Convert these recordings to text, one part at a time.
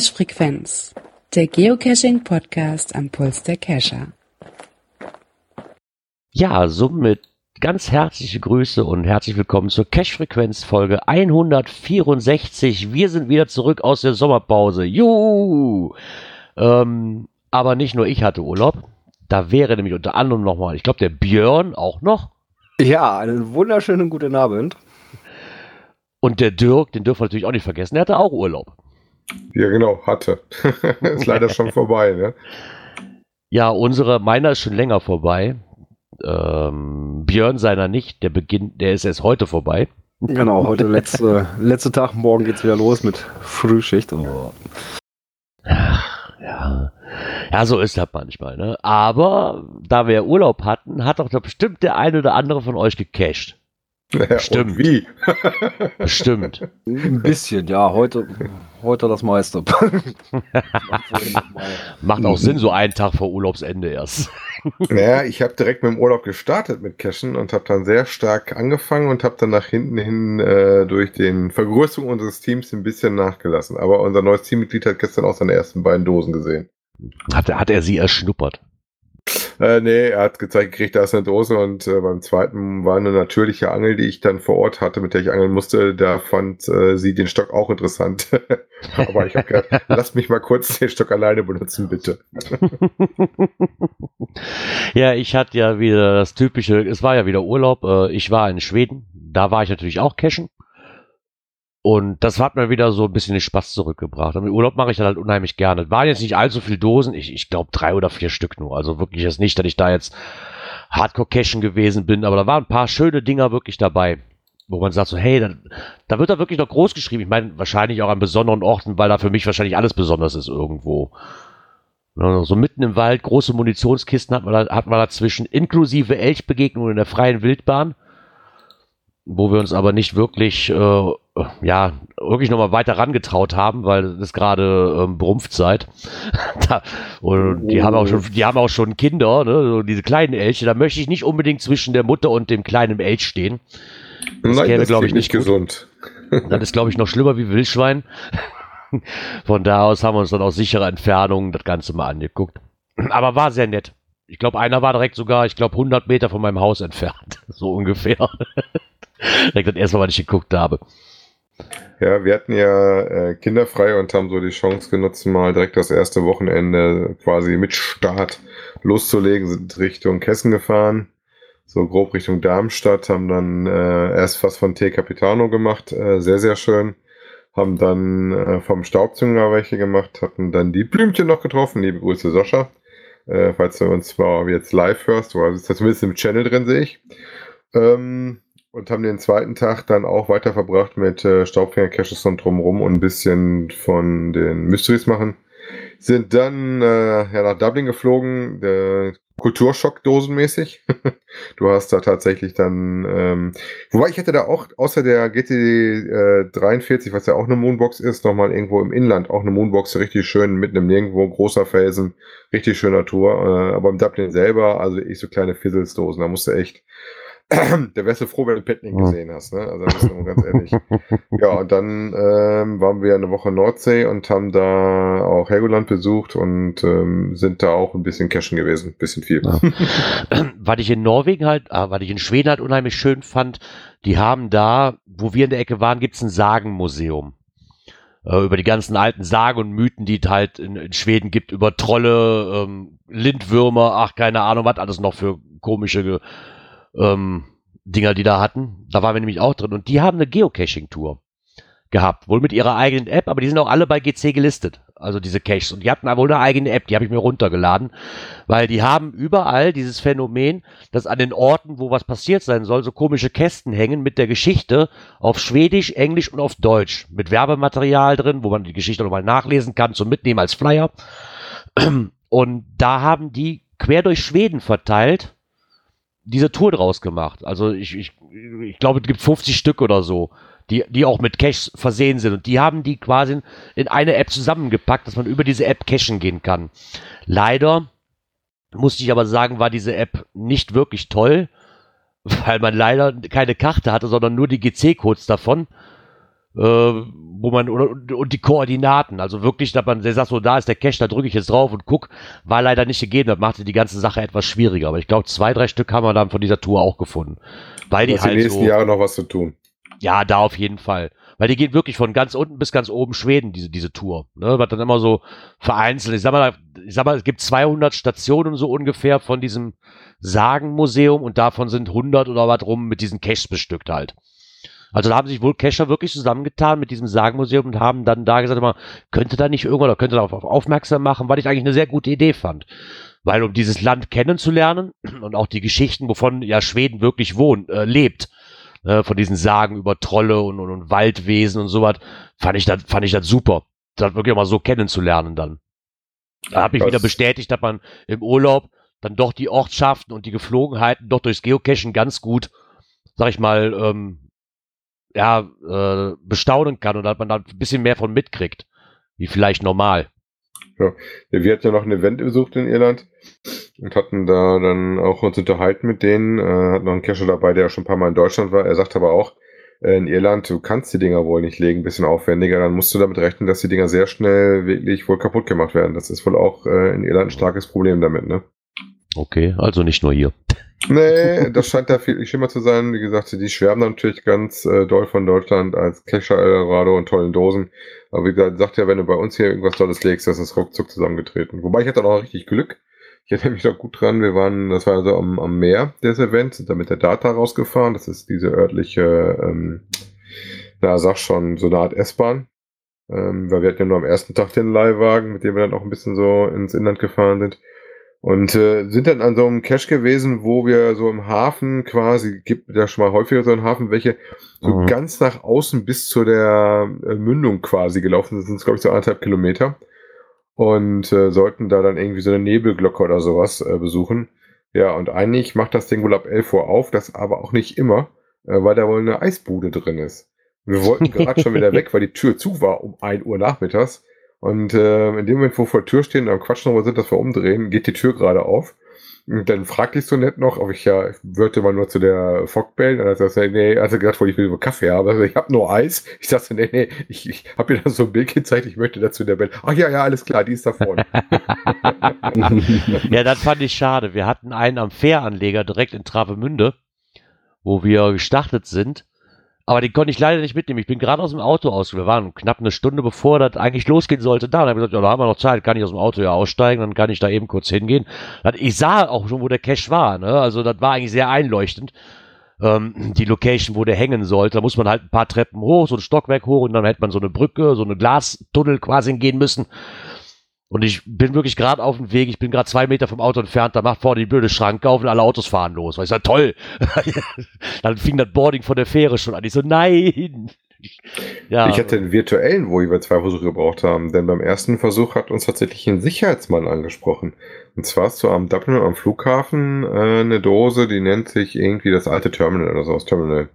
Cache-Frequenz, der Geocaching-Podcast am Puls der Cacher. Ja, somit ganz herzliche Grüße und herzlich willkommen zur Cache-Frequenz Folge 164. Wir sind wieder zurück aus der Sommerpause. Juhu! Ähm, aber nicht nur ich hatte Urlaub. Da wäre nämlich unter anderem nochmal, ich glaube, der Björn auch noch. Ja, einen wunderschönen guten Abend. Und der Dirk, den dürfen wir natürlich auch nicht vergessen, der hatte auch Urlaub. Ja, genau, hatte. ist leider schon vorbei, ne? Ja, unsere, meiner ist schon länger vorbei. Ähm, Björn seiner nicht, der beginnt, der ist erst heute vorbei. Genau, heute letzte, letzte Tag, morgen geht's wieder los mit Frühschicht. Oh. Ach, ja. Ja, so ist das manchmal, ne? Aber da wir Urlaub hatten, hat doch bestimmt der eine oder andere von euch gecached. Ja, Stimmt. wie? Stimmt. Ein bisschen, ja. Heute, heute das meiste. Macht auch Sinn, so einen Tag vor Urlaubsende erst. Naja, ich habe direkt mit dem Urlaub gestartet mit Cashen und habe dann sehr stark angefangen und habe dann nach hinten hin äh, durch den Vergrößerung unseres Teams ein bisschen nachgelassen. Aber unser neues Teammitglied hat gestern auch seine ersten beiden Dosen gesehen. Hat, hat er sie erschnuppert? Äh, nee, er hat gezeigt, gekriegt, da ist eine Dose und äh, beim zweiten war eine natürliche Angel, die ich dann vor Ort hatte, mit der ich angeln musste. Da fand äh, sie den Stock auch interessant. Aber ich habe gedacht, lass mich mal kurz den Stock alleine benutzen, bitte. ja, ich hatte ja wieder das typische, es war ja wieder Urlaub. Äh, ich war in Schweden, da war ich natürlich auch cashen. Und das hat mir wieder so ein bisschen den Spaß zurückgebracht. Und Urlaub mache ich das halt unheimlich gerne. Es waren jetzt nicht allzu viele Dosen. Ich, ich glaube drei oder vier Stück nur. Also wirklich jetzt nicht, dass ich da jetzt Hardcore-Cashen gewesen bin. Aber da waren ein paar schöne Dinger wirklich dabei. Wo man sagt so, hey, da, da wird da wirklich noch groß geschrieben. Ich meine, wahrscheinlich auch an besonderen Orten, weil da für mich wahrscheinlich alles besonders ist irgendwo. So mitten im Wald, große Munitionskisten hat man, da, hat man dazwischen, inklusive Elchbegegnungen in der freien Wildbahn wo wir uns aber nicht wirklich, äh, ja, wirklich nochmal weiter rangetraut haben, weil es ist gerade ähm, Brumpfzeit. da, und die haben auch schon, die haben auch schon Kinder, ne, so diese kleinen Elche. Da möchte ich nicht unbedingt zwischen der Mutter und dem kleinen Elch stehen. Das Nein, käme, glaube ich, nicht gesund. das ist, glaube ich, noch schlimmer wie Wildschwein. Von da aus haben wir uns dann aus sicherer Entfernung das Ganze mal angeguckt. Aber war sehr nett. Ich glaube, einer war direkt sogar, ich glaube, 100 Meter von meinem Haus entfernt. So ungefähr. Direkt das erste Mal, was ich geguckt habe. Ja, wir hatten ja äh, kinderfrei und haben so die Chance genutzt, mal direkt das erste Wochenende quasi mit Start loszulegen, sind Richtung Kessen gefahren, so grob Richtung Darmstadt, haben dann äh, erst was von T Capitano gemacht, äh, sehr, sehr schön, haben dann äh, vom Staubzünger welche gemacht, hatten dann die Blümchen noch getroffen, liebe Grüße Sascha, äh, falls du uns mal jetzt live hörst, oder ist zumindest im Channel drin, sehe ich. Ähm, und haben den zweiten Tag dann auch weiter verbracht mit äh, Staubfänger-Caches und drumrum und ein bisschen von den Mysteries machen. Sind dann äh, ja, nach Dublin geflogen, der Kulturschock dosenmäßig. du hast da tatsächlich dann, ähm, wobei ich hätte da auch außer der GT äh, 43, was ja auch eine Moonbox ist, nochmal irgendwo im Inland auch eine Moonbox richtig schön mitten im Nirgendwo, großer Felsen, richtig schöner Tour. Äh, aber im Dublin selber, also ich so kleine Fizzles-Dosen, da musste echt der wärst du froh, wenn du Petting gesehen hast, ne? Also das ist nur ganz ehrlich. ja, und dann ähm, waren wir eine Woche Nordsee und haben da auch Helgoland besucht und ähm, sind da auch ein bisschen cashen gewesen, ein bisschen viel. Ja. was ich in Norwegen halt, äh, was ich in Schweden halt unheimlich schön fand, die haben da, wo wir in der Ecke waren, gibt's ein Sagenmuseum äh, über die ganzen alten Sagen und Mythen, die es halt in, in Schweden gibt, über Trolle, ähm, Lindwürmer, ach, keine Ahnung, was alles noch für komische ähm, Dinger, die da hatten. Da waren wir nämlich auch drin. Und die haben eine Geocaching-Tour gehabt. Wohl mit ihrer eigenen App, aber die sind auch alle bei GC gelistet. Also diese Caches. Und die hatten wohl eine eigene App, die habe ich mir runtergeladen. Weil die haben überall dieses Phänomen, dass an den Orten, wo was passiert sein soll, so komische Kästen hängen mit der Geschichte auf Schwedisch, Englisch und auf Deutsch. Mit Werbematerial drin, wo man die Geschichte nochmal nachlesen kann, zum Mitnehmen als Flyer. Und da haben die quer durch Schweden verteilt diese Tour draus gemacht. Also ich, ich, ich glaube, es gibt 50 Stück oder so, die, die auch mit Cash versehen sind. Und die haben die quasi in eine App zusammengepackt, dass man über diese App cashen gehen kann. Leider musste ich aber sagen, war diese App nicht wirklich toll, weil man leider keine Karte hatte, sondern nur die GC-Codes davon. Äh, wo man, oder, und, und die Koordinaten, also wirklich, dass man der sagt, so, da ist der Cache, da drücke ich jetzt drauf und guck, war leider nicht gegeben, das machte die ganze Sache etwas schwieriger, aber ich glaube, zwei, drei Stück haben wir dann von dieser Tour auch gefunden. Weil die halt die nächsten so, Jahre noch was zu tun. ja, da auf jeden Fall. Weil die geht wirklich von ganz unten bis ganz oben Schweden, diese, diese Tour. Ne? Was dann immer so vereinzelt. Ich sag mal, ich sag mal, es gibt 200 Stationen so ungefähr von diesem Sagenmuseum und davon sind 100 oder was rum mit diesen Caches bestückt halt. Also da haben sich wohl Cacher wirklich zusammengetan mit diesem Sagenmuseum und haben dann da gesagt, immer, könnte da nicht irgendwann oder könnte darauf aufmerksam machen, weil ich eigentlich eine sehr gute Idee fand. Weil um dieses Land kennenzulernen und auch die Geschichten, wovon ja Schweden wirklich wohnt, äh, lebt, äh, von diesen Sagen über Trolle und, und, und Waldwesen und sowas, fand ich das, fand ich das super, das wirklich mal so kennenzulernen dann. Da habe ich Das- wieder bestätigt, dass man im Urlaub dann doch die Ortschaften und die Geflogenheiten doch durchs Geocachen ganz gut, sag ich mal, ähm, ja, äh, bestaunen kann und dass man da ein bisschen mehr von mitkriegt, wie vielleicht normal. Wir hatten ja noch ein Event besucht in Irland und hatten da dann auch uns unterhalten mit denen. Äh, hatten noch einen Cacher dabei, der schon ein paar Mal in Deutschland war. Er sagt aber auch, äh, in Irland, du kannst die Dinger wohl nicht legen, bisschen aufwendiger. Dann musst du damit rechnen, dass die Dinger sehr schnell wirklich wohl kaputt gemacht werden. Das ist wohl auch äh, in Irland ein starkes Problem damit, ne? Okay, also nicht nur hier. Nee, das scheint da viel schlimmer zu sein. Wie gesagt, die schwärmen natürlich ganz äh, doll von Deutschland als Cacher Eldorado und tollen Dosen. Aber wie gesagt, sagt ja, wenn du bei uns hier irgendwas Tolles legst, das ist ruckzuck zusammengetreten. Wobei ich hatte auch richtig Glück. Ich erinnere mich noch gut dran. Wir waren, das war so am, am Meer, das Event, sind da mit der Data rausgefahren. Das ist diese örtliche, ähm, na, sag schon, so eine Art S-Bahn. Ähm, weil wir hatten ja nur am ersten Tag den Leihwagen, mit dem wir dann auch ein bisschen so ins Inland gefahren sind. Und äh, sind dann an so einem Cache gewesen, wo wir so im Hafen quasi, gibt ja schon mal häufiger so einen Hafen, welche so Mhm. ganz nach außen bis zu der äh, Mündung quasi gelaufen sind. Das sind, glaube ich, so anderthalb Kilometer. Und äh, sollten da dann irgendwie so eine Nebelglocke oder sowas äh, besuchen. Ja, und eigentlich macht das Ding wohl ab 11 Uhr auf, das aber auch nicht immer, äh, weil da wohl eine Eisbude drin ist. Wir wollten gerade schon wieder weg, weil die Tür zu war um 1 Uhr nachmittags. Und äh, in dem Moment, wo vor der Tür stehen und am Quatsch nochmal sind, dass wir umdrehen, geht die Tür gerade auf. Und dann fragte ich so nett noch, ob ich ja, ich wollte mal nur zu der Fock bellen. Dann hat er gesagt, nee, also gedacht, ich will nur Kaffee haben. Also ich habe nur Eis. Ich dachte, nee, nee, ich, ich habe ihr dann so ein Bild gezeigt, ich möchte dazu der Bell. Ach ja, ja, alles klar, die ist da vorne. Ja, das fand ich schade. Wir hatten einen am Fähranleger direkt in Travemünde, wo wir gestartet sind. Aber den konnte ich leider nicht mitnehmen. Ich bin gerade aus dem Auto aus. Wir waren knapp eine Stunde bevor das eigentlich losgehen sollte da. Und dann habe ich gesagt, ja, da haben wir noch Zeit, kann ich aus dem Auto ja aussteigen, dann kann ich da eben kurz hingehen. Ich sah auch schon, wo der Cache war. Ne? Also das war eigentlich sehr einleuchtend. Ähm, die Location, wo der hängen sollte. Da muss man halt ein paar Treppen hoch, so ein Stockwerk hoch und dann hätte man so eine Brücke, so eine Glastunnel quasi gehen müssen. Und ich bin wirklich gerade auf dem Weg, ich bin gerade zwei Meter vom Auto entfernt, da macht vorne die blöde Schranke auf und alle Autos fahren los. Weil ich sag, toll. Dann fing das Boarding von der Fähre schon an. Ich so, nein. Ja, Ich hatte einen virtuellen, wo wir zwei Versuche gebraucht haben, denn beim ersten Versuch hat uns tatsächlich ein Sicherheitsmann angesprochen. Und zwar hast du am Dublin am Flughafen äh, eine Dose, die nennt sich irgendwie das alte Terminal oder so aus Terminal.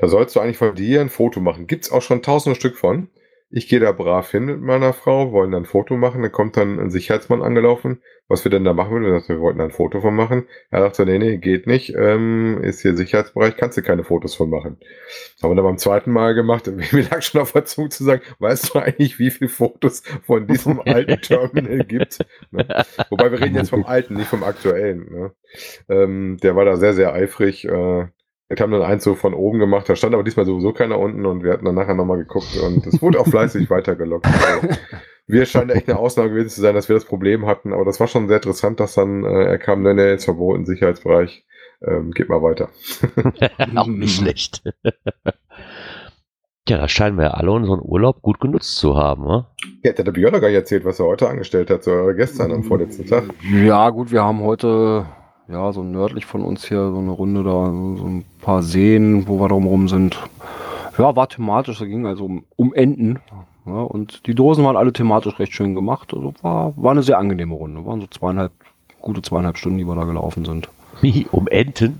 Da sollst du eigentlich von dir ein Foto machen. Gibt's auch schon tausende Stück von. Ich gehe da brav hin mit meiner Frau, wollen dann ein Foto machen, dann kommt dann ein Sicherheitsmann angelaufen, was wir denn da machen würden. Wir wollten da ein Foto von machen. Er sagte, nee, nee, geht nicht, ähm, ist hier Sicherheitsbereich, kannst du keine Fotos von machen. Haben wir dann beim zweiten Mal gemacht, mir lag schon auf der Zunge zu sagen, weißt du eigentlich, wie viele Fotos von diesem alten Terminal gibt? Ne? Wobei wir reden jetzt vom alten, nicht vom aktuellen. Ne? Ähm, der war da sehr, sehr eifrig. Äh, wir haben dann eins so von oben gemacht, da stand aber diesmal sowieso keiner unten und wir hatten dann nachher nochmal geguckt und es wurde auch fleißig weitergelockt. Also, wir scheinen echt eine Ausnahme gewesen zu sein, dass wir das Problem hatten, aber das war schon sehr interessant, dass dann äh, er kam, nee, nee, ist verboten, Sicherheitsbereich, ähm, geht mal weiter. auch nicht schlecht. ja, da scheinen wir ja alle unseren Urlaub gut genutzt zu haben. Ne? Ja, der hat der Björn noch gar nicht erzählt, was er heute angestellt hat, so oder gestern am vorletzten Tag. Ja, gut, wir haben heute, ja, so nördlich von uns hier so eine Runde da, so ein paar Seen, wo wir drumherum sind. Ja, war thematisch, da ging also um, um Enten. Ja, und die Dosen waren alle thematisch recht schön gemacht. Also war, war eine sehr angenehme Runde. Waren so zweieinhalb, gute zweieinhalb Stunden, die wir da gelaufen sind. Wie, um Enten?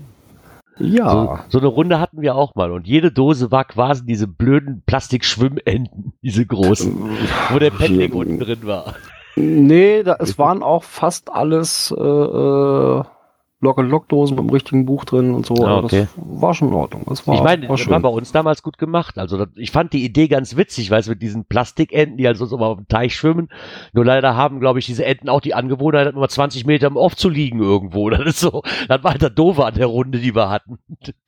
Ja. So, so eine Runde hatten wir auch mal. Und jede Dose war quasi diese blöden Plastikschwimmenten, diese großen, wo der Paddling unten drin war. Nee, da, es waren auch fast alles äh, äh, Lock-and-Lock-Dosen mit dem richtigen Buch drin und so. Ah, okay. Das war schon in Ordnung. Das war, ich meine, war das war bei uns damals gut gemacht. Also das, ich fand die Idee ganz witzig, weil es mit diesen Plastikenten, die also so immer auf dem Teich schwimmen. Nur leider haben, glaube ich, diese Enten auch die Angewohnheit, immer 20 Meter im Off zu liegen irgendwo. Das ist so, das war halt das Doofe an der Runde, die wir hatten.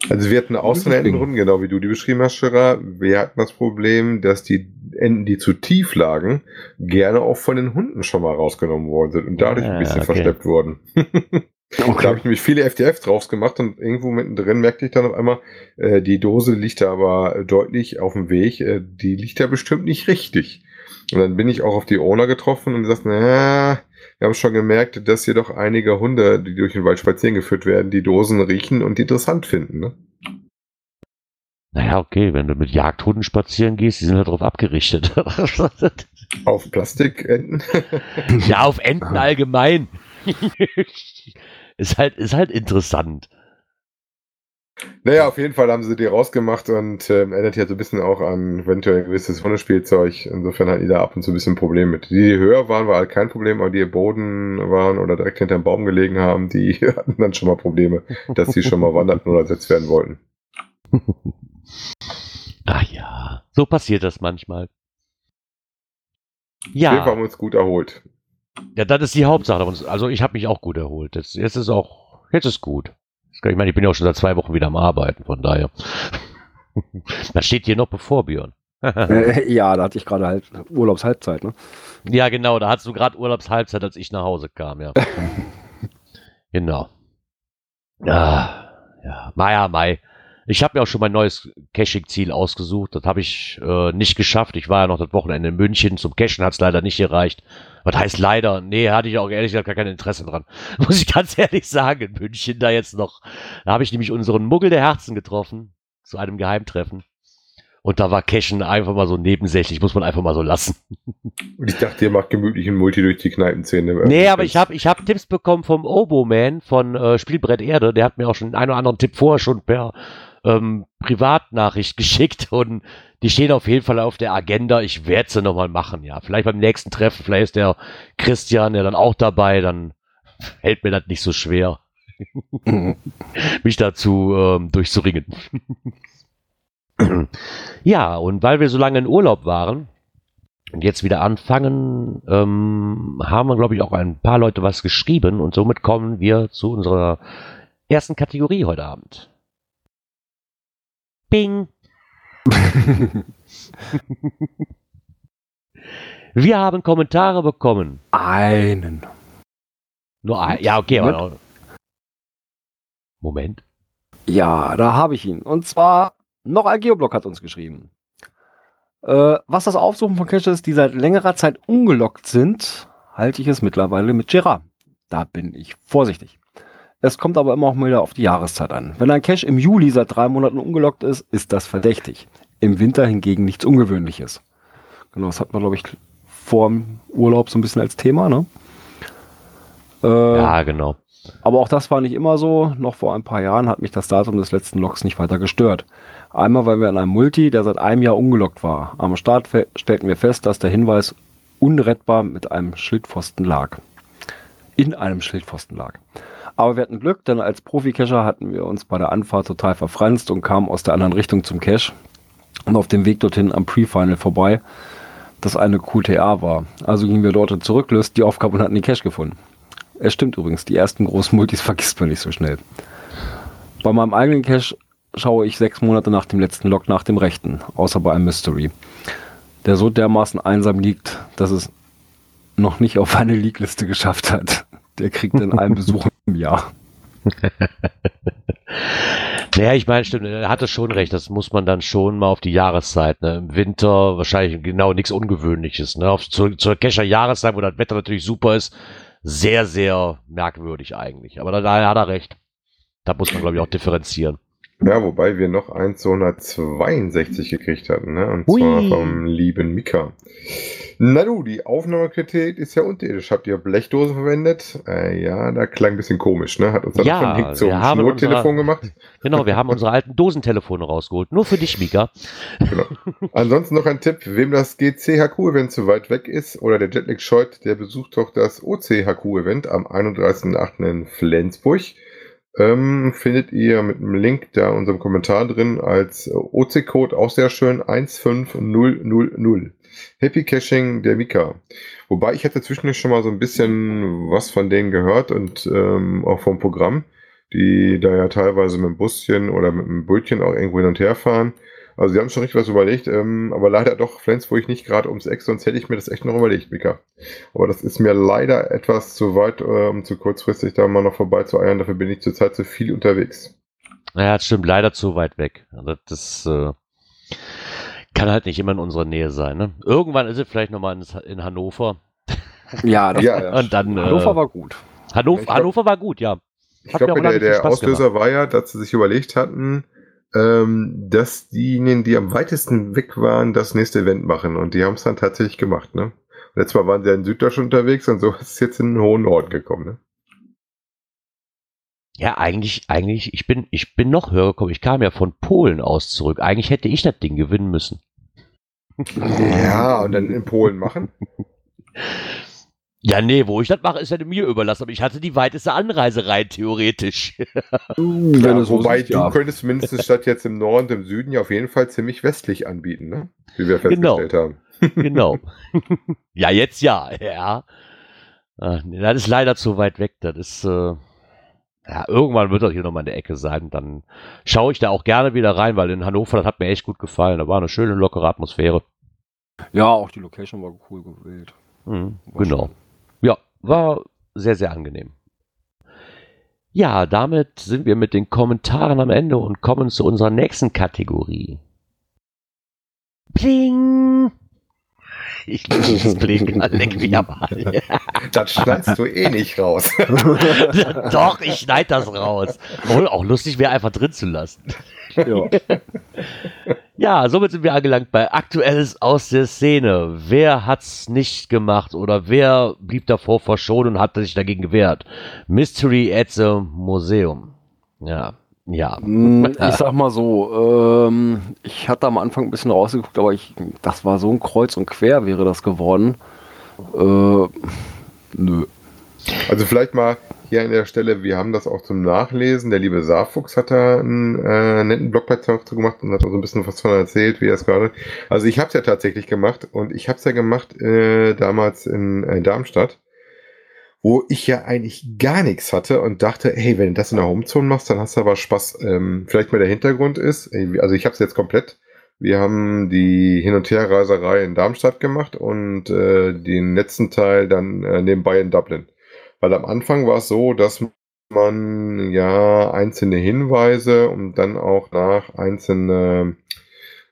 Also wir hatten auch so eine Entenrunden, genau wie du die beschrieben hast, Gerard. Wir hatten das Problem, dass die Enten, die zu tief lagen, gerne auch von den Hunden schon mal rausgenommen worden sind und dadurch Ah, ein bisschen okay. verschleppt wurden. Da habe ich nämlich viele FDF draus gemacht und irgendwo mittendrin merkte ich dann auf einmal, äh, die Dose liegt da aber deutlich auf dem Weg, äh, die liegt da bestimmt nicht richtig. Und dann bin ich auch auf die Owner getroffen und gesagt, na, wir haben schon gemerkt, dass hier doch einige Hunde, die durch den Wald spazieren geführt werden, die Dosen riechen und die interessant finden. Ne? Naja, okay, wenn du mit Jagdhunden spazieren gehst, die sind halt darauf abgerichtet. Auf Plastikenten. ja, auf Enten allgemein. ist halt, ist halt interessant. Naja, auf jeden Fall haben sie die rausgemacht und ähm, erinnert ja so ein bisschen auch an eventuell ein gewisses Hundespielzeug. Insofern hatten die da ab und zu ein bisschen Probleme mit. Die, die höher waren, war halt kein Problem, aber die im Boden waren oder direkt hinterm Baum gelegen haben, die hatten dann schon mal Probleme, dass die schon mal wanderten oder ersetzt werden wollten. Ach ja, so passiert das manchmal. Ja, haben wir uns gut erholt. Ja, das ist die Hauptsache. Also ich habe mich auch gut erholt. Jetzt, jetzt ist auch, jetzt ist gut. Ich meine, ich bin ja auch schon seit zwei Wochen wieder am Arbeiten, von daher. Das steht hier noch bevor, Björn. Äh, ja, da hatte ich gerade halt Urlaubshalbzeit, ne? Ja, genau, da hattest du gerade Urlaubshalbzeit, als ich nach Hause kam, ja. genau. Ja, ja, Mai, Mai. Ich habe mir auch schon mein neues Caching-Ziel ausgesucht. Das habe ich äh, nicht geschafft. Ich war ja noch das Wochenende in München. Zum Cashen hat es leider nicht gereicht. Was heißt leider? Nee, hatte ich auch ehrlich gesagt gar kein Interesse dran. Muss ich ganz ehrlich sagen, in München da jetzt noch. Da habe ich nämlich unseren Muggel der Herzen getroffen. Zu einem Geheimtreffen. Und da war Cashen einfach mal so nebensächlich. Muss man einfach mal so lassen. Und ich dachte, ihr macht gemütlichen Multi durch die Kneipenzähne. Nee, aber ich habe ich hab Tipps bekommen vom Oboman von äh, Spielbrett Erde. Der hat mir auch schon einen oder anderen Tipp vorher schon per ähm, Privatnachricht geschickt und die stehen auf jeden Fall auf der Agenda. Ich werde sie nochmal machen, ja. Vielleicht beim nächsten Treffen, vielleicht ist der Christian ja dann auch dabei, dann fällt mir das nicht so schwer, mich dazu ähm, durchzuringen. ja, und weil wir so lange in Urlaub waren, und jetzt wieder anfangen, ähm, haben wir, glaube ich, auch ein paar Leute was geschrieben und somit kommen wir zu unserer ersten Kategorie heute Abend. Bing! wir haben Kommentare bekommen. Einen. Nur ein, ja, okay, noch. Moment. Ja, da habe ich ihn. Und zwar, noch ein Geoblock hat uns geschrieben. Äh, was das Aufsuchen von Caches, die seit längerer Zeit ungelockt sind, halte ich es mittlerweile mit Gerard. Da bin ich vorsichtig. Es kommt aber immer auch mal wieder auf die Jahreszeit an. Wenn ein Cache im Juli seit drei Monaten ungelockt ist, ist das verdächtig. Im Winter hingegen nichts Ungewöhnliches. Genau, das hatten wir, glaube ich, vor dem Urlaub so ein bisschen als Thema, ne? Äh, Ja, genau. aber auch das war nicht immer so. Noch vor ein paar Jahren hat mich das Datum des letzten Logs nicht weiter gestört. Einmal, weil wir in einem Multi, der seit einem Jahr ungelockt war. Am Start stellten wir fest, dass der Hinweis unrettbar mit einem Schildpfosten lag. In einem Schildpfosten lag. Aber wir hatten Glück, denn als Profi-Cacher hatten wir uns bei der Anfahrt total verfranst und kamen aus der anderen Richtung zum Cache. Und auf dem Weg dorthin am Pre-Final vorbei, das eine QTA war. Also gingen wir dort zurück, lösten die Aufgabe und hatten den Cache gefunden. Es stimmt übrigens, die ersten großen Multis vergisst man nicht so schnell. Bei meinem eigenen Cache schaue ich sechs Monate nach dem letzten Log nach dem rechten, außer bei einem Mystery. Der so dermaßen einsam liegt, dass es noch nicht auf eine League-Liste geschafft hat. Der kriegt dann einen Besuch Jahr. Naja, ich meine, stimmt, er hatte schon recht, das muss man dann schon mal auf die Jahreszeit, ne? Im Winter wahrscheinlich genau nichts Ungewöhnliches, ne? Auf, zur, zur Kescher Jahreszeit, wo das Wetter natürlich super ist, sehr, sehr merkwürdig eigentlich. Aber da, da hat er recht. Da muss man, glaube ich, auch differenzieren. Ja, wobei wir noch 1262 gekriegt hatten, ne? Und Hui. zwar vom lieben Mika. Na du, die Aufnahmequalität ist ja unterirdisch. Habt ihr Blechdosen verwendet? Äh, ja, da klang ein bisschen komisch, ne? Hat uns dann Ja, von Nick zum Schnurtelefon gemacht. Genau, wir haben unsere alten Dosentelefone rausgeholt. Nur für dich, Mika. Genau. Ansonsten noch ein Tipp, wem das GCHQ-Event zu weit weg ist oder der Jetlag scheut, der besucht doch das OCHQ-Event am 31.08. in Flensburg. Ähm, findet ihr mit einem Link da in unserem Kommentar drin als OC-Code auch sehr schön 15000. Happy Caching der Mika. Wobei ich hatte zwischendurch schon mal so ein bisschen was von denen gehört und ähm, auch vom Programm, die da ja teilweise mit dem Buschen oder mit dem Brötchen auch irgendwo hin und her fahren. Also sie haben schon richtig was überlegt, ähm, aber leider doch Flensburg nicht gerade ums Eck, sonst hätte ich mir das echt noch überlegt, Mika. Aber das ist mir leider etwas zu weit, äh, um zu kurzfristig da mal noch vorbei zu eiern. Dafür bin ich zurzeit zu viel unterwegs. Ja, das stimmt, leider zu weit weg. Also das äh, kann halt nicht immer in unserer Nähe sein. Ne? Irgendwann ist es vielleicht nochmal in, in Hannover. Ja, das Ja. Und dann, Hannover äh, war gut. Hannover, glaub- Hannover war gut, ja. Ich glaube, der, der Auslöser war ja, dass sie sich überlegt hatten, ähm, dass diejenigen, die am weitesten weg waren, das nächste Event machen. Und die haben es dann tatsächlich gemacht. Ne? Letztes Mal waren sie ja in Süddeutschland unterwegs und so ist es jetzt in den hohen Norden gekommen. Ne? Ja, eigentlich, eigentlich, ich bin, ich bin noch höher gekommen. Ich kam ja von Polen aus zurück. Eigentlich hätte ich das Ding gewinnen müssen. Ja, und dann in Polen machen. Ja, nee, wo ich das mache, ist ja mir überlassen. Aber ich hatte die weiteste Anreise rein, theoretisch. Wenn Ja, wobei du ja. könntest mindestens statt jetzt im Norden, im Süden ja auf jeden Fall ziemlich westlich anbieten, ne? Wie wir Genau. festgestellt haben. genau. ja, jetzt ja, ja. Ach, nee, das ist leider zu weit weg. Das ist, äh, ja, irgendwann wird das hier nochmal in der Ecke sein. Dann schaue ich da auch gerne wieder rein, weil in Hannover, das hat mir echt gut gefallen. Da war eine schöne, lockere Atmosphäre. Ja, auch die Location war cool gewählt. Mhm, genau. schön. War sehr, sehr angenehm. Ja, damit sind wir mit den Kommentaren am Ende und kommen zu unserer nächsten Kategorie. Pling! Ich liebe dieses Pling, leck mich am Hals. Das schneidest du eh nicht raus. Doch, ich schneide das raus. Obwohl, auch lustig wäre, einfach drin zu lassen. Ja. Ja, somit sind wir angelangt bei Aktuelles aus der Szene. Wer hat's nicht gemacht oder wer blieb davor verschont und hat sich dagegen gewehrt? Mystery at the Museum. Ja, ja. Mm, Ich sag mal so, ähm, ich hatte am Anfang ein bisschen rausgeguckt, aber ich, das war so ein Kreuz und Quer wäre das geworden. Äh, nö. Also vielleicht mal hier an der Stelle, wir haben das auch zum Nachlesen. Der liebe Saarfuchs hat da einen äh, netten Blogbeitrag zu gemacht und hat da so ein bisschen was von erzählt, wie er es gerade. Also ich habe es ja tatsächlich gemacht und ich habe es ja gemacht äh, damals in äh, Darmstadt, wo ich ja eigentlich gar nichts hatte und dachte, hey, wenn du das in der Homezone machst, dann hast du aber Spaß. Ähm, vielleicht mal der Hintergrund ist, also ich habe es jetzt komplett. Wir haben die Hin- und Herreiserei in Darmstadt gemacht und äh, den letzten Teil dann äh, nebenbei in Dublin. Weil am Anfang war es so, dass man ja einzelne Hinweise und dann auch nach einzelne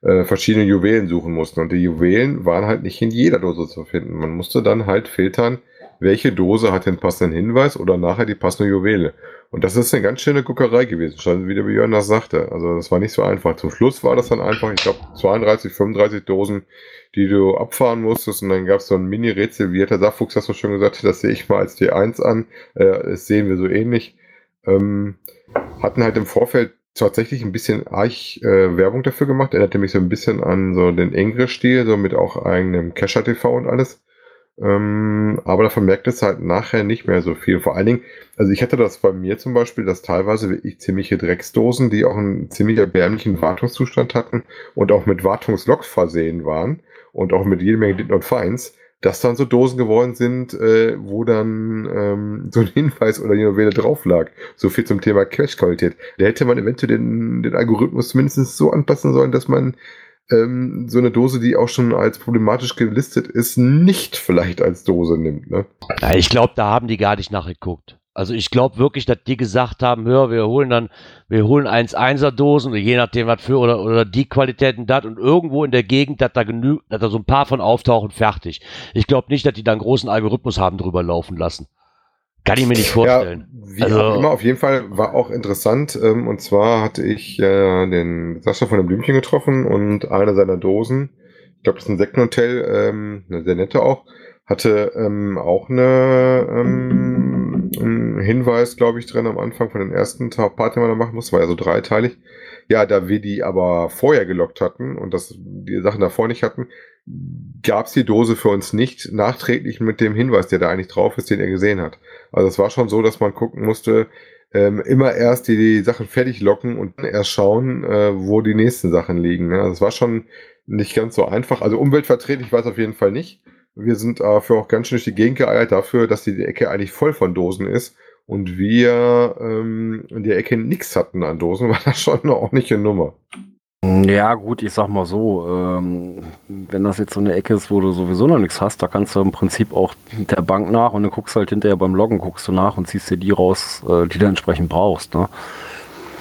äh, verschiedene Juwelen suchen mussten. Und die Juwelen waren halt nicht in jeder Dose zu finden. Man musste dann halt filtern, welche Dose hat den passenden Hinweis oder nachher die passende Juwele. Und das ist eine ganz schöne Guckerei gewesen, schon wie der Björn das sagte. Also das war nicht so einfach. Zum Schluss war das dann einfach, ich glaube, 32, 35 Dosen, die du abfahren musstest. Und dann gab es so ein Mini-Rätsel, wie hat der Saarfuchs das so schon gesagt, das sehe ich mal als T1 an. Äh, das sehen wir so ähnlich. Ähm, hatten halt im Vorfeld tatsächlich ein bisschen arg äh, Werbung dafür gemacht. Erinnerte mich so ein bisschen an so den Englisch-Stil, so mit auch eigenem Kescher-TV und alles. Ähm, aber davon merkt es halt nachher nicht mehr so viel. Vor allen Dingen, also ich hatte das bei mir zum Beispiel, dass teilweise wirklich ziemliche Drecksdosen, die auch einen ziemlich erbärmlichen Wartungszustand hatten und auch mit Wartungsloks versehen waren und auch mit jede Menge Ditten und Feins, dass dann so Dosen geworden sind, äh, wo dann ähm, so ein Hinweis oder die Novelle drauf lag. So viel zum Thema Cache-Qualität. Da hätte man eventuell den, den Algorithmus zumindest so anpassen sollen, dass man ähm, so eine Dose, die auch schon als problematisch gelistet ist, nicht vielleicht als Dose nimmt. Ne? Ja, ich glaube, da haben die gar nicht nachgeguckt. Also ich glaube wirklich, dass die gesagt haben, hör, wir holen dann, wir holen 1-1er Dosen, je nachdem was für, oder, oder die Qualitäten dat und irgendwo in der Gegend, dass da genü dass da so ein paar von auftauchen, fertig. Ich glaube nicht, dass die da einen großen Algorithmus haben drüber laufen lassen. Kann ich mir nicht vorstellen. Ja, wie Also- auch immer, auf jeden Fall war auch interessant. Ähm, und zwar hatte ich äh, den Sascha von dem Blümchen getroffen und eine seiner Dosen, ich glaube, das ist ein Sektenhotel, ähm, eine sehr nette auch, hatte ähm, auch eine, ähm, einen Hinweis, glaube ich, drin am Anfang von den ersten Part, den man da machen muss, war ja so dreiteilig. Ja, da wir die aber vorher gelockt hatten und das die Sachen davor nicht hatten, gab es die Dose für uns nicht nachträglich mit dem Hinweis, der da eigentlich drauf ist, den er gesehen hat. Also es war schon so, dass man gucken musste, ähm, immer erst die, die Sachen fertig locken und erst schauen, äh, wo die nächsten Sachen liegen. Ne? Das war schon nicht ganz so einfach. Also umweltverträglich war es auf jeden Fall nicht. Wir sind dafür auch ganz schön durch die Gegend geeilt, dafür, dass die Ecke eigentlich voll von Dosen ist und wir ähm, in der Ecke nichts hatten an Dosen, war das schon eine ordentliche Nummer. Ja, gut, ich sag mal so, ähm, wenn das jetzt so eine Ecke ist, wo du sowieso noch nichts hast, da kannst du im Prinzip auch der Bank nach und dann guckst halt hinterher beim Loggen, guckst du nach und ziehst dir die raus, äh, die du entsprechend brauchst. Ne?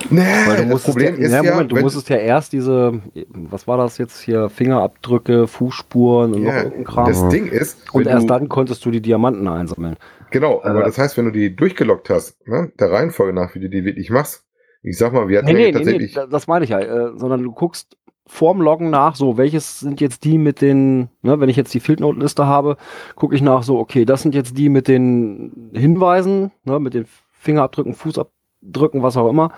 Nee, Weil du das Problem ja, ist ja, Moment, du musstest ja erst diese, was war das jetzt hier, Fingerabdrücke, Fußspuren und noch ja, irgendein Kram. das Ding ist, und erst du, dann konntest du die Diamanten einsammeln. genau, aber äh, das heißt, wenn du die durchgelockt hast, ne, der Reihenfolge nach, wie du die wirklich machst, ich sag mal, wir hatten Nee, ja nee, nee, nee, tatsächlich, da- das meine ich ja, äh, sondern du guckst vorm Loggen nach, so, welches sind jetzt die mit den, ne, wenn ich jetzt die Fieldnote-Liste habe, gucke ich nach, so, okay, das sind jetzt die mit den Hinweisen, ne, mit den Fingerabdrücken, Fußabdrücken, was auch immer,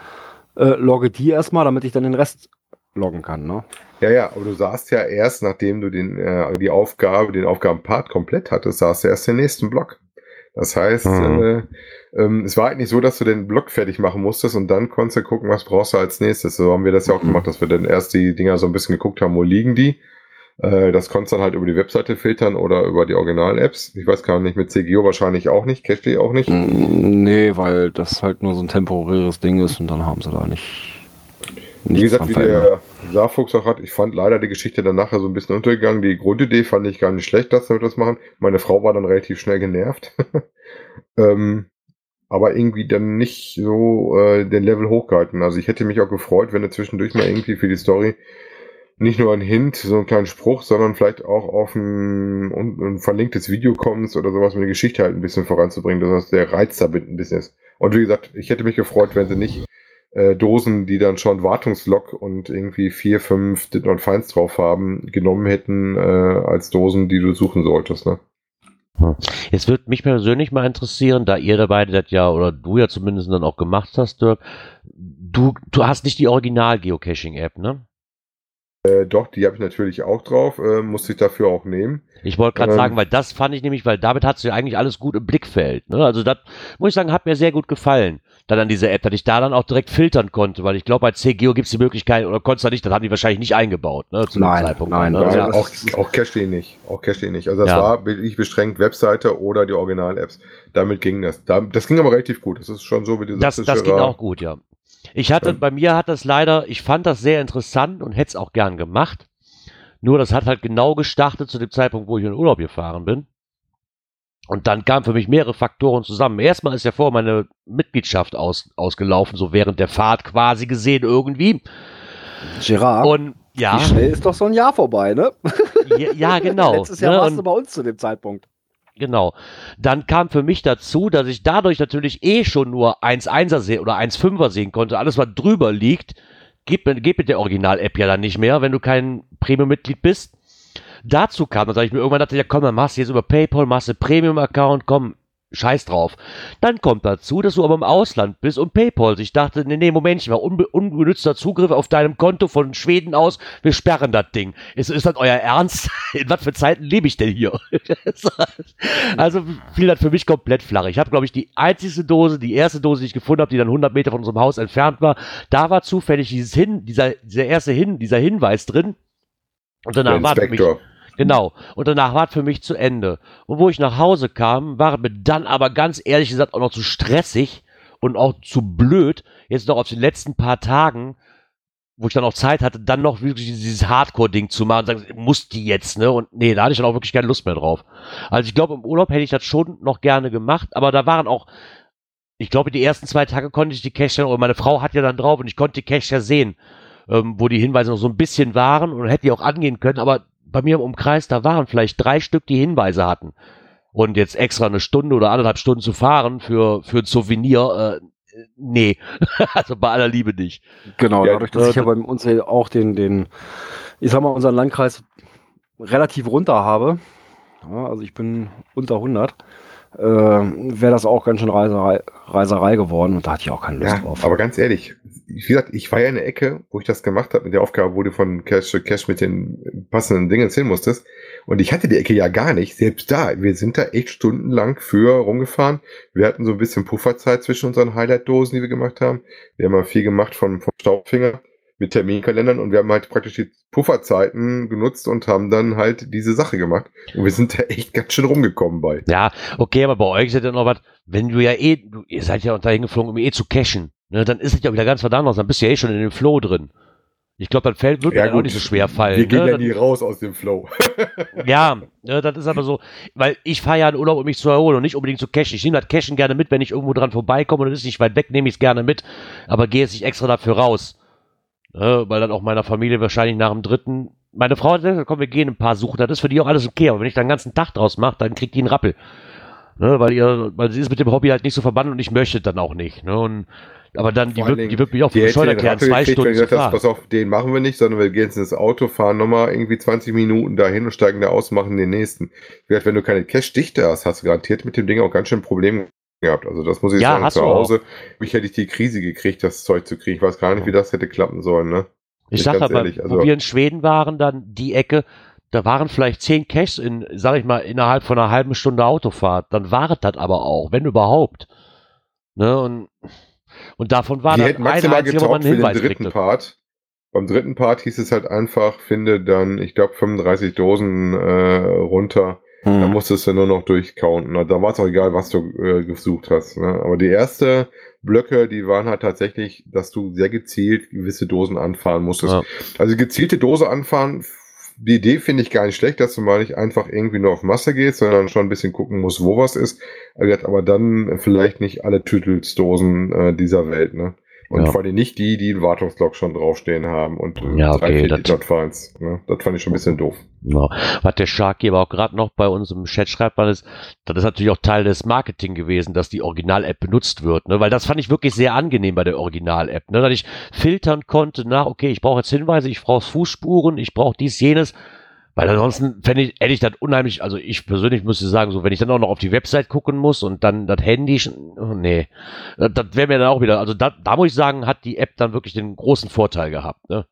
äh, logge die erstmal, damit ich dann den Rest loggen kann, ne? ja, ja, aber du sahst ja erst, nachdem du den, äh, die Aufgabe, den Aufgabenpart komplett hattest, sahst du erst den nächsten Block. Das heißt, Mhm. äh, ähm, es war halt nicht so, dass du den Block fertig machen musstest und dann konntest du gucken, was brauchst du als nächstes. So haben wir das ja auch Mhm. gemacht, dass wir dann erst die Dinger so ein bisschen geguckt haben, wo liegen die. Äh, das konntest du dann halt über die Webseite filtern oder über die Original-Apps. Ich weiß gar nicht, mit CGO wahrscheinlich auch nicht, Cashly auch nicht. Mm, Nee, weil das halt nur so ein temporäres Ding ist und dann haben sie da nicht. Wie gesagt, wie der Saarfuchs auch hat, ich fand leider die Geschichte dann nachher so ein bisschen untergegangen. Die Grundidee fand ich gar nicht schlecht, dass wir das machen. Meine Frau war dann relativ schnell genervt. ähm, aber irgendwie dann nicht so äh, den Level hochgehalten. Also ich hätte mich auch gefreut, wenn du zwischendurch mal irgendwie für die Story nicht nur ein Hint, so einen kleinen Spruch, sondern vielleicht auch auf ein, ein verlinktes Video kommst oder sowas, um die Geschichte halt ein bisschen voranzubringen, dass das der Reiz da ein bisschen ist. Und wie gesagt, ich hätte mich gefreut, wenn sie nicht äh, Dosen, die dann schon Wartungslog und irgendwie vier, fünf Dit und Feins drauf haben, genommen hätten äh, als Dosen, die du suchen solltest. Ne? Jetzt würde mich persönlich mal interessieren, da ihr da beide das ja, oder du ja zumindest dann auch gemacht hast, Dirk, du, du hast nicht die Original-Geocaching-App, ne? Äh, doch, die habe ich natürlich auch drauf, äh, musste ich dafür auch nehmen. Ich wollte gerade Ähm. sagen, weil das fand ich nämlich, weil damit hast du ja eigentlich alles gut im Blickfeld. Ne? Also das, muss ich sagen, hat mir sehr gut gefallen, dann an dieser App, dass ich da dann auch direkt filtern konnte, weil ich glaube, bei CGO gibt es die Möglichkeit, oder konntest du nicht, das haben die wahrscheinlich nicht eingebaut, ne? Zu dem Nein, Zeitpunkt. nein, ne? Also Nein, das- auch, auch Cashly nicht. Auch Cashly nicht. Also das Ja. war wirklich beschränkt Webseite oder die Original-Apps. Damit ging das. Da, das ging aber relativ gut. Das ist schon so, wie du Das, das ging auch gut, ja. Ich hatte, Ja. bei mir hat das leider, ich fand das sehr interessant und hätte es auch gern gemacht. Nur das hat halt genau gestartet zu dem Zeitpunkt, wo ich in den Urlaub gefahren bin. Und dann kamen für mich mehrere Faktoren zusammen. Erstmal ist ja vor meine Mitgliedschaft aus, ausgelaufen, so während der Fahrt quasi gesehen irgendwie. Gerard, Und ja, wie schnell ist doch so ein Jahr vorbei, ne? ja, ja genau. Letztes Jahr ne? warst du bei uns zu dem Zeitpunkt. Genau. Dann kam für mich dazu, dass ich dadurch natürlich eh schon nur 1,1er sehen oder 1,5er sehen konnte. Alles, was drüber liegt, geht mit, geht mit der Original-App ja dann nicht mehr, wenn du kein Premium-Mitglied bist. Dazu kam, sag ich mir irgendwann, dachte, ja komm, dann machst du jetzt über PayPal, machst du Premium-Account, komm, scheiß drauf. Dann kommt dazu, dass du aber im Ausland bist und PayPal. Ich dachte, nee, nee, Momentchen mal, unbe unbenützter Zugriff auf deinem Konto von Schweden aus, wir sperren das Ding. Ist, ist das euer Ernst? In was für Zeiten lebe ich denn hier? also fiel das für mich komplett flach. Ich habe, glaube ich, die einzige Dose, die erste Dose, die ich gefunden habe, die dann 100 Meter von unserem Haus entfernt war, da war zufällig dieses Hin, dieser, dieser erste Hin, dieser Hinweis drin. Und danach war für mich. Genau. Und danach war es für mich zu Ende. Und wo ich nach Hause kam, war es mir dann aber ganz ehrlich gesagt auch noch zu stressig und auch zu blöd, jetzt noch auf den letzten paar Tagen, wo ich dann auch Zeit hatte, dann noch wirklich dieses Hardcore-Ding zu machen und sagen, muss die jetzt, ne? Und nee, da hatte ich dann auch wirklich keine Lust mehr drauf. Also ich glaube, im Urlaub hätte ich das schon noch gerne gemacht, aber da waren auch, ich glaube, die ersten zwei Tage konnte ich die Cache, oder meine Frau hat ja dann drauf und ich konnte die Cache ja sehen, ähm, wo die Hinweise noch so ein bisschen waren und hätte die auch angehen können, aber bei mir im Umkreis, da waren vielleicht drei Stück, die Hinweise hatten. Und jetzt extra eine Stunde oder anderthalb Stunden zu fahren für, für ein Souvenir, äh, nee. also bei aller Liebe nicht. Genau, Ja, dadurch, dass äh, ich ja bei uns auch den, den, ich sag mal, unseren Landkreis relativ runter habe. Ja, also ich bin unter 100. äh, wäre das auch ganz schön Reiserei, Reiserei geworden und da hatte ich auch keine Lust Ja, drauf. aber ganz ehrlich, wie gesagt, ich war ja in der Ecke, wo ich das gemacht habe mit der Aufgabe, wo du von Cash zu Cash mit den passenden Dingen hin musstest. Und ich hatte die Ecke ja gar nicht, selbst da. Wir sind da echt stundenlang für rumgefahren. Wir hatten so ein bisschen Pufferzeit zwischen unseren Highlight-Dosen, die wir gemacht haben. Wir haben mal viel gemacht von, vom Staubfinger mit Terminkalendern und wir haben halt praktisch die Pufferzeiten genutzt und haben dann halt diese Sache gemacht. Und wir sind da echt ganz schön rumgekommen bei. Ja, okay, aber bei euch ist ja noch was, wenn du ja eh, du, ihr seid ja dahin geflogen, um eh zu cashen, ne, dann ist es ja wieder ganz verdammt aus, dann bist du ja eh schon in dem Flow drin. Ich glaube, dann fällt, wird mir dann auch nicht so schwer fallen. Wir gehen ne? ja nie raus aus dem Flow. Ja, ne, das ist aber so, weil ich fahre ja in Urlaub, um mich zu erholen und nicht unbedingt zu cashen. Ich nehme das Cashen gerne mit, wenn ich irgendwo dran vorbeikomme und es ist nicht weit weg, nehme ich es gerne mit, aber gehe jetzt nicht extra dafür raus. Ne, weil dann auch meiner Familie wahrscheinlich nach dem dritten, meine Frau hat gesagt, komm, wir gehen ein paar suchen, das ist für die auch alles okay, aber wenn ich da den ganzen Tag draus mache, dann kriegt die einen Rappel. Ne, weil ihr, weil sie ist mit dem Hobby halt nicht so verbannt und ich möchte dann auch nicht. Ne, und, aber dann, die wird, die wird mich auch erklären, Rappel zwei wenn Stunden zu gesagt hast, pass auf, den machen wir nicht, sondern wir gehen jetzt ins Auto, fahren nochmal irgendwie 20 Minuten dahin und steigen da aus, machen den nächsten. Gesagt, wenn du keine Cash-Dichte hast, hast du garantiert mit dem Ding auch ganz schön Probleme gehabt. Also das muss ich Ja, sagen, hast zu du auch. Hause, mich hätte ich die Krise gekriegt, das Zeug zu kriegen. Ich weiß gar nicht, wie das hätte klappen sollen, ne? Ich Bin sag aber, ehrlich, wo also- wir in Schweden waren, dann die Ecke, da waren vielleicht zehn Caches in, sag ich mal, innerhalb von einer halben Stunde Autofahrt. Dann war das aber auch, wenn überhaupt. Ne, und, und davon war die dann hätten ein maximal einziger, wo man einen für den dritten kriegte. Part. Beim dritten Part hieß es halt einfach, finde dann, ich glaube, 35 Dosen äh, runter. Da Mhm. musstest du nur noch durchcounten. Da war es auch egal, was du äh, gesucht hast. Ne? Aber die erste Blöcke, die waren halt tatsächlich, dass du sehr gezielt gewisse Dosen anfahren musstest. Ja. Also gezielte Dose anfahren, die Idee finde ich gar nicht schlecht, dass du mal nicht einfach irgendwie nur auf Masse gehst, sondern schon ein bisschen gucken musst, wo was ist. Aber dann vielleicht nicht alle Tütelsdosen äh, dieser Welt. Ne? Und Ja. vor allem nicht die, die einen Wartungslog schon draufstehen haben und äh, Ja, drei, okay, vier Feins. Ne? Das fand ich schon ein bisschen doof. Ja. Was der Sharky aber auch gerade noch bei uns im Chat schreibt, weil es, das ist natürlich auch Teil des Marketing gewesen, dass die Original-App benutzt wird, ne? weil das fand ich wirklich sehr angenehm bei der Original-App, ne? dass ich filtern konnte nach, okay, ich brauche jetzt Hinweise, ich brauche Fußspuren, ich brauche dies, jenes, weil ansonsten fände ich, hätte ich das unheimlich, also ich persönlich müsste sagen, so wenn ich dann auch noch auf die Website gucken muss und dann das Handy, schon- oh, nee, das, das wäre mir dann auch wieder, also da, da muss ich sagen, hat die App dann wirklich den großen Vorteil gehabt, ne?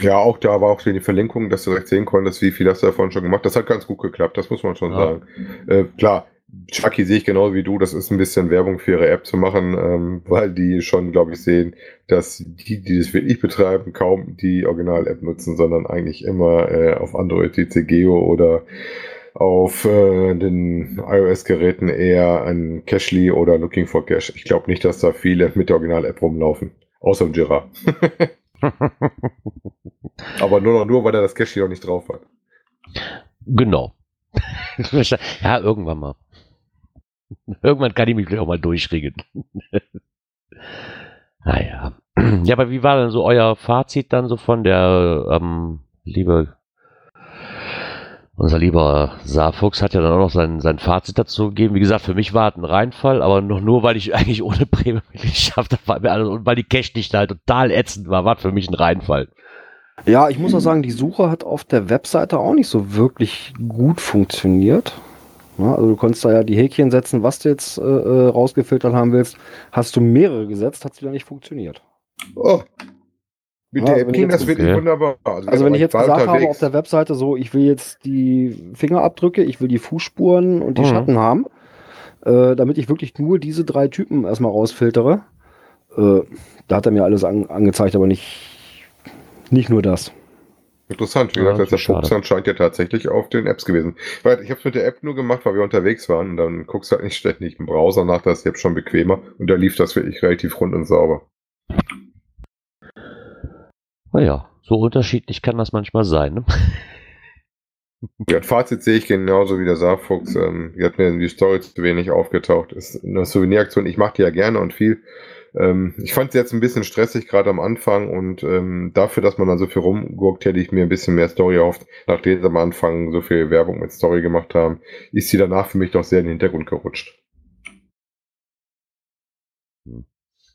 Ja, auch da war auch die Verlinkung, dass du direkt sehen konntest, wie viel hast du davon schon gemacht. Das hat ganz gut geklappt, das muss man schon Ja. sagen. Äh, klar, Chucky sehe ich genauso wie du, das ist ein bisschen Werbung für ihre App zu machen, ähm, weil die schon, glaube ich, sehen, dass die, die das wirklich betreiben, kaum die Original-App nutzen, sondern eigentlich immer äh, auf Android, TC Geo oder auf äh, den iOS-Geräten eher an Cashly oder Looking for Cash. Ich glaube nicht, dass da viele mit der Original-App rumlaufen. Außer Jira. Aber nur noch nur, weil er das Cashly noch nicht drauf hat. Genau. ja, irgendwann mal. Irgendwann kann ich mich auch mal durchringen. naja. Ja, aber wie war denn so euer Fazit dann so von der ähm, liebe unser lieber Saarfuchs hat ja dann auch noch sein, sein Fazit dazu gegeben. Wie gesagt, für mich war es ein Reinfall, aber noch nur, weil ich eigentlich ohne Prämie-Mitgliedschaft war alles, und weil die Cash-Dichte halt total ätzend war, war für mich ein Reinfall. Ja, ich muss auch sagen, die Suche hat auf der Webseite auch nicht so wirklich gut funktioniert. Ja, also du konntest da ja die Häkchen setzen, was du jetzt äh, äh, rausgefiltert haben willst. Hast du mehrere gesetzt, hat es wieder nicht funktioniert. Oh. Mit Ja, der App wenn ging das wirklich Okay. wunderbar. Also wenn ich jetzt gesagt habe unterwegs. auf der Webseite so, ich will jetzt die Fingerabdrücke, ich will die Fußspuren und die Mhm. Schatten haben, äh, damit ich wirklich nur diese drei Typen erstmal rausfiltere. Äh, da hat er mir alles an, angezeigt, aber nicht, nicht nur das. Interessant, wie Ja, gesagt, der. Fuchs anscheinend ja tatsächlich auf den Apps gewesen. Weil ich habe es mit der App nur gemacht, weil wir unterwegs waren und dann guckst du halt nicht ständig im Browser nach, das ist jetzt schon bequemer und da lief das wirklich relativ rund und sauber. Naja, so unterschiedlich kann das manchmal sein. Ne? Ja, das Fazit sehe ich genauso wie der Saarfuchs. Ähm, die hat mir die Story zu wenig aufgetaucht. Ist eine Souveniraktion, ich mache die ja gerne und viel. Ähm, ich fand es jetzt ein bisschen stressig, gerade am Anfang und ähm, dafür, dass man dann so viel rumgurkt, hätte ich mir ein bisschen mehr Story erhofft. Nachdem sie am Anfang so viel Werbung mit Story gemacht haben, ist sie danach für mich doch sehr in den Hintergrund gerutscht.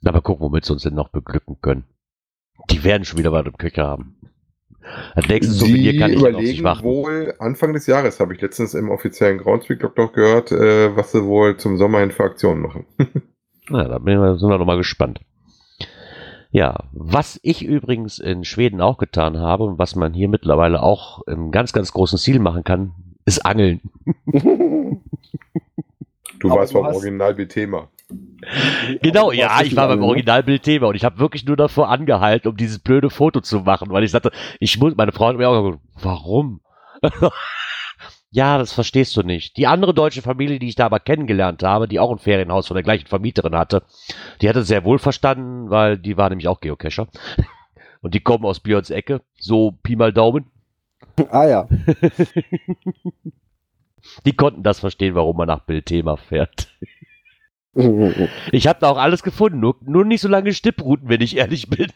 Aber gucken, womit sie uns denn noch beglücken können. Die werden schon wieder was im Köcher haben. Das nächste Souvenir kann ich dann auf überlegen warten. wohl Anfang des Jahres, habe ich letztens im offiziellen Groundspeak noch gehört, äh, was sie wohl zum Sommer hin für Aktionen machen. Na, da bin wir, sind wir doch mal gespannt. Ja, was ich übrigens in Schweden auch getan habe und was man hier mittlerweile auch im ganz, ganz großen Stil machen kann, ist Angeln. Du Aber warst du beim hast- Original-Thema. Genau, ja, ich war beim ne? Originalbildthema und ich habe wirklich nur davor angehalten, um dieses blöde Foto zu machen, weil ich sagte, ich muss, meine Frau hat mir auch gesagt, warum? ja, das verstehst du nicht. Die andere deutsche Familie, die ich da aber kennengelernt habe, die auch ein Ferienhaus von der gleichen Vermieterin hatte, die hatte es sehr wohl verstanden, weil die war nämlich auch Geocacher. Und die kommen aus Björns Ecke, so Pi mal Daumen. ah ja. Die konnten das verstehen, warum man nach Bildthema fährt. Ich habe da auch alles gefunden, nur, nur nicht so lange Stipprouten, wenn ich ehrlich bin.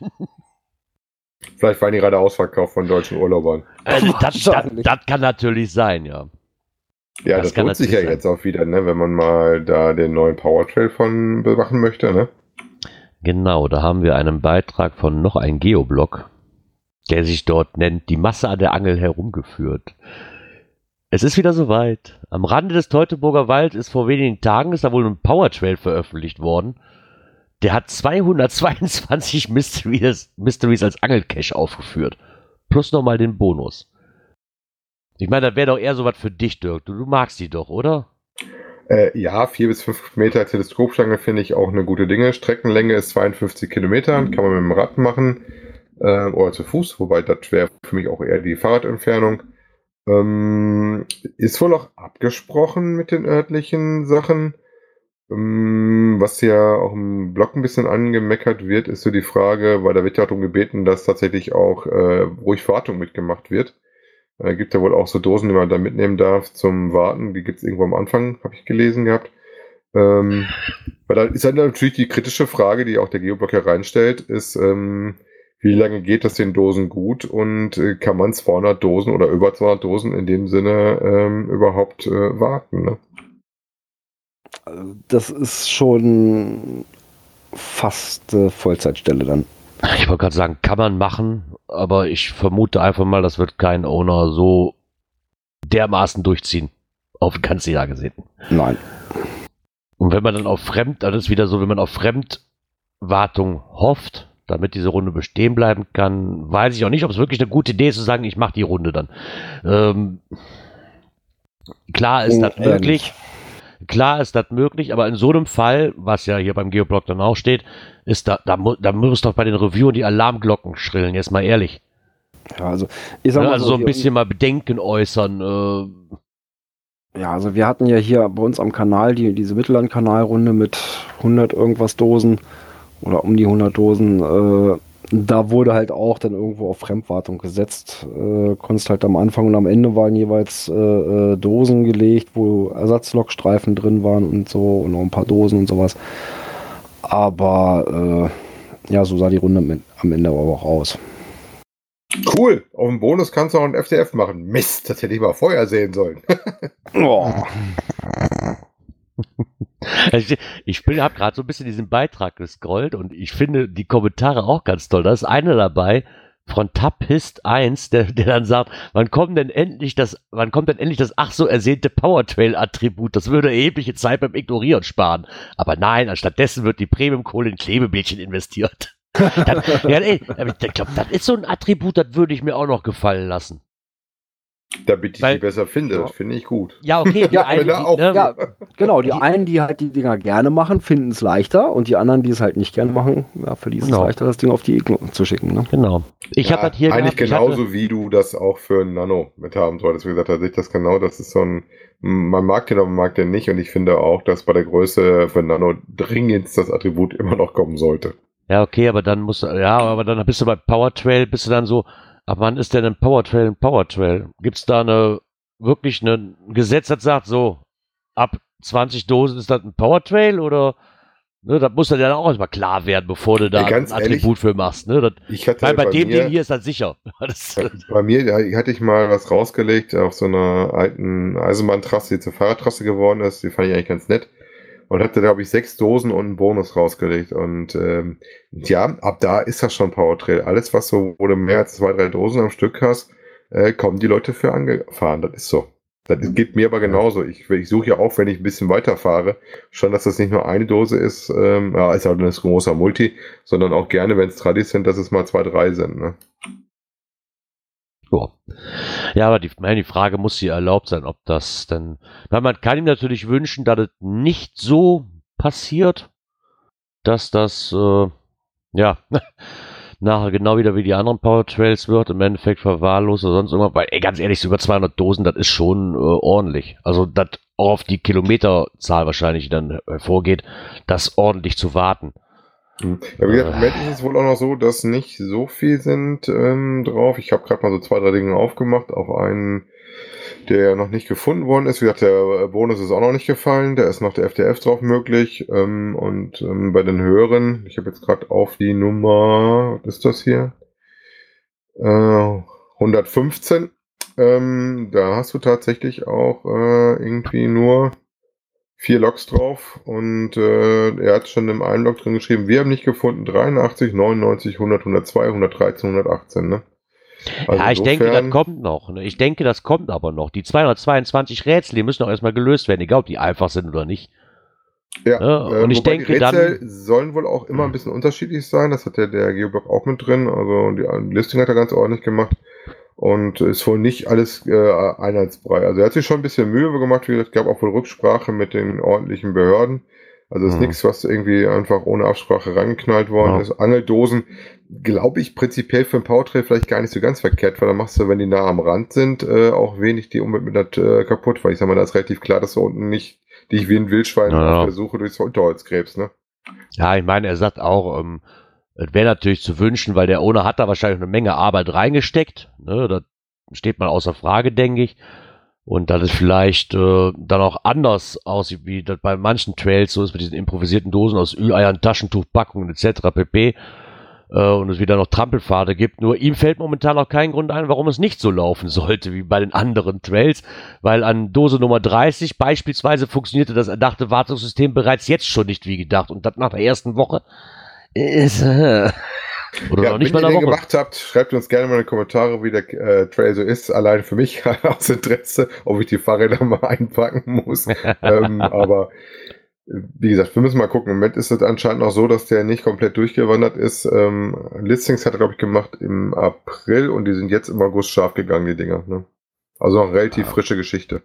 Vielleicht waren die gerade ausverkauft von deutschen Urlaubern. Also, das, das, das kann natürlich sein, ja. Ja, Das das, kann lohnt sich ja natürlich sein. jetzt auch wieder, ne, wenn man mal da den neuen Powertrail von bewachen möchte, ne? Genau, da haben wir einen Beitrag von noch einem Geoblog, der sich dort nennt, die Masse an der Angel herumgeführt. Es ist wieder soweit. Am Rande des Teutoburger Wald ist vor wenigen Tagen ist da wohl ein Powertrail veröffentlicht worden. Der hat 222 Mysteries, Mysteries als Angelcache aufgeführt. Plus nochmal den Bonus. Ich meine, das wäre doch eher sowas für dich, Dirk. Du, du magst die doch, oder? Äh, ja, vier bis fünf Meter Teleskopstange finde ich auch eine gute Dinge. Streckenlänge ist 52 Kilometer, kann man mit dem Rad machen äh, oder zu Fuß, wobei das wäre für mich auch eher die Fahrradentfernung. Ähm, ist wohl auch abgesprochen mit den örtlichen Sachen. Ähm, was ja auch im Blog ein bisschen angemeckert wird, ist so die Frage, weil da wird ja darum gebeten, dass tatsächlich auch äh, ruhig Wartung mitgemacht wird. Äh, gibt ja wohl auch so Dosen, die man da mitnehmen darf zum Warten. Die gibt es irgendwo am Anfang, habe ich gelesen gehabt. Ähm, weil da ist dann natürlich die kritische Frage, die auch der Geoblock hereinstellt, ist, ähm, wie lange geht das den Dosen gut und äh, kann man 200 Dosen oder über 200 Dosen in dem Sinne ähm, überhaupt äh, warten? Ne? Das ist schon fast äh, Vollzeitstelle dann. Ich wollte gerade sagen, kann man machen, aber ich vermute einfach mal, das wird kein Owner so dermaßen durchziehen. Auf ein ganzes Jahr gesehen. Nein. Und wenn man dann auf Fremd, das ist wieder so, wenn man auf Fremdwartung hofft, damit diese Runde bestehen bleiben kann, weiß ich auch nicht, ob es wirklich eine gute Idee ist zu sagen, ich mache die Runde dann. Ähm, klar ist das Oh, eher möglich. Klar ist das möglich, aber in so einem Fall, was ja hier beim Geoblog dann auch steht, ist da, da, da muss doch bei den Reviewern die Alarmglocken schrillen, jetzt mal ehrlich. Ja, also ich sag Ja, mal also so ein wir- bisschen mal Bedenken äußern. Äh, Ja, also wir hatten ja hier bei uns am Kanal die, diese Mittellandkanalrunde mit 100 irgendwas Dosen oder um die 100 Dosen. Äh, da wurde halt auch dann irgendwo auf Fremdwartung gesetzt. Äh, konntest halt am Anfang und am Ende waren jeweils äh, äh, Dosen gelegt, wo Ersatzlokstreifen drin waren und so und noch ein paar Dosen und sowas. Aber äh, ja, so sah die Runde mit, am Ende aber auch aus. Cool, auf dem Bonus kannst du auch einen FDF machen. Mist, das hätte ich mal vorher sehen sollen. Oh. Ich, ich habe gerade so ein bisschen diesen Beitrag gescrollt und ich finde die Kommentare auch ganz toll. Da ist einer dabei von Tapist 1, der, der dann sagt, wann kommt denn endlich das, wann kommt denn endlich das ach so ersehnte Powertrail-Attribut? Das würde erhebliche Zeit beim Ignorieren sparen. Aber nein, anstattdessen wird die Premium-Kohle in Klebebildchen investiert. das, ja, ey, ich glaube, das ist so ein Attribut, das würde ich mir auch noch gefallen lassen. Damit ich Weil- die besser finde, das finde ich gut. Ja, okay, die Ja, eine, wenn er die, auch- ne, Ja, genau. Die einen, die halt die Dinger gerne machen, finden es leichter und die anderen, die es halt nicht gerne machen, ja, für die ist Genau. es leichter, das Ding auf die Iglo zu schicken. Ne? Genau. Ich habe das hier Eigentlich gehabt, ich hatte- genauso wie du das auch für ein Nano mit haben solltest. Wie gesagt, da sehe ich das genau. Das ist so ein, man mag den, aber man mag den nicht. Und ich finde auch, dass bei der Größe für ein Nano dringend das Attribut immer noch kommen sollte. Ja, okay, aber dann musst du, ja, aber dann bist du bei Powertrail, bist du dann so, ab wann ist denn ein Powertrail ein Powertrail? Gibt's da eine, wirklich ein Gesetz, das sagt so, ab 20 Dosen ist das ein Powertrail oder, ne, das muss dann ja auch erstmal klar werden, bevor du da Ja, ganz ein ehrlich, Attribut für machst, ne, das, Ich hatte weil bei, bei dem mir, Ding hier ist das sicher. Das, Bei mir da hatte ich mal was rausgelegt auf so einer alten Eisenbahntrasse, die zur Fahrradtrasse geworden ist. Die fand ich eigentlich ganz nett. Und hatte, glaube ich, sechs Dosen und einen Bonus rausgelegt. Und ähm, ja, ab da ist das schon Powertrail. Alles, was so, wo du mehr als zwei, drei Dosen am Stück hast, äh, kommen die Leute für angefahren. Das ist so. Das geht mir aber genauso. Ich, ich suche ja auch, wenn ich ein bisschen weiterfahre, schon, dass das nicht nur eine Dose ist, ähm, ja, ist halt ein großer Multi, sondern auch gerne, wenn es Tradis sind, dass es mal zwei, drei sind. Ne? Ja. ja, aber die, meine, die Frage muss hier erlaubt sein, ob das denn, weil man kann ihm natürlich wünschen, dass es nicht so passiert, dass das, äh, ja, nachher genau wieder wie die anderen Power Trails wird, im Endeffekt verwahrlost oder sonst irgendwas, weil, ey, ganz ehrlich, so über 200 Dosen, das ist schon äh, ordentlich. Also, das auch auf die Kilometerzahl wahrscheinlich dann hervorgeht, das ordentlich zu warten. Hm. Ja, wie gesagt, im Moment ist es wohl auch noch so, dass nicht so viel sind ähm, drauf. Ich habe gerade mal so zwei, drei Dinge aufgemacht auf einen der noch nicht gefunden worden ist. Wie gesagt, der Bonus ist auch noch nicht gefallen. Da ist noch der FDF drauf möglich. Ähm, und ähm, bei den höheren, ich habe jetzt gerade auf die Nummer, was ist das hier? Äh, 115. Ähm, da hast du tatsächlich auch äh, irgendwie nur vier Logs drauf und äh, er hat schon im einen Log drin geschrieben, wir haben nicht gefunden 83, 99, 100, 102, 113, 118, ne? Also ja, ich denke, das kommt noch. Ne? Ich denke, das kommt aber noch. Die 222 Rätsel, die müssen auch erstmal gelöst werden, egal ob die einfach sind oder nicht. Ja, ja und äh, ich denke die Rätsel dann. sollen wohl auch immer ein bisschen unterschiedlich sein. Das hat ja der Geoblock auch mit drin. Also die Listing hat er ganz ordentlich gemacht. Und ist wohl nicht alles äh, einheitsbrei. Also er hat sich schon ein bisschen Mühe gemacht. Wie gesagt, gab auch wohl Rücksprache mit den ordentlichen Behörden. Also ist mhm. nichts, was irgendwie einfach ohne Absprache reingeknallt worden ja. ist. Angeldosen, glaube ich, prinzipiell für ein Powertrail vielleicht gar nicht so ganz verkehrt, weil dann machst du, wenn die nah am Rand sind, äh, auch wenig die Umwelt mit äh, kaputt, weil ich sag mal, da ist relativ klar, dass du unten nicht dich wie ein Wildschwein ja. auf der Suche durchs Unterholz gräbst, ne? Ja, ich meine, er sagt auch, ähm, es wäre natürlich zu wünschen, weil der Owner hat da wahrscheinlich eine Menge Arbeit reingesteckt. Ne? Da steht mal außer Frage, denke ich. Und dass es vielleicht äh, dann auch anders aussieht, wie das bei manchen Trails so ist, mit diesen improvisierten Dosen aus Ü-Eiern, Taschentuchpackungen etc. pp. Äh, und es wieder noch Trampelpfade gibt. Nur ihm fällt momentan auch kein Grund ein, warum es nicht so laufen sollte wie bei den anderen Trails, weil an Dose Nummer 30 beispielsweise funktionierte das erdachte Wartungssystem bereits jetzt schon nicht wie gedacht. Und das nach der ersten Woche ist... Äh, oder ja, noch nicht wenn mal ihr den gemacht habt, schreibt uns gerne mal in die Kommentare, wie der äh, Trail so ist. Allein für mich aus Interesse, ob ich die Fahrräder mal einpacken muss. ähm, aber wie gesagt, wir müssen mal gucken. Im Moment ist es anscheinend noch so, dass der nicht komplett durchgewandert ist. Ähm, Listings hat er, glaube ich, gemacht im April und die sind jetzt im August scharf gegangen, die Dinger. Ne? Also noch relativ ah. frische Geschichte.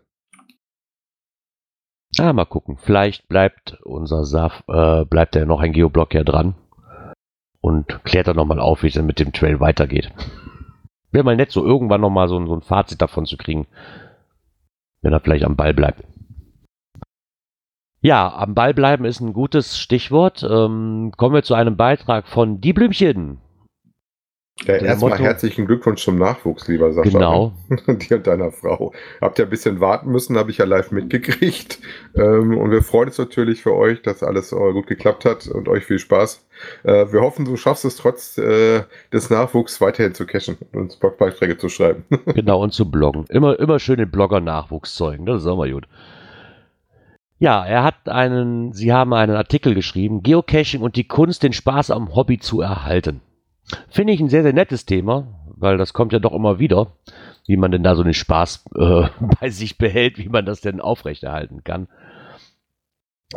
Ah, mal gucken. Vielleicht bleibt unser Saf, äh, bleibt ja noch ein Geoblock ja dran und klärt dann nochmal auf, wie es dann mit dem Trail weitergeht. Wäre mal nett, so irgendwann nochmal so, so ein Fazit davon zu kriegen, wenn er vielleicht am Ball bleibt. Ja, am Ball bleiben ist ein gutes Stichwort. Ähm, kommen wir zu einem Beitrag von Die Blümchen. Ja, erstmal herzlichen Glückwunsch zum Nachwuchs, lieber Sascha. Genau. Dir und deiner Frau. Habt ihr ein bisschen warten müssen, habe ich ja live mitgekriegt. Ähm, und wir freuen uns natürlich für euch, dass alles äh, gut geklappt hat und euch viel Spaß. Äh, wir hoffen, du schaffst es trotz äh, des Nachwuchs weiterhin zu cashen und uns Blogbeiträge zu schreiben. genau, und zu bloggen. Immer, immer schön den Blogger Nachwuchs zeugen, das ist auch mal gut. Ja, er hat einen, sie haben einen Artikel geschrieben, Geocaching und die Kunst, den Spaß am Hobby zu erhalten. Finde ich ein sehr, sehr nettes Thema, weil das kommt ja doch immer wieder, wie man denn da so den Spaß äh, bei sich behält, wie man das denn aufrechterhalten kann.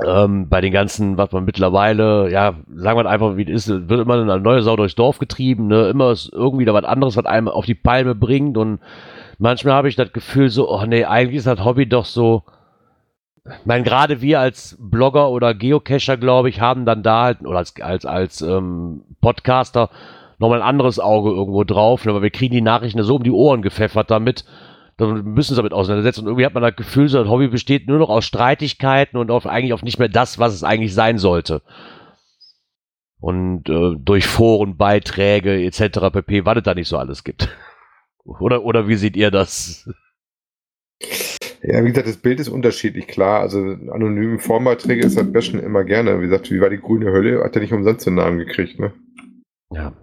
Ähm, bei den ganzen, was man mittlerweile, ja, sagen wir einfach, wie es ist, wird immer eine neue Sau durchs Dorf getrieben, ne? Immer ist irgendwie da was anderes, was einem auf die Palme bringt und manchmal habe ich das Gefühl so, oh nee, eigentlich ist das Hobby doch so, ich meine, gerade wir als Blogger oder Geocacher, glaube ich, haben dann da halt, oder als, als, als ähm, Podcaster, nochmal ein anderes Auge irgendwo drauf, ne? aber wir kriegen die Nachrichten so um die Ohren gepfeffert damit, dann müssen sie damit auseinandersetzen. Und irgendwie hat man das Gefühl, so ein Hobby besteht nur noch aus Streitigkeiten und auf, eigentlich auf nicht mehr das, was es eigentlich sein sollte. Und äh, durch Foren, Beiträge etc. pp., was es da nicht so alles gibt. Oder, oder wie seht ihr das? Ja, wie gesagt, das Bild ist unterschiedlich, klar. Also anonymen Formbeiträge ist halt Bashen immer gerne. Wie gesagt, wie war die grüne Hölle? Hat er nicht umsonst den Namen gekriegt, ne? Ja.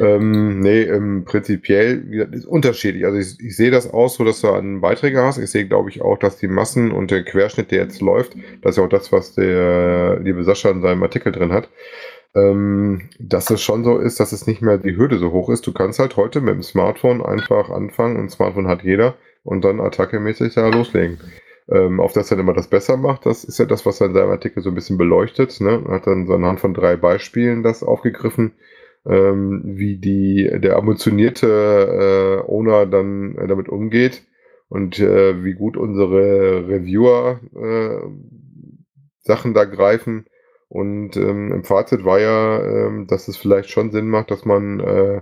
Ähm, nee, ähm, prinzipiell wie gesagt, ist unterschiedlich. Also ich, ich sehe das auch so, dass du einen Beiträge hast. Ich sehe, glaube ich, auch, dass die Massen und der Querschnitt, der jetzt läuft, das ist ja auch das, was der liebe Sascha in seinem Artikel drin hat, ähm, dass es schon so ist, dass es nicht mehr die Hürde so hoch ist. Du kannst halt heute mit dem Smartphone einfach anfangen, ein Smartphone hat jeder, und dann attackemäßig da loslegen. Ähm, auf das er immer das besser macht, das ist ja das, was er in seinem Artikel so ein bisschen beleuchtet. Ne? Hat dann so anhand von drei Beispielen das aufgegriffen ähm, wie die, der ambitionierte äh, Owner dann äh, damit umgeht und äh, wie gut unsere Reviewer äh, Sachen da greifen. Und ähm, im Fazit war ja, ähm, dass es vielleicht schon Sinn macht, dass man äh,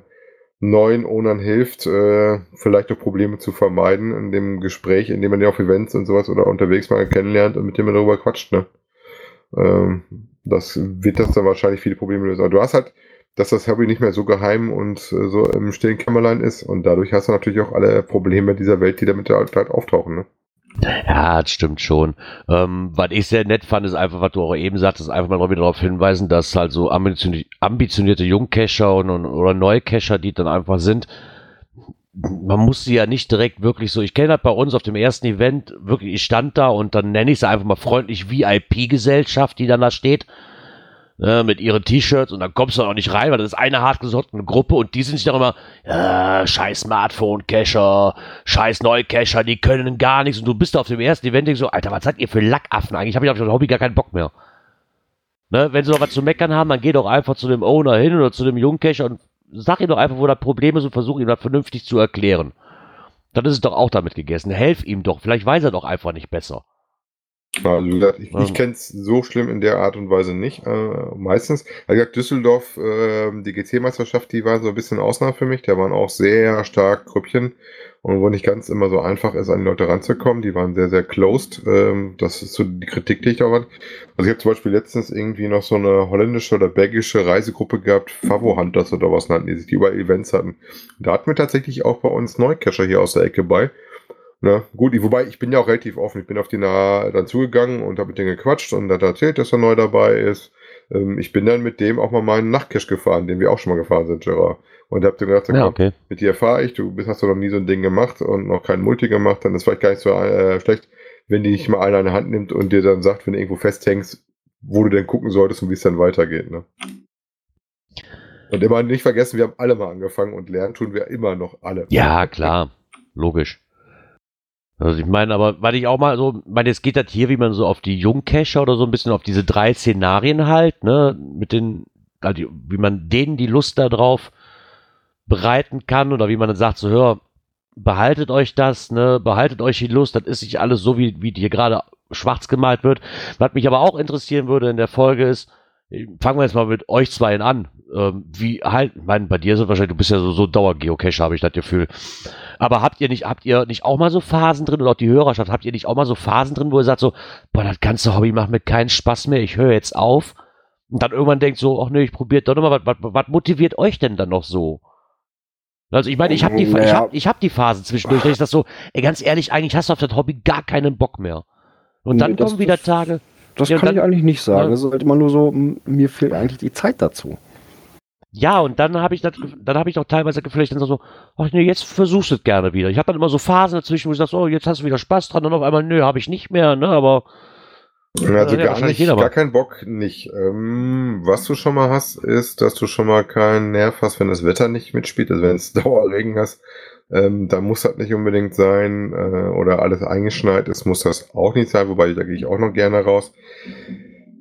neuen Ownern hilft, äh, vielleicht auch Probleme zu vermeiden in dem Gespräch, indem man ja auf Events und sowas oder unterwegs mal kennenlernt und mit dem man darüber quatscht. Ne? Ähm, das wird das dann wahrscheinlich viele Probleme lösen. Aber du hast halt dass das Hobby nicht mehr so geheim und äh, so im stillen Kämmerlein ist. Und dadurch hast du natürlich auch alle Probleme dieser Welt, die damit halt, halt auftauchen. Ne? Ja, das stimmt schon. Ähm, was ich sehr nett fand, ist einfach, was du auch eben sagtest, einfach mal wieder darauf hinweisen, dass halt so ambitionierte Jungcacher und, und, oder Neucacher, die dann einfach sind, man muss sie ja nicht direkt wirklich so, ich kenne das bei uns auf dem ersten Event, wirklich, ich stand da und dann nenne ich sie einfach mal freundlich VIP-Gesellschaft, die dann da steht ne, mit ihren T-Shirts und dann kommst du auch nicht rein, weil das ist eine hartgesottene Gruppe und die sind sich doch immer, ja, scheiß Smartphone-Cacher, scheiß Neu-Cacher, die können gar nichts und du bist auf dem ersten Event und so, Alter, was seid ihr für Lackaffen eigentlich? Hab ich auf das Hobby gar keinen Bock mehr. Ne, wenn sie noch was zu meckern haben, dann geh doch einfach zu dem Owner hin oder zu dem Jungcacher und sag ihm doch einfach, wo da Probleme sind und versuch ihm das vernünftig zu erklären. Dann ist es doch auch damit gegessen. Helf ihm doch. Vielleicht weiß er doch einfach nicht besser. Also wie gesagt, ich, ich kenne es so schlimm in der Art und Weise nicht. Äh, meistens. Wie gesagt, Düsseldorf, äh, die GC-Meisterschaft, die war so ein bisschen Ausnahme für mich. Da waren auch sehr stark Grüppchen und wo nicht ganz immer so einfach ist, an die Leute ranzukommen. Die waren sehr, sehr closed. Ähm, das ist so die Kritik, die ich auch hatte. Also ich habe zum Beispiel letztens irgendwie noch so eine holländische oder belgische Reisegruppe gehabt, Favo Hunters oder was nannten die sich, die über Events hatten. Da hatten wir tatsächlich auch bei uns Neucacher hier aus der Ecke bei. Ne? Gut, wobei ich bin ja auch relativ offen. Ich bin auf die nah dann zugegangen und habe mit denen gequatscht und hat erzählt, dass er neu dabei ist. Ähm, ich bin dann mit dem auch mal meinen Nachtcash gefahren, den wir auch schon mal gefahren sind, Gerard. Und hab dann gedacht, ja, okay. mit dir fahre ich, du bist, hast doch noch nie so ein Ding gemacht und noch kein Multi gemacht, dann ist vielleicht gar nicht so äh, schlecht, wenn die nicht mal einer in der Hand nimmt und dir dann sagt, wenn du irgendwo festhängst, wo du denn gucken solltest und wie es dann weitergeht. Ne? Und immer nicht vergessen, wir haben alle mal angefangen und lernen tun wir immer noch alle. Ja, klar. Logisch. Also ich meine, aber weil ich auch mal so, meine, es geht das hier, wie man so auf die Jungcacher oder so ein bisschen auf diese drei Szenarien halt, ne, mit den, also wie man denen die Lust da drauf bereiten kann oder wie man dann sagt, so hör, behaltet euch das, ne, behaltet euch die Lust, das ist nicht alles so, wie, wie hier gerade schwarz gemalt wird. Was mich aber auch interessieren würde in der Folge ist, fangen wir jetzt mal mit euch zwei an. Ähm, wie halt, ich meine, bei dir ist es wahrscheinlich, du bist ja so, so Dauer-Geocacher, habe ich das Gefühl. Aber habt ihr nicht, habt ihr nicht auch mal so Phasen drin oder auch die Hörerschaft, habt ihr nicht auch mal so Phasen drin, wo ihr sagt so, boah, das ganze Hobby macht mir keinen Spaß mehr, ich höre jetzt auf. Und dann irgendwann denkt so, ach nee, ich probiere doch nochmal, was, was, was motiviert euch denn dann noch so? Also ich meine, ich habe die, naja. ich hab, ich hab die Phasen zwischendurch, dass ich das so, ey, ganz ehrlich, eigentlich hast du auf das Hobby gar keinen Bock mehr. Und dann nee, kommen wieder Tage. Das ja, kann dann, ich eigentlich nicht sagen. Es ja. ist halt immer nur so, mir fehlt eigentlich die Zeit dazu. Ja, und dann habe ich das, dann habe ich auch teilweise vielleicht dann so, ach nee, jetzt versuchst du es gerne wieder. Ich habe dann immer so Phasen dazwischen, wo ich sage, oh, jetzt hast du wieder Spaß dran, und auf einmal, nö, habe ich nicht mehr, ne, aber. Also ja, gar nicht, gar keinen Bock nicht. Ähm, was du schon mal hast, ist, dass du schon mal keinen Nerv hast, wenn das Wetter nicht mitspielt, also wenn es Dauerregen hast, ähm, da muss das nicht unbedingt sein, äh, oder alles eingeschneit ist, muss das auch nicht sein, wobei da gehe ich auch noch gerne raus.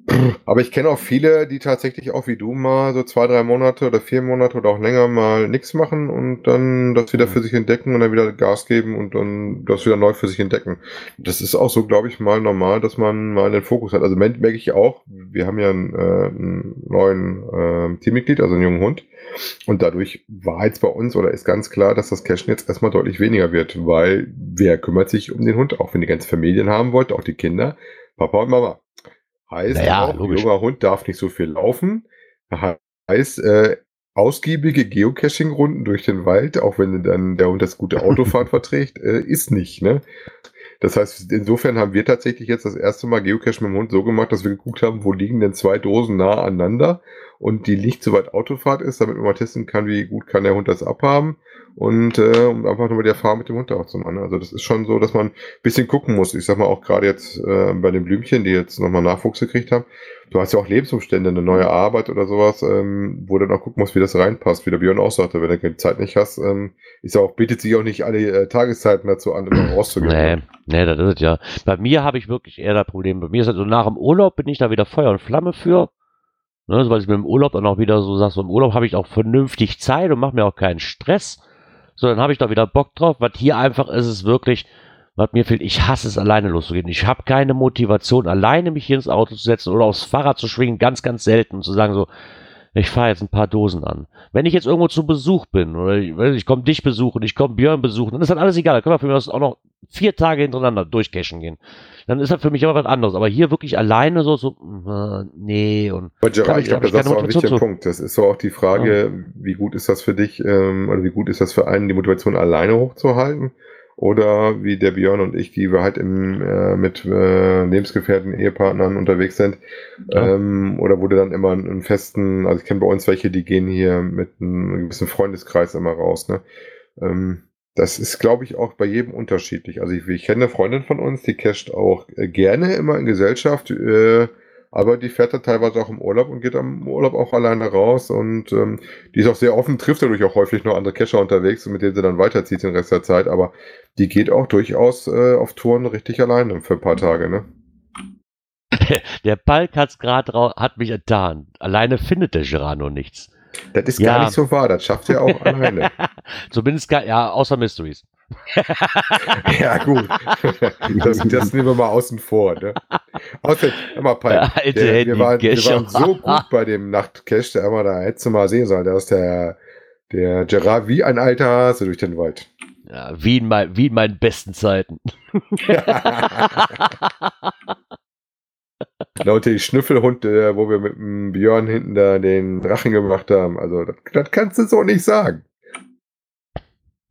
Aber ich kenne auch viele, die tatsächlich auch wie du mal so zwei, drei Monate oder vier Monate oder auch länger mal nichts machen und dann das wieder für sich entdecken und dann wieder Gas geben und dann das wieder neu für sich entdecken. Das ist auch so, glaube ich, mal normal, dass man mal den Fokus hat. Also merke ich auch, wir haben ja einen, äh, einen neuen äh, Teammitglied, also einen jungen Hund. Und dadurch war jetzt bei uns oder ist ganz klar, dass das Cashen jetzt erstmal deutlich weniger wird, weil wer kümmert sich um den Hund, auch wenn die ganze Familien haben wollte, auch die Kinder, Papa und Mama. Heißt naja, auch, logisch. junger Hund darf nicht so viel laufen. Heißt, äh, ausgiebige Geocaching-Runden durch den Wald, auch wenn dann der Hund das gute Autofahren verträgt, äh, ist nicht. Ne? Das heißt, insofern haben wir tatsächlich jetzt das erste Mal Geocache mit dem Hund so gemacht, dass wir geguckt haben, wo liegen denn zwei Dosen nah aneinander und die nicht so weit Autofahrt ist, damit man mal testen kann, wie gut kann der Hund das abhaben und äh, um einfach nur die Erfahrung mit dem Hund auch zu machen. Also das ist schon so, dass man ein bisschen gucken muss. Ich sag mal auch gerade jetzt äh, bei den Blümchen, die jetzt nochmal Nachwuchs gekriegt haben, du hast ja auch Lebensumstände, eine neue Arbeit oder sowas, ähm, wo du dann auch gucken musst, wie das reinpasst, wie der Björn auch sagte, wenn du die Zeit nicht hast, ähm, ist ja auch, bietet sich auch nicht alle äh, Tageszeiten dazu an, immer rauszugehen. Nee, nee, das ist es ja. Bei mir habe ich wirklich eher das Problem. Bei mir ist halt so nach dem Urlaub bin ich da wieder Feuer und Flamme für. Ne, weil ich mir im Urlaub dann auch wieder so sag, so im Urlaub habe ich auch vernünftig Zeit und mache mir auch keinen Stress. So, dann habe ich da wieder Bock drauf. Was hier einfach ist, ist wirklich, was mir fehlt, ich hasse es, alleine loszugehen. Ich habe keine Motivation, alleine mich hier ins Auto zu setzen oder aufs Fahrrad zu schwingen, ganz, ganz selten und zu sagen so, ich fahre jetzt ein paar Dosen an. Wenn ich jetzt irgendwo zu Besuch bin oder ich, ich komme dich besuchen, ich komme Björn besuchen, dann ist dann alles egal. Da können wir für mich auch noch vier Tage hintereinander durchcashen gehen. Dann ist das für mich aber was anderes. Aber hier wirklich alleine so, so, äh, nee. Und Aber Gerard, ich glaube, das ist auch ein wichtiger Punkt. Das ist so auch die Frage, ja. wie gut ist das für dich, ähm, oder wie gut ist das für einen, die Motivation alleine hochzuhalten? Oder wie der Björn und ich, die wir halt im, äh, mit äh, Lebensgefährten, Ehepartnern unterwegs sind. Ja. Ähm, oder wurde dann immer einen festen, also ich kenne bei uns welche, die gehen hier mit einem gewissen Freundeskreis immer raus. Ne? Ähm, das ist, glaube ich, auch bei jedem unterschiedlich. Also ich, ich kenne eine Freundin von uns, die casht auch äh, gerne immer in Gesellschaft. Äh, aber die fährt dann teilweise auch im Urlaub und geht am Urlaub auch alleine raus und ähm, die ist auch sehr offen, trifft dadurch auch häufig noch andere Cacher unterwegs, mit denen sie dann weiterzieht den Rest der Zeit, aber die geht auch durchaus äh, auf Touren richtig alleine für ein paar Tage, ne? Der Balk hat's gerade hat mich enttarnt. Alleine findet der Gerano nichts. Das ist ja. gar nicht so wahr, das schafft er auch alleine. Zumindest, ja, außer Mysteries. ja, gut. Das, das, nehmen wir mal außen vor. Ne? Außerdem, immer Palm, der, wir, waren, wir waren so gut bei dem Nachtcash, der immer da hättest du mal sehen sollen. Da ist der, der Gerard wie ein alter Hase durch den Wald. Ja, wie in, mein, wie in meinen besten Zeiten. Leute, die Schnüffelhund, äh, wo wir mit dem Björn hinten da den Drachen gemacht haben. Also, das, das kannst du so nicht sagen.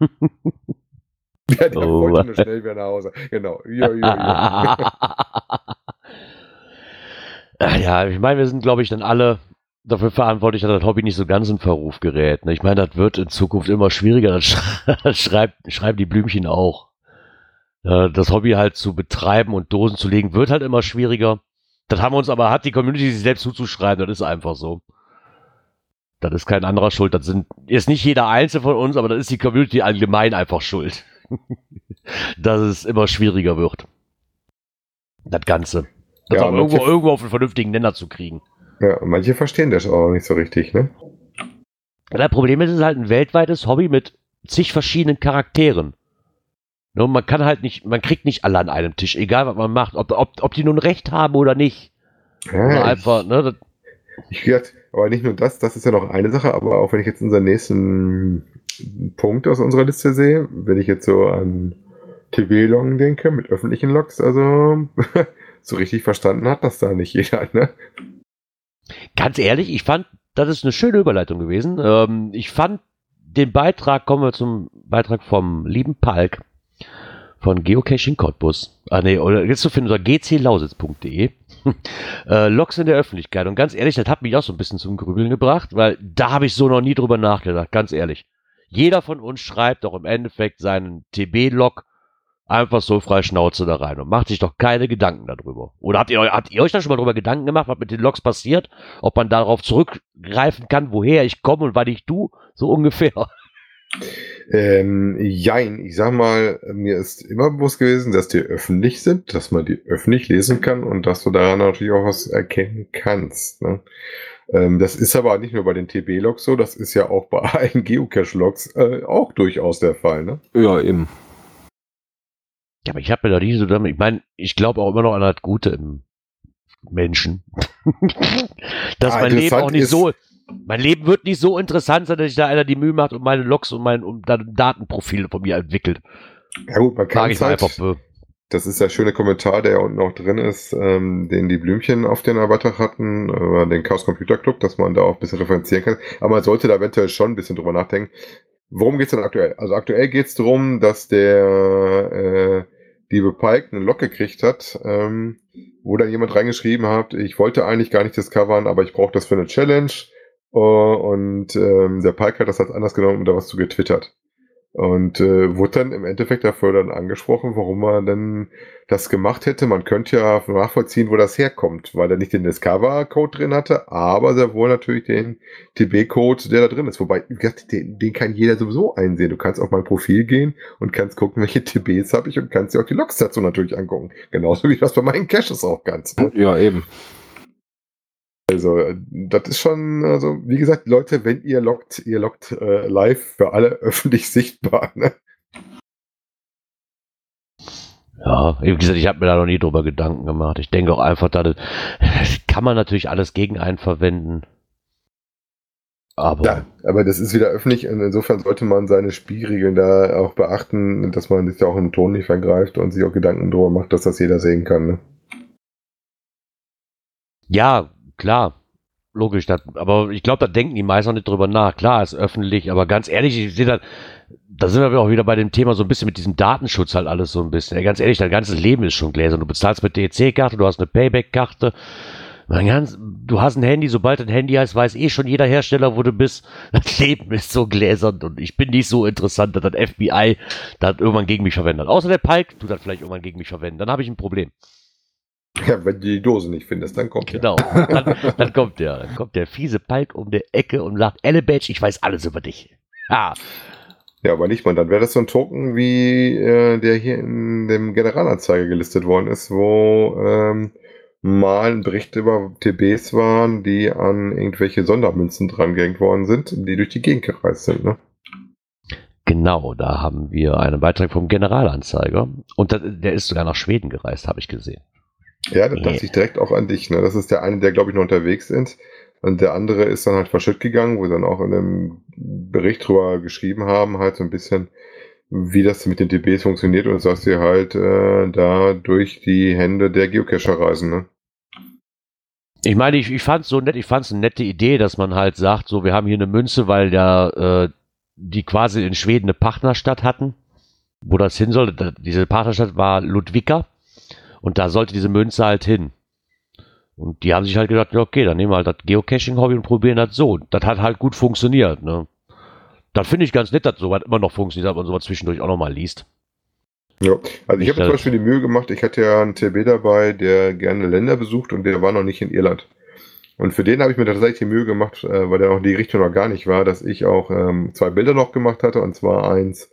Ja, der oh, wollte nur schnell wieder nach Hause. Genau. Jo, jo, jo. ja, ich meine, wir sind, glaube ich, dann alle dafür verantwortlich, dass das Hobby nicht so ganz in Verruf gerät. Ne? Ich meine, das wird in Zukunft immer schwieriger. Das, schreibt, schreiben die Blümchen auch. Das Hobby halt zu betreiben und Dosen zu legen, wird halt immer schwieriger. Das haben wir uns aber, hat die Community sich selbst zuzuschreiben, das ist einfach so. Das ist kein anderer Schuld. Das sind, ist nicht jeder Einzelne von uns, aber das ist die Community allgemein einfach schuld. dass es immer schwieriger wird. Das Ganze. Das ja, auch irgendwo, irgendwo auf einen vernünftigen Nenner zu kriegen. Ja, manche verstehen das auch nicht so richtig, ne? Das Problem ist, es ist halt ein weltweites Hobby mit zig verschiedenen Charakteren. Nur man kann halt nicht, man kriegt nicht alle an einem Tisch, egal was man macht, ob, ob, ob die nun recht haben oder nicht. Ja, oder einfach, ne? Ich werde, aber nicht nur das, das ist ja noch eine Sache, aber auch wenn ich jetzt unseren nächsten Punkt aus unserer Liste sehe, wenn ich jetzt so an TV-Loggen denke, mit öffentlichen Logs, also so richtig verstanden hat das da nicht jeder, ne? Ganz ehrlich, ich fand, das ist eine schöne Überleitung gewesen. Ähm, ich fand den Beitrag, kommen wir zum Beitrag vom lieben Palk von Geocaching Cottbus. Ah, nee, oder jetzt zu finden unter gclausitz.de. äh, Logs in der Öffentlichkeit. Und ganz ehrlich, das hat mich auch so ein bisschen zum Grübeln gebracht, weil da habe ich so noch nie drüber nachgedacht, ganz ehrlich. Jeder von uns schreibt doch im Endeffekt seinen TB-Log einfach so frei Schnauze da rein und macht sich doch keine Gedanken darüber. Oder habt ihr, habt ihr euch da schon mal darüber Gedanken gemacht, was mit den Logs passiert? Ob man darauf zurückgreifen kann, woher ich komme und was ich tue? So ungefähr. Ähm, jein, ich sag mal, mir ist immer bewusst gewesen, dass die öffentlich sind, dass man die öffentlich lesen kann und dass du daran natürlich auch was erkennen kannst. Ne? Ähm, das ist aber nicht nur bei den TB-Logs so, das ist ja auch bei allen Geocache-Logs äh, auch durchaus der Fall, ne? Ja, eben. Ja, aber ich habe mir da nicht so damit, ich meine, ich glaube auch immer noch an das Gute im Menschen. dass ja, mein Leben auch nicht so, mein Leben wird nicht so interessant sein, dass sich da einer die Mühe macht und meine Logs und mein und dann Datenprofile von mir entwickelt. Ja gut, man kann es halt, einfach das ist der schöne Kommentar, der unten auch drin ist, ähm, den die Blümchen auf den Beitrag hatten, über den Chaos Computer Club, dass man da auch ein bisschen referenzieren kann. Aber man sollte da eventuell schon ein bisschen drüber nachdenken. Worum geht's denn aktuell? Also aktuell geht's darum, dass der äh, liebe Pike eine Lok gekriegt hat, ähm, wo dann jemand reingeschrieben hat, ich wollte eigentlich gar nicht discovern, aber ich brauche das für eine Challenge. Uh, und ähm, der Pike hat das als anders genommen und da was zu getwittert. Und äh, wurde dann im Endeffekt dafür dann angesprochen, warum man denn das gemacht hätte. Man könnte ja nachvollziehen, wo das herkommt, weil er nicht den Discover-Code drin hatte, aber sehr wohl natürlich den TB-Code, der da drin ist. Wobei, wie den, den, kann jeder sowieso einsehen. Du kannst auf mein Profil gehen und kannst gucken, welche TBs habe ich und kannst dir auch die Logs dazu natürlich angucken. Genauso wie das bei meinen Caches auch kannst. Ja, eben. Also, das ist schon, also, wie gesagt, Leute, wenn ihr lockt, ihr lockt äh, live für alle öffentlich sichtbar. Ne? Ja, wie gesagt, ich habe mir da noch nie drüber Gedanken gemacht. Ich denke auch einfach, da kann man natürlich alles gegen einen verwenden. Aber, ja, aber das ist wieder öffentlich und insofern sollte man seine Spielregeln da auch beachten, dass man sich ja auch im Ton nicht vergreift und sich auch Gedanken drüber macht, dass das jeder sehen kann. Ne? Ja, klar, logisch. Das, aber ich glaube, da denken die meisten nicht drüber nach. Klar, ist öffentlich, aber ganz ehrlich, ich sehe da, da sind wir auch wieder bei dem Thema so ein bisschen mit diesem Datenschutz halt alles so ein bisschen. Ja, ganz ehrlich, dein ganzes Leben ist schon gläsern. Du bezahlst mit DEC-Karte, du hast eine Payback-Karte. du hast ein Handy, sobald ein Handy heißt, weiß eh schon jeder Hersteller, wo du bist. Das Leben ist so gläsern und ich bin nicht so interessant, dass das FBI das irgendwann gegen mich verwendet. Außer der Pike tut das vielleicht irgendwann gegen mich verwenden. Dann habe ich ein Problem. Ja, wenn du die Dose nicht findest, dann kommt Genau, dann, dann, kommt der. Dann kommt der fiese Palk um die Ecke und sagt, Elebadge, ich weiß alles über dich. Ah. Ja, aber nicht mal. Dann wäre das so ein Token, wie äh, der hier in dem Generalanzeiger gelistet worden ist, wo ähm, mal ein Bericht über TBs waren, die an irgendwelche Sondermünzen dran gehängt worden sind, die durch die Gegend gereist sind, ne? Genau, da haben wir einen Beitrag vom Generalanzeiger. Und der ist sogar nach Schweden gereist, habe ich gesehen. Ja, das dachte ich direkt auch an dich. Ne? Das ist der eine, der, glaube ich, noch unterwegs ist. Und der andere ist dann halt verschütt gegangen, wo sie dann auch in einem Bericht drüber geschrieben haben, halt so ein bisschen, wie das mit den DBs funktioniert und dass sie halt äh, da durch die Hände der Geocacher reisen. Ne? Ich meine, ich, ich fand es so nett, ich fand es eine nette Idee, dass man halt sagt, so, wir haben hier eine Münze, weil ja äh, die quasi in Schweden eine Partnerstadt hatten, wo das hin soll. Diese Partnerstadt war Ludwika. Und da sollte diese Münze halt hin. Und die haben sich halt gedacht, ja, okay, dann nehmen wir halt das Geocaching-Hobby und probieren das so. Das hat halt gut funktioniert. Ne? Das finde ich ganz nett, dass sowas immer noch funktioniert, aber man sowas zwischendurch auch nochmal liest. Ja, also ich habe zum Beispiel die Mühe gemacht, ich hatte ja einen TB dabei, der gerne Länder besucht und der war noch nicht in Irland. Und für den habe ich mir tatsächlich die Mühe gemacht, äh, weil der noch in die Richtung noch gar nicht war, dass ich auch ähm, zwei Bilder noch gemacht hatte, und zwar eins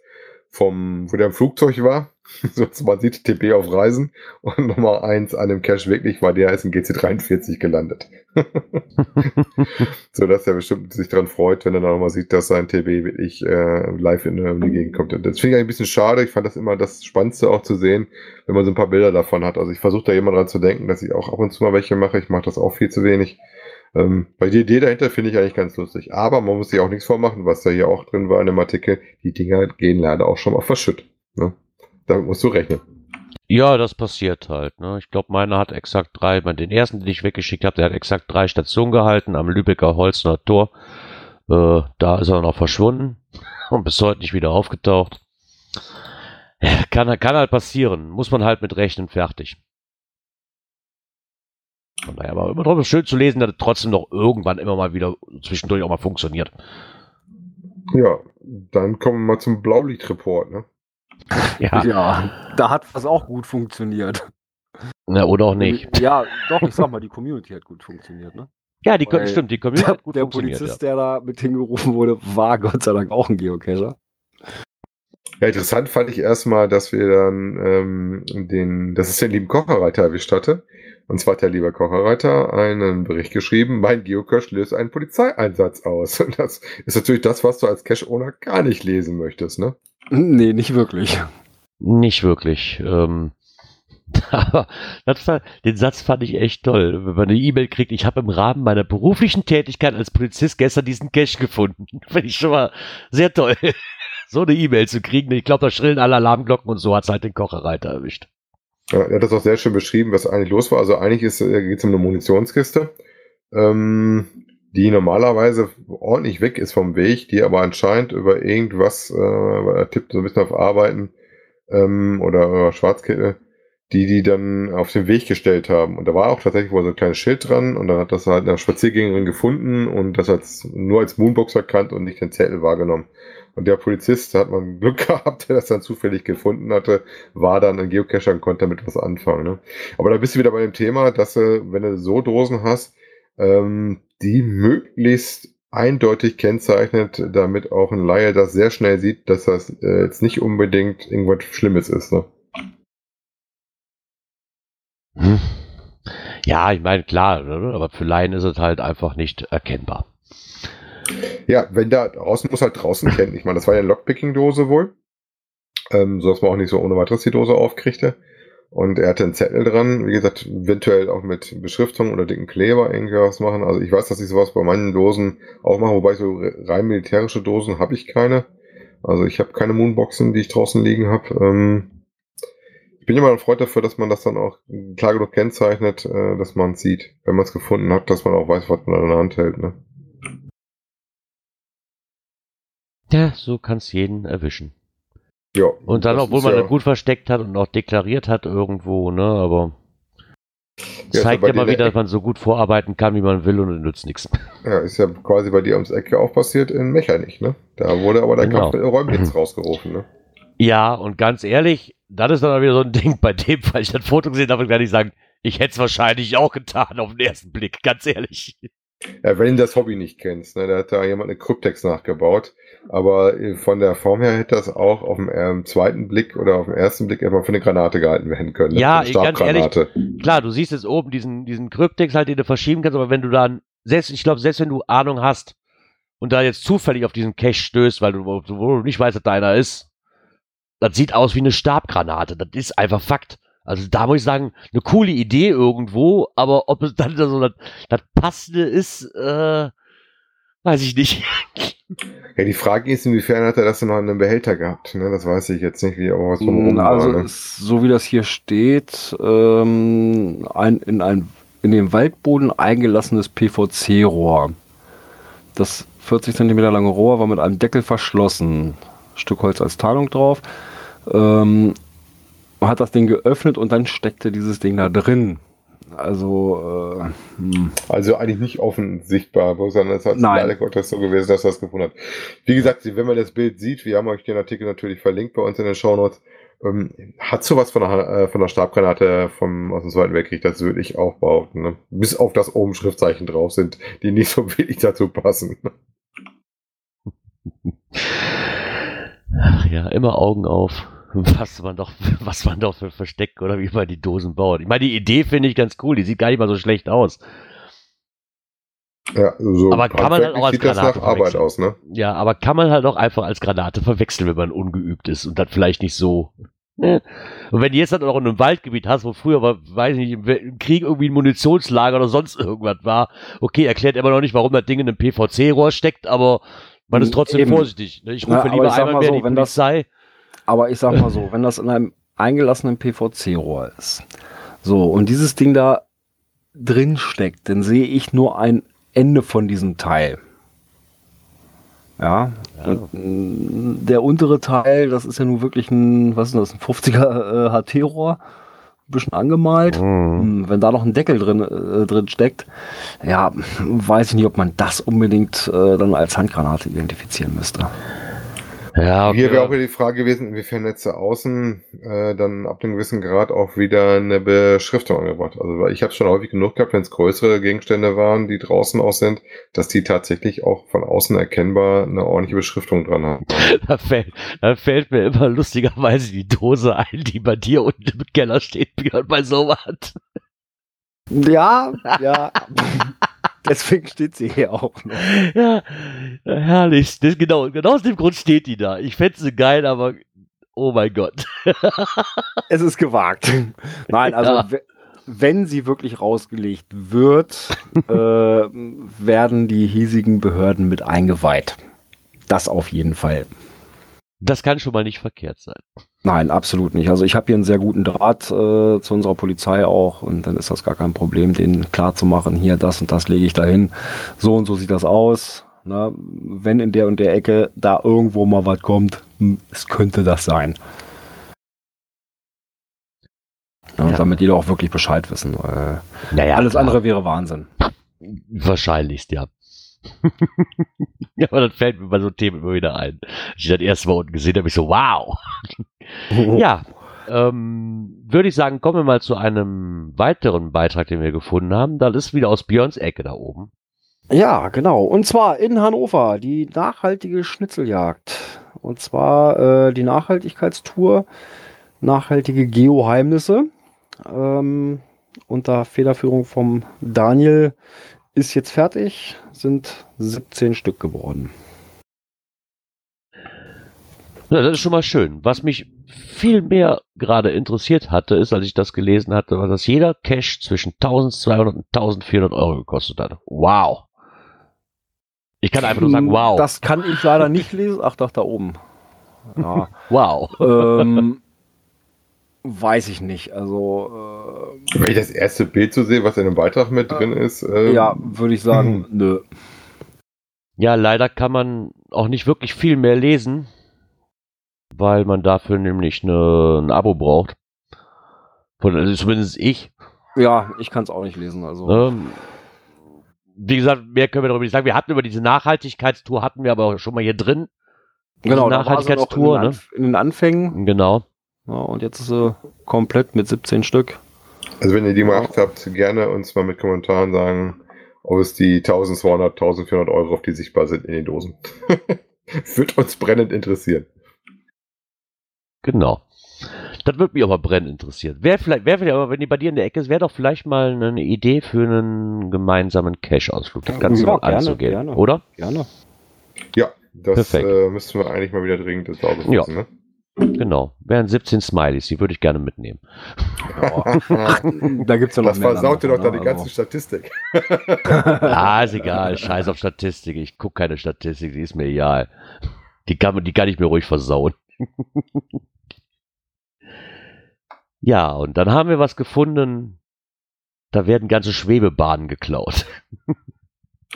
vom, wo der im Flugzeug war. so, man sieht TP auf Reisen und Nummer eins an dem Cache wirklich war, der ist in GC43 gelandet. so dass er bestimmt sich daran freut, wenn er dann nochmal sieht, dass sein TB wirklich äh, live in, die Gegend kommt. das finde ich ein bisschen schade. Ich fand das immer das Spannendste auch zu sehen, wenn man so ein paar Bilder davon hat. Also ich versuche da jemand dran zu denken, dass ich auch ab und zu mal welche mache. Ich mache das auch viel zu wenig. Ähm, weil die Idee dahinter finde ich eigentlich ganz lustig. Aber man muss sich auch nichts vormachen, was da hier auch drin war in dem Artikel. Die Dinger gehen leider auch schon mal verschütt. Ne? Damit musst du rechnen. Ja, das passiert halt. Ne? Ich glaube, meiner hat exakt drei, den ersten, den ich weggeschickt habe, der hat exakt drei Stationen gehalten am Lübecker Holzner Tor. Äh, da ist er noch verschwunden und bis heute nicht wieder aufgetaucht. Kann, kann halt passieren. Muss man halt mit rechnen, fertig. Von daher aber immer trotzdem schön zu lesen, dass es trotzdem noch irgendwann immer mal wieder zwischendurch auch mal funktioniert. Ja, dann kommen wir mal zum Blaulichtreport, ne? Ja. ja, da hat was auch gut funktioniert. Na, oder auch nicht. Ja, doch, ich sag mal, die Community hat gut funktioniert, ne? Ja, die Weil stimmt, die Community hat gut der funktioniert. Der Polizist, ja. der da mit hingerufen wurde, war Gott sei Dank auch ein Geocacher. Ja, interessant fand ich erstmal, dass wir dann ähm, den, das ist den lieben Kocherreiter erwischt hatte. Und zwar hat der liebe Kocherreiter einen Bericht geschrieben, mein Geocache löst einen Polizeieinsatz aus. Und das ist natürlich das, was du als Cache-Owner gar nicht lesen möchtest, ne? Nee, nicht wirklich. Nicht wirklich. Ähm, aber war, den Satz fand ich echt toll. Wenn man eine E-Mail kriegt, ich habe im Rahmen meiner beruflichen Tätigkeit als Polizist gestern diesen Cache gefunden. Finde ich schon mal sehr toll. so eine E-Mail zu kriegen. Ich glaube, da schrillen alle Alarmglocken und so hat es halt den Kocherreiter erwischt. Ja, er hat das auch sehr schön beschrieben, was eigentlich los war. Also eigentlich äh, geht es um eine Munitionskiste, ähm, die normalerweise ordentlich weg ist vom Weg, die aber anscheinend über irgendwas, äh, er tippt so ein bisschen auf Arbeiten, ähm, oder, oder Schwarzkittel, die die dann auf den Weg gestellt haben. Und da war auch tatsächlich wohl so ein kleines Schild dran und dann hat das halt eine Spaziergängerin gefunden und das als, nur als Moonbox erkannt und nicht den Zettel wahrgenommen. Und der Polizist, da hat man Glück gehabt, der das dann zufällig gefunden hatte, war dann ein Geocacher und konnte damit was anfangen. Ne? Aber da bist du wieder bei dem Thema, dass du, wenn du so Dosen hast, ähm, die möglichst eindeutig kennzeichnet, damit auch ein Laie das sehr schnell sieht, dass das äh, jetzt nicht unbedingt irgendwas Schlimmes ist. Ne? Hm. Ja, ich meine, klar, ne, aber für Laien ist es halt einfach nicht erkennbar. Ja, wenn da draußen muss halt draußen kennen. Ich meine, das war ja eine Lockpicking-Dose wohl, ähm, so dass man auch nicht so ohne weiteres die Dose aufkriegte. Und er hatte einen Zettel dran, wie gesagt, eventuell auch mit Beschriftung oder dicken Kleber irgendwas machen. Also ich weiß, dass ich sowas bei meinen Dosen auch mache, wobei so rein militärische Dosen habe ich keine. Also ich habe keine Moonboxen, die ich draußen liegen habe. Ähm, ich bin immer ein Freund dafür, dass man das dann auch klar genug kennzeichnet, äh, dass man es sieht, wenn man es gefunden hat, dass man auch weiß, was man in der Hand hält. Ne? Ja, so kann es jeden erwischen. Ja. Und dann, obwohl man ja gut versteckt hat und auch deklariert hat irgendwo, ne, aber ja, zeigt ja mal wieder, dass man so gut vorarbeiten kann, wie man will und es nützt nichts. Ja, ist ja quasi bei dir ums Ecke auch passiert in Mechernich, ne? Da wurde aber der genau. Kampf Räumdienst rausgerufen, ne? Ja, und ganz ehrlich, das ist dann wieder so ein Ding, bei dem, weil ich das Foto gesehen habe, werde ich sagen, ich hätte es wahrscheinlich auch getan auf den ersten Blick, ganz ehrlich. Ja, wenn du das Hobby nicht kennst, ne, da hat da jemand eine Kryptex nachgebaut, aber äh, von der Form her hätte das auch auf dem ähm, zweiten Blick oder auf dem ersten Blick immer für eine Granate gehalten werden können. Ne? Ja, ganz ehrlich, klar, du siehst jetzt oben diesen, diesen Kryptex halt, den du verschieben kannst, aber wenn du dann, selbst, ich glaube, selbst wenn du Ahnung hast und da jetzt zufällig auf diesen Cache stößt, weil du, du nicht weißt, dass deiner ist, das sieht aus wie eine Stabgranate, das ist einfach Fakt. Also da muss ich sagen, eine coole Idee irgendwo, aber ob es dann so das, das Passende ist, äh, weiß ich nicht. Ja, die Frage ist, inwiefern hat er das noch in einem Behälter gehabt? Ne? Das weiß ich jetzt nicht, wie aber was von Also war, ne? so wie das hier steht, ähm, ein, in, ein, in den Waldboden eingelassenes PVC-Rohr. Das 40 cm lange Rohr war mit einem Deckel verschlossen. Stück Holz als Tarnung drauf. Ähm, hat das Ding geöffnet und dann steckte dieses Ding da drin. Also, äh, hm. also eigentlich nicht offen sichtbar, sondern es hat leider Gottes so gewesen, dass das gefunden hat. Wie gesagt, wenn man das Bild sieht, wir haben euch den Artikel natürlich verlinkt bei uns in den Shownotes, ähm, hat sowas von der, äh, von der Stabgranate vom, aus dem Zweiten Weltkrieg, das würde ich auch behaupten. Ne? Bis auf das oben Schriftzeichen drauf sind, die nicht so wirklich dazu passen. Ach ja, immer Augen auf was man doch, was man doch für Versteck oder wie man die Dosen baut. Ich meine, die Idee finde ich ganz cool, die sieht gar nicht mal so schlecht aus. Ja, so aber kann man halt auch als Granate Arbeit aus, ne? Ja, aber kann man halt auch einfach als Granate verwechseln, wenn man ungeübt ist und dann vielleicht nicht so. Ne? Und wenn du jetzt dann auch in einem Waldgebiet hast, wo früher, war, weiß ich nicht, im Krieg irgendwie ein Munitionslager oder sonst irgendwas war, okay, erklärt immer noch nicht, warum das Ding in einem PVC-Rohr steckt, aber man ist trotzdem Eben. vorsichtig. Ne? Ich rufe Na, lieber einmal mehr so, die Polizei. Aber ich sag mal so, wenn das in einem eingelassenen PVC-Rohr ist, so, und dieses Ding da drin steckt, dann sehe ich nur ein Ende von diesem Teil. Ja, ja. Mm, der untere Teil, das ist ja nun wirklich ein, was ist das, ein 50er äh, HT-Rohr, ein bisschen angemalt. Mhm. Mm, wenn da noch ein Deckel drin, äh, drin steckt, ja, weiß ich nicht, ob man das unbedingt äh, dann als Handgranate identifizieren müsste. Ja, okay. Hier wäre auch wieder die Frage gewesen, inwiefern jetzt außen äh, dann ab einem gewissen Grad auch wieder eine Beschriftung angebracht. Also ich habe schon häufig genug gehabt, wenn es größere Gegenstände waren, die draußen auch sind, dass die tatsächlich auch von außen erkennbar eine ordentliche Beschriftung dran haben. Da fällt, da fällt mir immer lustigerweise die Dose ein, die bei dir unten im Keller steht, bei sowas. Ja, ja. Deswegen steht sie hier auch noch. Ja, herrlich. Das, genau, genau aus dem Grund steht die da. Ich fände sie geil, aber oh mein Gott. es ist gewagt. Nein, also ja. wenn sie wirklich rausgelegt wird, äh, werden die hiesigen Behörden mit eingeweiht. Das auf jeden Fall. Das kann schon mal nicht verkehrt sein. Nein, absolut nicht. Also ich habe hier einen sehr guten Draht äh, zu unserer Polizei auch und dann ist das gar kein Problem, denen klar zu machen, hier das und das lege ich dahin. So und so sieht das aus. Na, wenn in der und der Ecke da irgendwo mal was kommt, es könnte das sein. Ja, ja. Damit die auch wirklich Bescheid wissen. Weil naja, alles klar. andere wäre Wahnsinn. Wahrscheinlichst, ja. ja, aber dann fällt mir bei so Themen immer wieder ein. Als ich das erste Mal unten gesehen habe, ich so, wow. ja, ähm, würde ich sagen, kommen wir mal zu einem weiteren Beitrag, den wir gefunden haben. Das ist wieder aus Björns Ecke da oben. Ja, genau. Und zwar in Hannover, die nachhaltige Schnitzeljagd. Und zwar äh, die Nachhaltigkeitstour, nachhaltige Geoheimnisse. Ähm, unter Federführung vom Daniel ist jetzt fertig, sind 17 Stück geworden. Ja, das ist schon mal schön. Was mich viel mehr gerade interessiert hatte, ist, als ich das gelesen hatte, war, dass jeder Cash zwischen 1200 und 1400 Euro gekostet hat. Wow. Ich kann einfach nur sagen, wow. Das kann ich leider nicht lesen. Ach, doch, da oben. Ja. wow. Ähm, weiß ich nicht. Also. Äh, Wenn ich das erste Bild so sehe, was in dem Beitrag mit äh, drin ist. Ähm, ja, würde ich sagen, nö. Ja, leider kann man auch nicht wirklich viel mehr lesen, weil man dafür nämlich eine, ein Abo braucht. Von, also zumindest ich. Ja, ich kann es auch nicht lesen. Also. Ähm, wie gesagt, mehr können wir darüber nicht sagen. Wir hatten über diese Nachhaltigkeitstour, hatten wir aber schon mal hier drin. Genau, Nachhaltigkeitstour. In, ne? in den Anfängen. Genau. Ja, und jetzt ist sie komplett mit 17 Stück. Also wenn ihr die gemacht habt, gerne uns mal mit Kommentaren sagen, ob es die 1200, 1400 Euro, auf die sichtbar sind in den Dosen. Wird uns brennend interessieren. Genau. Das würde mich aber brennend interessieren. Wer vielleicht, wer vielleicht, aber wenn die bei dir in der Ecke ist, wäre doch vielleicht mal eine Idee für einen gemeinsamen Cash-Ausflug. Das Ganze ja, mal gerne, anzugehen, gerne, oder? Gerne. Ja, das äh, müssten wir eigentlich mal wieder dringend ins Auge fassen, ja. ne? Genau, wären 17 Smileys, die würde ich gerne mitnehmen. Da gibt's ja noch Das versaut dir doch da die ganze also. Statistik. ah, ist egal, scheiß auf Statistik. Ich gucke keine Statistik, die ist mir egal. Die kann, die kann ich mir ruhig versauen. Ja, und dann haben wir was gefunden, da werden ganze Schwebebahnen geklaut.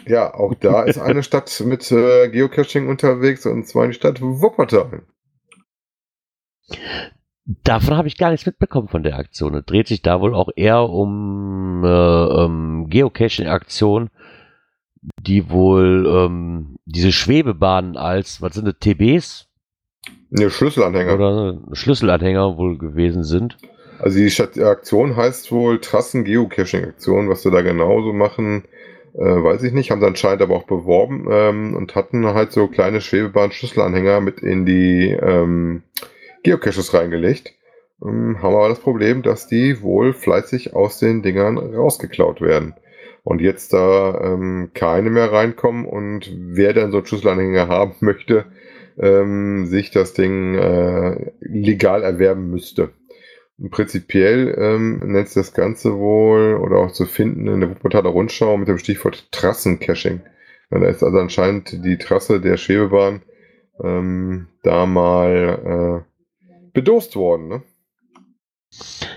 Ja, auch da ist eine Stadt mit äh, Geocaching unterwegs und zwar die Stadt Wuppertal. Davon habe ich gar nichts mitbekommen von der Aktion. Es dreht sich da wohl auch eher um, äh, um Geocaching-Aktion, die wohl ähm, diese Schwebebahnen als, was sind das, TBs? Ne, Schlüsselanhänger. Oder Schlüsselanhänger wohl gewesen sind. Also die Aktion heißt wohl Trassen-Geocaching-Aktion. Was sie da genauso machen, äh, weiß ich nicht. Haben sie anscheinend aber auch beworben ähm, und hatten halt so kleine Schwebebahn-Schlüsselanhänger mit in die ähm, Geocaches reingelegt. Ähm, haben aber das Problem, dass die wohl fleißig aus den Dingern rausgeklaut werden. Und jetzt da ähm, keine mehr reinkommen und wer denn so einen Schlüsselanhänger haben möchte, ähm, sich das Ding äh, legal erwerben müsste. Prinzipiell ähm, nennt sich das Ganze wohl oder auch zu finden in der Wuppertaler Rundschau mit dem Stichwort Trassencaching. Ja, da ist also anscheinend die Trasse der Schwebebahn ähm, da mal bedost worden. Ne?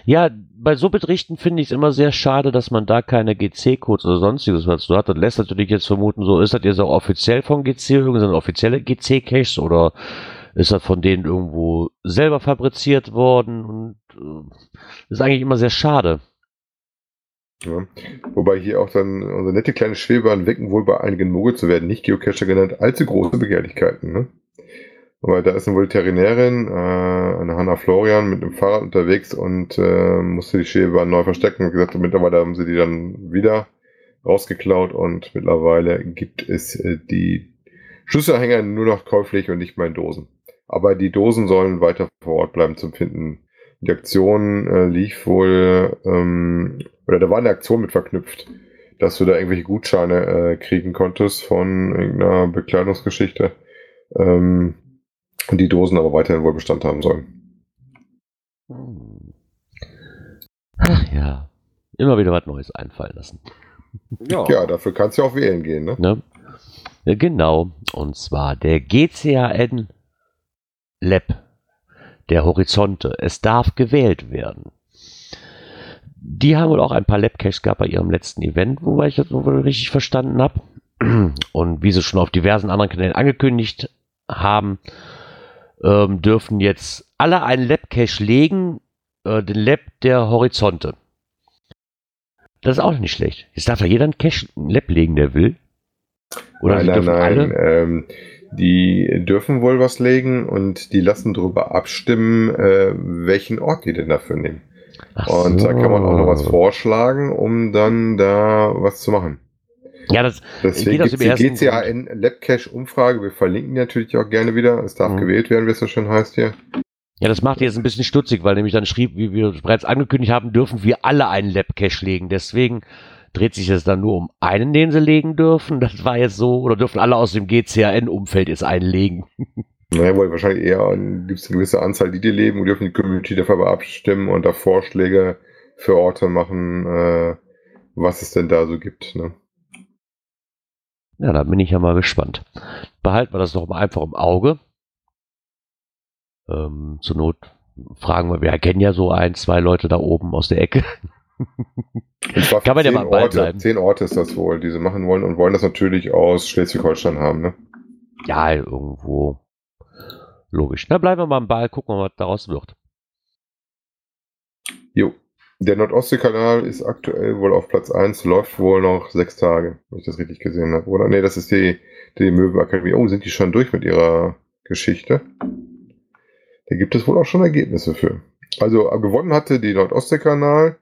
Ja, bei so Berichten finde ich es immer sehr schade, dass man da keine GC-Codes oder sonstiges was so hat. Das lässt natürlich jetzt vermuten, so ist das jetzt auch offiziell von GC, irgendeine offizielle GC-Caches oder ist das von denen irgendwo selber fabriziert worden und äh, ist eigentlich immer sehr schade. Ja. Wobei hier auch dann unsere nette kleine Schwebebahn wecken wohl bei einigen Mogel zu werden, nicht Geocacher genannt, allzu große Begehrlichkeiten. Ne? Aber da ist eine Veterinärin, äh, eine Hanna Florian, mit einem Fahrrad unterwegs und äh, musste die Schwebebahn neu verstecken. Und gesagt, mittlerweile haben sie die dann wieder rausgeklaut und mittlerweile gibt es äh, die Schlüsselhänger nur noch käuflich und nicht mehr in Dosen. Aber die Dosen sollen weiter vor Ort bleiben zum Finden. Die Aktion äh, lief wohl, ähm, oder da war eine Aktion mit verknüpft, dass du da irgendwelche Gutscheine äh, kriegen konntest von irgendeiner Bekleidungsgeschichte. Ähm, und die Dosen aber weiterhin wohl Bestand haben sollen. Ach ja, immer wieder was Neues einfallen lassen. Ja, ja dafür kannst du auch wählen gehen, ne? ne? Ja, genau, und zwar der GCAN Lab der Horizonte. Es darf gewählt werden. Die haben wohl auch ein paar Labcaches gehabt bei ihrem letzten Event, wobei ich das wohl richtig verstanden habe. Und wie sie schon auf diversen anderen Kanälen angekündigt haben, ähm, dürfen jetzt alle einen Labcache legen, äh, den Lab der Horizonte. Das ist auch nicht schlecht. Jetzt darf ja jeder einen Cache, einen Lab legen, der will. Oder nein, nein, nein. Ähm, die dürfen wohl was legen und die lassen darüber abstimmen, äh, welchen Ort die denn dafür nehmen. Ach Und da kann man auch noch was so. vorschlagen, um dann da was zu machen. Ja, das, Deswegen Geht aus dem die ersten GCAN Labcache Umfrage. Wir verlinken die natürlich auch gerne wieder. Es darf Mhm. gewählt werden, wie es so schön heißt hier. ja, das macht jetzt ein bisschen stutzig, weil nämlich dann schrieb, wie wir bereits angekündigt haben, dürfen wir alle einen Lab-Cache legen. Deswegen dreht sich das dann nur um einen, den sie legen dürfen. Das war jetzt so, oder dürfen alle aus dem GCAN-Umfeld jetzt einen legen. Naja, wohl wahrscheinlich eher gibt es eine gewisse Anzahl, die dir leben und dürfen die Community dafür aber abstimmen und da Vorschläge für Orte machen, äh, was es denn da so gibt. Ne? Ja, da bin ich ja mal gespannt. Behalten wir das doch mal einfach im Auge. Ähm, zur Not fragen wir, wir erkennen ja so ein, zwei Leute da oben aus der Ecke. Kann man ja mal Orte, bleiben. zehn Orte ist das wohl, die sie machen wollen und wollen das natürlich aus Schleswig-Holstein haben. Ne? Ja, irgendwo. Logisch. Na, bleiben wir mal am Ball, gucken wir mal, was daraus wird. Jo. Der Nordostseekanal ist aktuell wohl auf Platz 1, läuft wohl noch sechs Tage, wenn ich das richtig gesehen habe. Oder? Nee, das ist die, die Möwenakademie. Oh, sind die schon durch mit ihrer Geschichte? Da gibt es wohl auch schon Ergebnisse für. Also äh, gewonnen hatte die Nordostseekanal,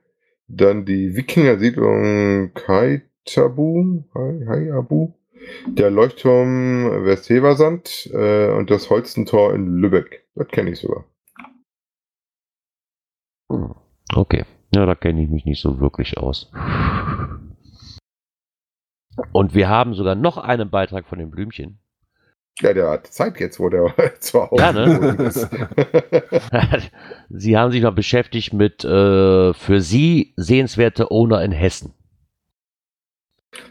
dann die Wikinger-Siedlung Kaitabu, Haiabu, der Leuchtturm Westheversand äh, und das Holstentor in Lübeck. Das kenne ich sogar. Okay. Ja, da kenne ich mich nicht so wirklich aus. Und wir haben sogar noch einen Beitrag von den Blümchen. Ja, der hat Zeit jetzt, wo der zu Hause Ja, ne? Sie haben sich mal beschäftigt mit äh, für Sie sehenswerte Owner in Hessen.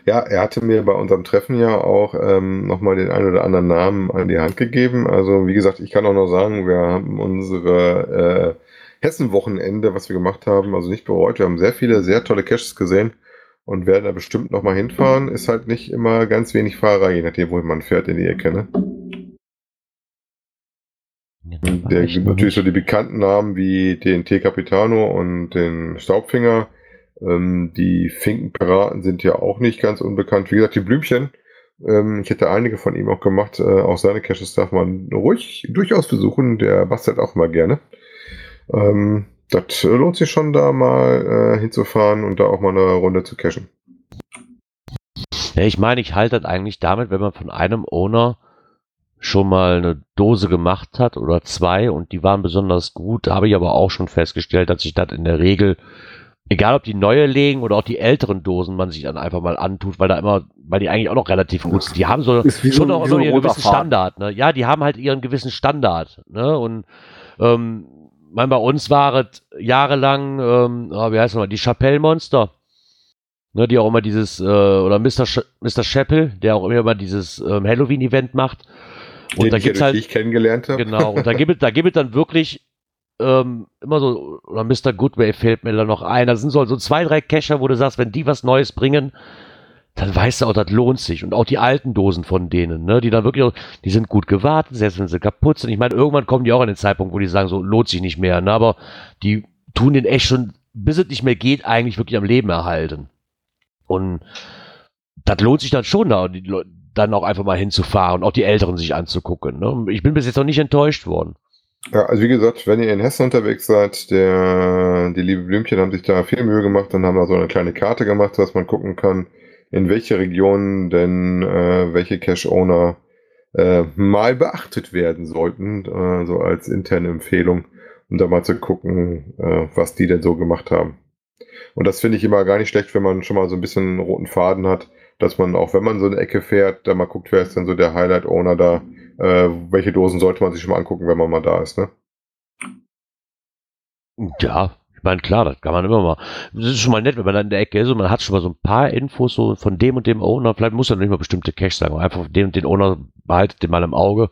ja, er hatte mir bei unserem Treffen ja auch ähm, nochmal den einen oder anderen Namen an die Hand gegeben. Also wie gesagt, ich kann auch noch sagen, wir haben unsere äh, Hessen-Wochenende, was wir gemacht haben, also nicht bereut. Wir haben sehr viele, sehr tolle Caches gesehen und werden da bestimmt nochmal hinfahren. Ist halt nicht immer ganz wenig Fahrerei, je nachdem, wo man fährt in die Ecke. Ne? Der gibt natürlich so die bekannten Namen wie den T Capitano und den Staubfinger. Ähm, die Finkenpiraten sind ja auch nicht ganz unbekannt. Wie gesagt, die Blümchen. Ähm, ich hätte einige von ihm auch gemacht. Äh, auch seine Caches darf man ruhig durchaus besuchen. Der bastelt auch mal gerne. Ähm, das lohnt sich schon, da mal äh, hinzufahren und da auch mal eine Runde zu cachen. Ja, ich meine, ich halte das eigentlich damit, wenn man von einem Owner schon mal eine Dose gemacht hat oder zwei und die waren besonders gut, habe ich aber auch schon festgestellt, dass sich das in der Regel, egal ob die neue legen oder auch die älteren Dosen, man sich dann einfach mal antut, weil da immer, weil die eigentlich auch noch relativ gut sind. Die haben so so- schon so immer ein ihren gewissen. Standard. Ne? Ja, die haben halt ihren gewissen Standard. Ne? Und ähm, mein, bei uns war es jahrelang, ähm, ah, wie heißt das mal, die Chapelle Monster. Ne, die auch immer dieses, äh, oder Mr. Sch Mr. Chappell, der auch immer dieses ähm, Halloween-Event macht. Und den da ich gibt's durch halt, dich kennengelernt habe. genau, und da gibt es, da gibt es dann wirklich ähm, immer so, oder Mr. Goodway fällt mir da noch ein. Da sind so, so zwei, drei Cacher, wo du sagst, wenn die was Neues bringen, dann weißt du auch, das lohnt sich. Und auch die alten Dosen von denen, ne, die dann wirklich, die sind gut gewartet, selbst wenn sie kaputt sind. Ich meine, irgendwann kommen die auch an den Zeitpunkt, wo die sagen, so lohnt sich nicht mehr, ne, aber die tun den echt schon, bis es nicht mehr geht, eigentlich wirklich am Leben erhalten. Und das lohnt sich dann schon, Leu- dann auch einfach mal hinzufahren auch die Älteren sich anzugucken. Ne? Ich bin bis jetzt noch nicht enttäuscht worden. Ja, also wie gesagt, wenn ihr in Hessen unterwegs seid, der, die liebe Blümchen haben sich da viel Mühe gemacht und haben da so eine kleine Karte gemacht, dass man gucken kann, in welche Regionen denn äh, welche Cache-Owner äh, mal beachtet werden sollten, äh, so als interne Empfehlung, um da mal zu gucken, äh, was die denn so gemacht haben. Und das finde ich immer gar nicht schlecht, wenn man schon mal so ein bisschen einen roten Faden hat, dass man auch, wenn man so eine Ecke fährt, da mal guckt, wer ist denn so der Highlight-Owner da, äh, welche Dosen sollte man sich schon mal angucken, wenn man mal da ist, ne? Ja, ich meine, klar, das kann man immer mal. Das ist schon mal nett, wenn man dann in der Ecke ist und man hat schon mal so ein paar Infos so von dem und dem Owner. Vielleicht muss er nicht mal bestimmte Cache sagen, einfach den und den Owner behaltet den mal im Auge.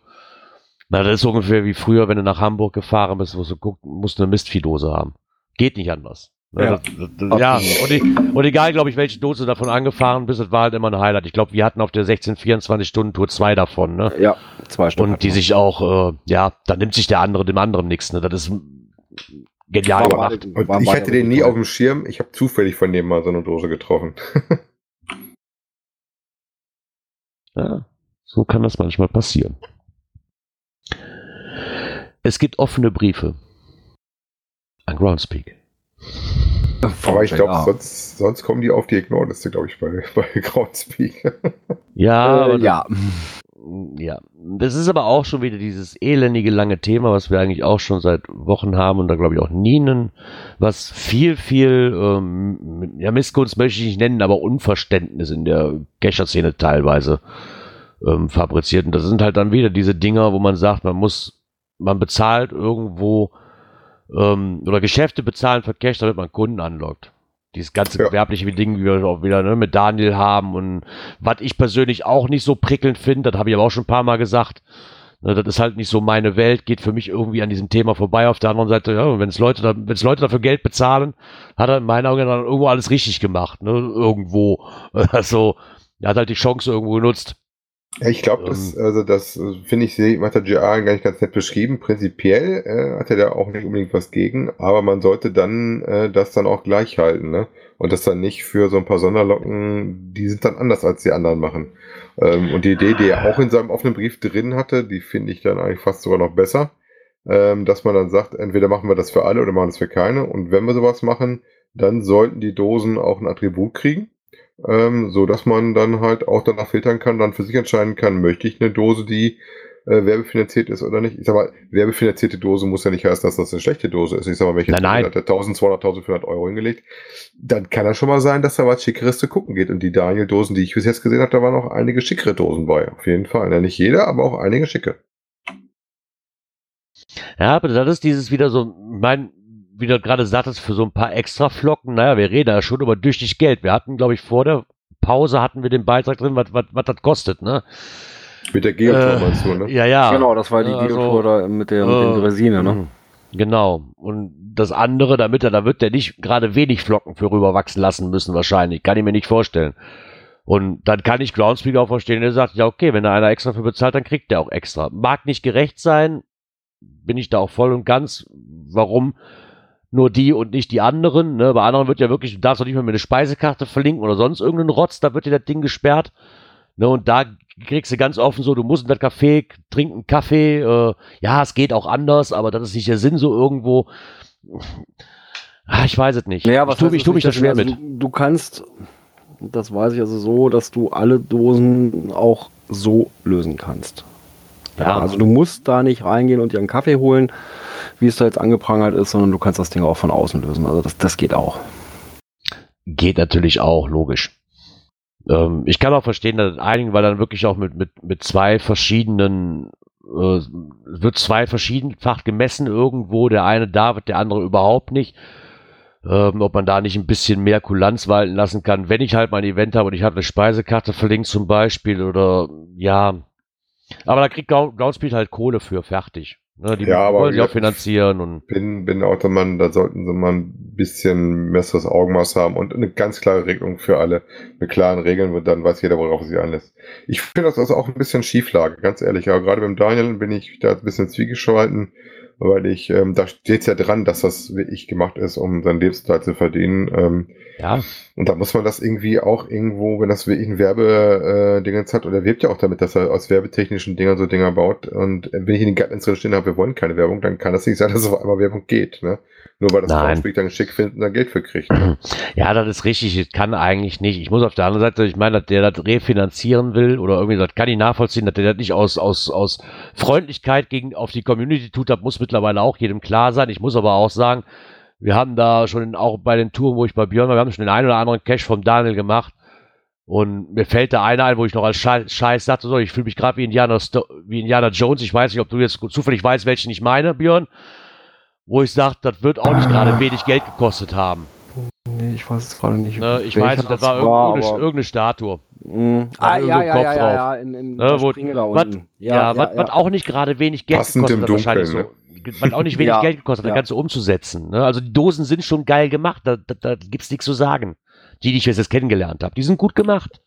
Na, das ist ungefähr wie früher, wenn du nach Hamburg gefahren bist, wo du guckst, musst du eine Mistvieh-Dose haben. Geht nicht anders. Ne, Ja. das, das, ja, und, e- und egal, glaube ich, welche Dose du davon angefahren bist, das war halt immer ein Highlight. Ich glaube, wir hatten auf der 16-24-Stunden-Tour zwei davon, ne? Ja, zwei Stück. Und die sich auch, äh, ja, da nimmt sich der andere dem anderen nichts. Ne? Das ist, genial War gemacht. Und waren ich hatte den nie auf dem Schirm. Ich habe zufällig von dem mal so eine Dose getroffen. Ja, so kann das manchmal passieren. Es gibt offene Briefe an Groundspeak. Aber ich glaube, sonst, sonst kommen die auf die Ignore-Liste, glaube ich, bei, bei Groundspeak. Ja, Äh, ja. Ja, das ist aber auch schon wieder dieses elendige lange Thema, was wir eigentlich auch schon seit Wochen haben und da glaube ich auch nie einen, was viel, viel, ähm, ja, Missgunst möchte ich nicht nennen, aber Unverständnis in der Cacher-Szene teilweise ähm, fabriziert. Und das sind halt dann wieder diese Dinger, wo man sagt, man muss, man bezahlt irgendwo ähm, oder Geschäfte bezahlen für Cash, damit man Kunden anlockt. Dieses ganze Ja. gewerbliche Ding, wie wir auch wieder ne, mit Daniel haben und was ich persönlich auch nicht so prickelnd finde, das habe ich aber auch schon ein paar Mal gesagt. Ne, das ist halt nicht so meine Welt, geht für mich irgendwie an diesem Thema vorbei. Auf der anderen Seite, ja, wenn es Leute, da, wenn's Leute dafür Geld bezahlen, hat er in meinen Augen dann irgendwo alles richtig gemacht. Ne? Irgendwo. Also, er hat halt die Chance irgendwo genutzt. Ich glaube, das, also das äh, finde ich, hat der GA gar nicht ganz nett beschrieben. Prinzipiell äh, hat er da auch nicht unbedingt was gegen, aber man sollte dann äh, das dann auch gleich halten, ne? Und das dann nicht für so ein paar Sonderlocken, die sind dann anders als die anderen machen. Ähm, und die Idee, die er auch in seinem offenen Brief drin hatte, die finde ich dann eigentlich fast sogar noch besser. Ähm, dass man dann sagt, entweder machen wir das für alle oder machen das für keine. Und wenn wir sowas machen, dann sollten die Dosen auch ein Attribut kriegen ähm, so dass man dann halt auch danach filtern kann, dann für sich entscheiden kann, möchte ich eine Dose, die äh, werbefinanziert ist oder nicht. Ich sag mal, werbefinanzierte Dose muss ja nicht heißen, dass das eine schlechte Dose ist. Ich sag mal, welche Nein, nein. hat er 1200, 1500 Euro hingelegt. Dann kann das schon mal sein, dass da was Schickeres zu gucken geht. Und die Daniel-Dosen, die ich bis jetzt gesehen habe, da waren auch einige schickere Dosen bei. Auf jeden Fall. Ja, nicht jeder, aber auch einige schicke. Ja, aber das ist dieses wieder so, mein, wie du gerade sagtest, für so ein paar extra Flocken, naja, wir reden ja schon über düchtig Geld. Wir hatten, glaube ich, vor der Pause hatten wir den Beitrag drin, was, das kostet, ne? Mit der Geotour Äh, meinst du, ne? Ja, ja. Genau, das war die Also, Videotour da mit der, mit äh, den Dresine, ne? Genau. Und das andere, damit er, da wird er nicht gerade wenig Flocken für rüberwachsen lassen müssen, wahrscheinlich. Kann ich mir nicht vorstellen. Und dann kann ich Groundspeak auch verstehen, der sagt, ja, okay, wenn da einer extra für bezahlt, dann kriegt der auch extra. Mag nicht gerecht sein, bin ich da auch voll und ganz. Warum nur die und nicht die anderen? Ne? Bei anderen wird ja wirklich, du darfst doch nicht mehr mit eine Speisekarte verlinken oder sonst irgendeinen Rotz, da wird dir das Ding gesperrt. Ne? Und da kriegst du ganz offen so, du musst in das Café trinken Kaffee. Äh, ja, es geht auch anders, aber das ist nicht der Sinn so irgendwo. Ah, ich weiß es nicht. Naja, ich was tue heißt ich tu das mich da schwer also mit. Du, du kannst, das weiß ich also so, dass du alle Dosen auch so lösen kannst. Ja, also du musst da nicht reingehen und dir einen Kaffee holen, wie es da jetzt angeprangert ist, sondern du kannst das Ding auch von außen lösen. Also das, das geht auch. Geht natürlich auch, logisch. Ähm, ich kann auch verstehen, dass einigen, weil dann wirklich auch mit, mit, mit zwei verschiedenen, äh, wird zwei verschiedenfach gemessen irgendwo, der eine da, der andere überhaupt nicht. Ähm, ob man da nicht ein bisschen mehr Kulanz walten lassen kann, wenn ich halt mein Event habe und ich habe eine Speisekarte verlinkt zum Beispiel oder ja. Aber da kriegt Gau- Groundspeed halt Kohle für, fertig. Ne, die Ja, aber wollen sie gesagt, finanzieren und bin, bin auch der Mann, da sollten sie mal ein bisschen besseres Augenmaß haben und eine ganz klare Regelung für alle. Mit klaren Regeln, wo dann weiß jeder, worauf sich einlässt. Ich finde das also auch ein bisschen Schieflage, ganz ehrlich. Aber gerade beim Daniel bin ich da ein bisschen zwiegeschalten, weil ich, ähm, da steht ja dran, dass das wirklich gemacht ist, um seinen Lebensunterhalt zu verdienen. Ähm, ja, und da muss man das irgendwie auch irgendwo, wenn das wirklich ein Werbedingens hat, und er wirbt ja auch damit, dass er aus werbetechnischen Dingern so Dinger baut. Und wenn ich in den Guidelines drin stehen habe, wir wollen keine Werbung, dann kann das nicht sein, dass auf einmal Werbung geht. Ne? Nur weil das. Groundspeak dann schick findet und dann Geld für kriegt. Ne? Ja, das ist richtig. Das kann eigentlich nicht. Ich muss auf der anderen Seite, ich meine, dass der das refinanzieren will oder irgendwie, das kann ich nachvollziehen, dass der das nicht aus, aus, aus Freundlichkeit gegen auf die Community tut. Das muss mittlerweile auch jedem klar sein. Ich muss aber auch sagen, wir haben da schon auch bei den Touren, wo ich bei Björn war, wir haben schon den einen oder anderen Cash vom Daniel gemacht. Und mir fällt da einer ein, wo ich noch als Scheiß, Scheiß sagte, so, ich fühle mich gerade wie Indiana, wie Indiana Jones. Ich weiß nicht, ob du jetzt zufällig weißt, welchen ich meine, Björn. Wo ich sage, das wird auch nicht gerade wenig Geld gekostet haben. Nee, ich weiß es gerade nicht. Ne, ich weiß, das war irgendeine, aber- irgendeine Statue. Mhm. Ah, ja, ja, Kopf ja, drauf. ja, ja, in, in Ne, der wo- da was- unten. Ja, was, was auch nicht gerade wenig Geld Passend gekostet hat, wahrscheinlich Dunkeln, so. Was auch nicht wenig Ja, Geld gekostet hat, ja. das Ganze umzusetzen. Ne? Also die Dosen sind schon geil gemacht, da, da, da gibt's nichts zu sagen. Die, die ich jetzt kennengelernt habe, die sind gut gemacht.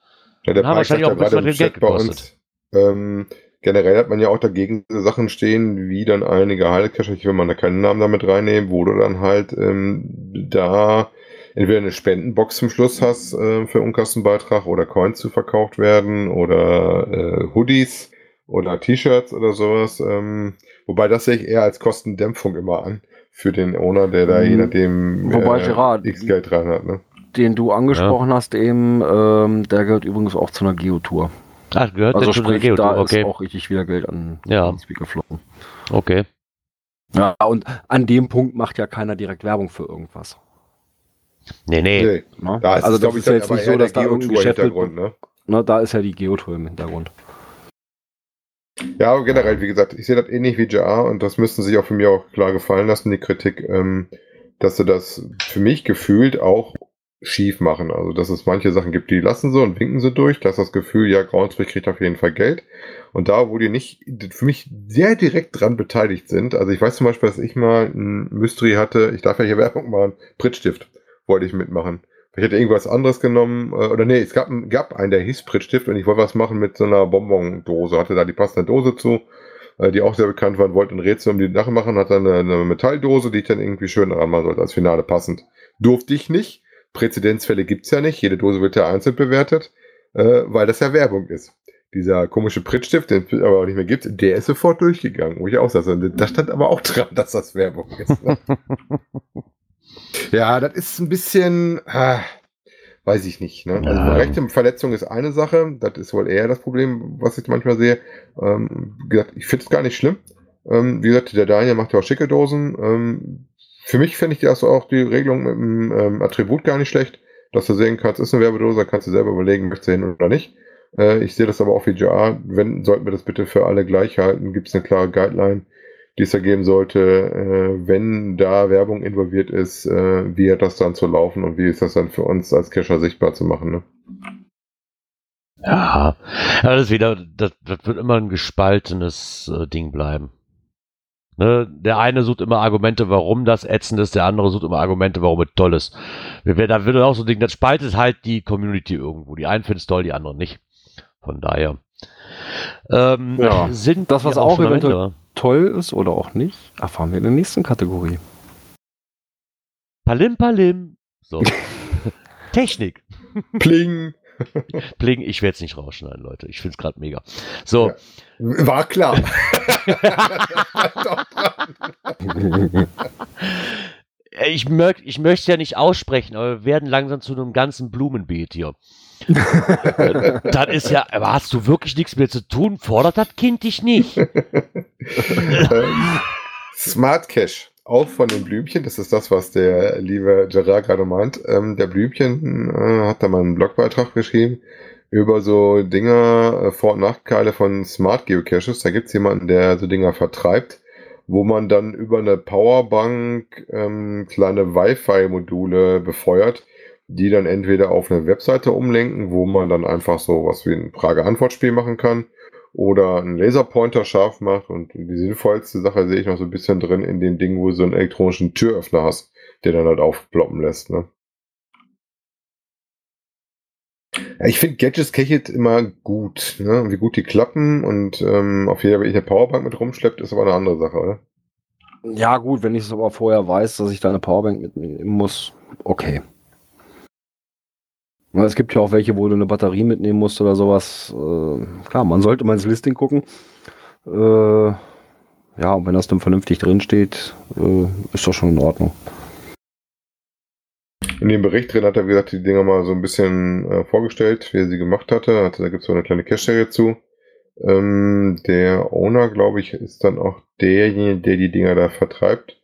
Ja, der Ja, sagt wahrscheinlich ja auch ein bisschen Geld gekostet. uns, ähm, generell hat man ja auch dagegen Sachen stehen, wie dann einige Heilecacher, ich will mal da keinen Namen damit reinnehmen, wo du dann halt ähm, da entweder eine Spendenbox zum Schluss hast äh, für Unkostenbeitrag oder Coins zu verkauft werden oder äh, Hoodies oder T-Shirts oder sowas. Ähm, wobei das sehe ich eher als Kostendämpfung immer an für den Owner, der da je Mhm. nachdem Wobei, äh, Gerard, X Geld dran hat. Ne? Den du angesprochen hast eben, ähm, der gehört übrigens auch zu einer Geotour. Ach, gehört Also sprich, da Geotour? Okay, ist auch richtig wieder Geld an Ja. Spiel geflogen. okay. Ja, und an dem Punkt macht ja keiner direkt Werbung für irgendwas. Nee, nee. Nee, Ne? da ist also es, das ist ja jetzt nicht so, dass der da irgendein Geschäft mit, Geotour-Hintergrund, ne? ne, da ist ja die Geotour im Hintergrund. Ja, aber generell, wie gesagt, ich sehe das ähnlich wie JR und das müssten sich auch für mich auch klar gefallen lassen, die Kritik, ähm, dass sie das für mich gefühlt auch schief machen. Also, dass es manche Sachen gibt, die lassen sie und winken sie durch. Da ist das Gefühl, ja, Groundspeak kriegt auf jeden Fall Geld. Und da, wo die nicht für mich sehr direkt dran beteiligt sind, also ich weiß zum Beispiel, dass ich mal ein Mystery hatte, ich darf ja hier Werbung machen, Prittstift wollte ich mitmachen. Ich hätte irgendwas anderes genommen, äh, oder nee, es gab, gab einen, der hieß Prittstift und ich wollte was machen mit so einer Bonbon-Dose, hatte da die passende Dose zu, äh, die auch sehr bekannt war, und wollte ein Rätsel um die Sache machen, hatte eine, eine Metalldose, die ich dann irgendwie schön ranmachen sollte, als Finale passend. Durfte ich nicht. Präzedenzfälle gibt's ja nicht, jede Dose wird ja einzeln bewertet, äh, weil das ja Werbung ist. Dieser komische Prittstift, den es aber auch nicht mehr gibt, der ist sofort durchgegangen, wo ich auch saß. Da stand aber auch dran, dass das Werbung ist. Ne? ja, das ist ein bisschen, ah, weiß ich nicht. Ne? Also Ja. rechte Verletzung ist eine Sache, das ist wohl eher das Problem, was ich manchmal sehe. Ähm, gesagt, ich finde es gar nicht schlimm. Ähm, wie gesagt, der Daniel macht ja auch schicke Dosen. Ähm, für mich finde ich das auch die Regelung mit dem ähm, Attribut gar nicht schlecht, dass du sehen kannst, ist eine Werbedose, kannst du selber überlegen, möchtest du hin oder nicht. Äh, ich sehe das aber auch wie JR. Wenn, sollten wir das bitte für alle gleich halten, gibt es eine klare Guideline, die es da geben sollte, äh, wenn da Werbung involviert ist, äh, wie hat das dann zu laufen und wie ist das dann für uns als Cacher sichtbar zu machen. Ne? Ja, aber das wieder, das, das wird immer ein gespaltenes äh, Ding bleiben. Ne? Der eine sucht immer Argumente, warum das ätzend ist, der andere sucht immer Argumente, warum es toll ist. Da wird auch so ein Ding, das spaltet halt die Community irgendwo. Die einen finden es toll, die anderen nicht. Von daher. Ähm, Ja, sind das, was auch am eventuell- Ende? Toll ist oder auch nicht, erfahren wir in der nächsten Kategorie. Palim Palim. So. Technik. Pling! Bling, ich werde es nicht rausschneiden, Leute. Ich finde es gerade mega. So, Ja. War klar. Ich, mög, ich möchte es ja nicht aussprechen, aber wir werden langsam zu einem ganzen Blumenbeet hier. Das ist ja, aber hast du wirklich nichts mehr zu tun? Fordert das Kind dich nicht? ähm, Smart Cash, auch von den Blümchen, das ist das, was der liebe Gerard gerade meint. Ähm, der Blümchen äh, hat da mal einen Blogbeitrag geschrieben über so Dinger, äh, Vor- und Nachteile von Smart Geocaches. Da gibt's jemanden, der so Dinger vertreibt, wo man dann über eine Powerbank ähm, kleine Wi-Fi-Module befeuert, die dann entweder auf eine Webseite umlenken, wo man dann einfach so was wie ein Frage-Antwort-Spiel machen kann, oder einen Laserpointer scharf macht. Und die sinnvollste Sache sehe ich noch so ein bisschen drin in dem Ding, wo du so einen elektronischen Türöffner hast, der dann halt aufploppen lässt. Ne? Ich finde Gadgets Kechet immer gut, ne? wie gut die klappen und ähm, auf jeder, eine Powerbank mit rumschleppt, ist aber eine andere Sache, oder? Ja, gut, wenn ich es aber vorher weiß, dass ich da eine Powerbank mitnehmen muss, okay. Es gibt ja auch welche, wo du eine Batterie mitnehmen musst oder sowas. Äh, klar, man sollte mal ins Listing gucken. Äh, ja, und wenn das dann vernünftig drinsteht, äh, ist doch schon in Ordnung. In dem Bericht drin hat er, wie gesagt, die Dinger mal so ein bisschen äh, vorgestellt, wie er sie gemacht hatte. hatte da gibt es so eine kleine Cache-Serie zu. Ähm, der Owner, glaube ich, ist dann auch derjenige, der die Dinger da vertreibt.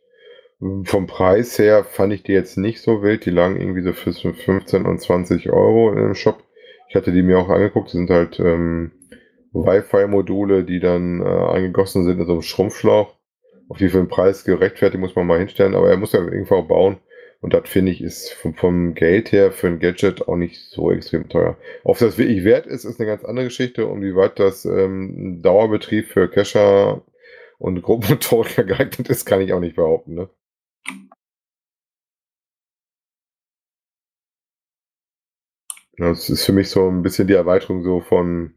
Vom Preis her fand ich die jetzt nicht so wild. Die lagen irgendwie so für 15 und 20 Euro im Shop. Ich hatte die mir auch angeguckt. Die sind halt ähm, Wi-Fi-Module, die dann äh, eingegossen sind in so einem Schrumpfschlauch. Auf die für den Preis gerechtfertigt muss man mal hinstellen, aber er muss ja irgendwo auch bauen. Und das finde ich ist vom, vom Geld her für ein Gadget auch nicht so extrem teuer. Ob das wirklich wert ist, ist eine ganz andere Geschichte. Und wie weit das ähm, Dauerbetrieb für Cacher und Grobmotoriker geeignet ist, kann ich auch nicht behaupten. Ne? Das ist für mich so ein bisschen die Erweiterung so von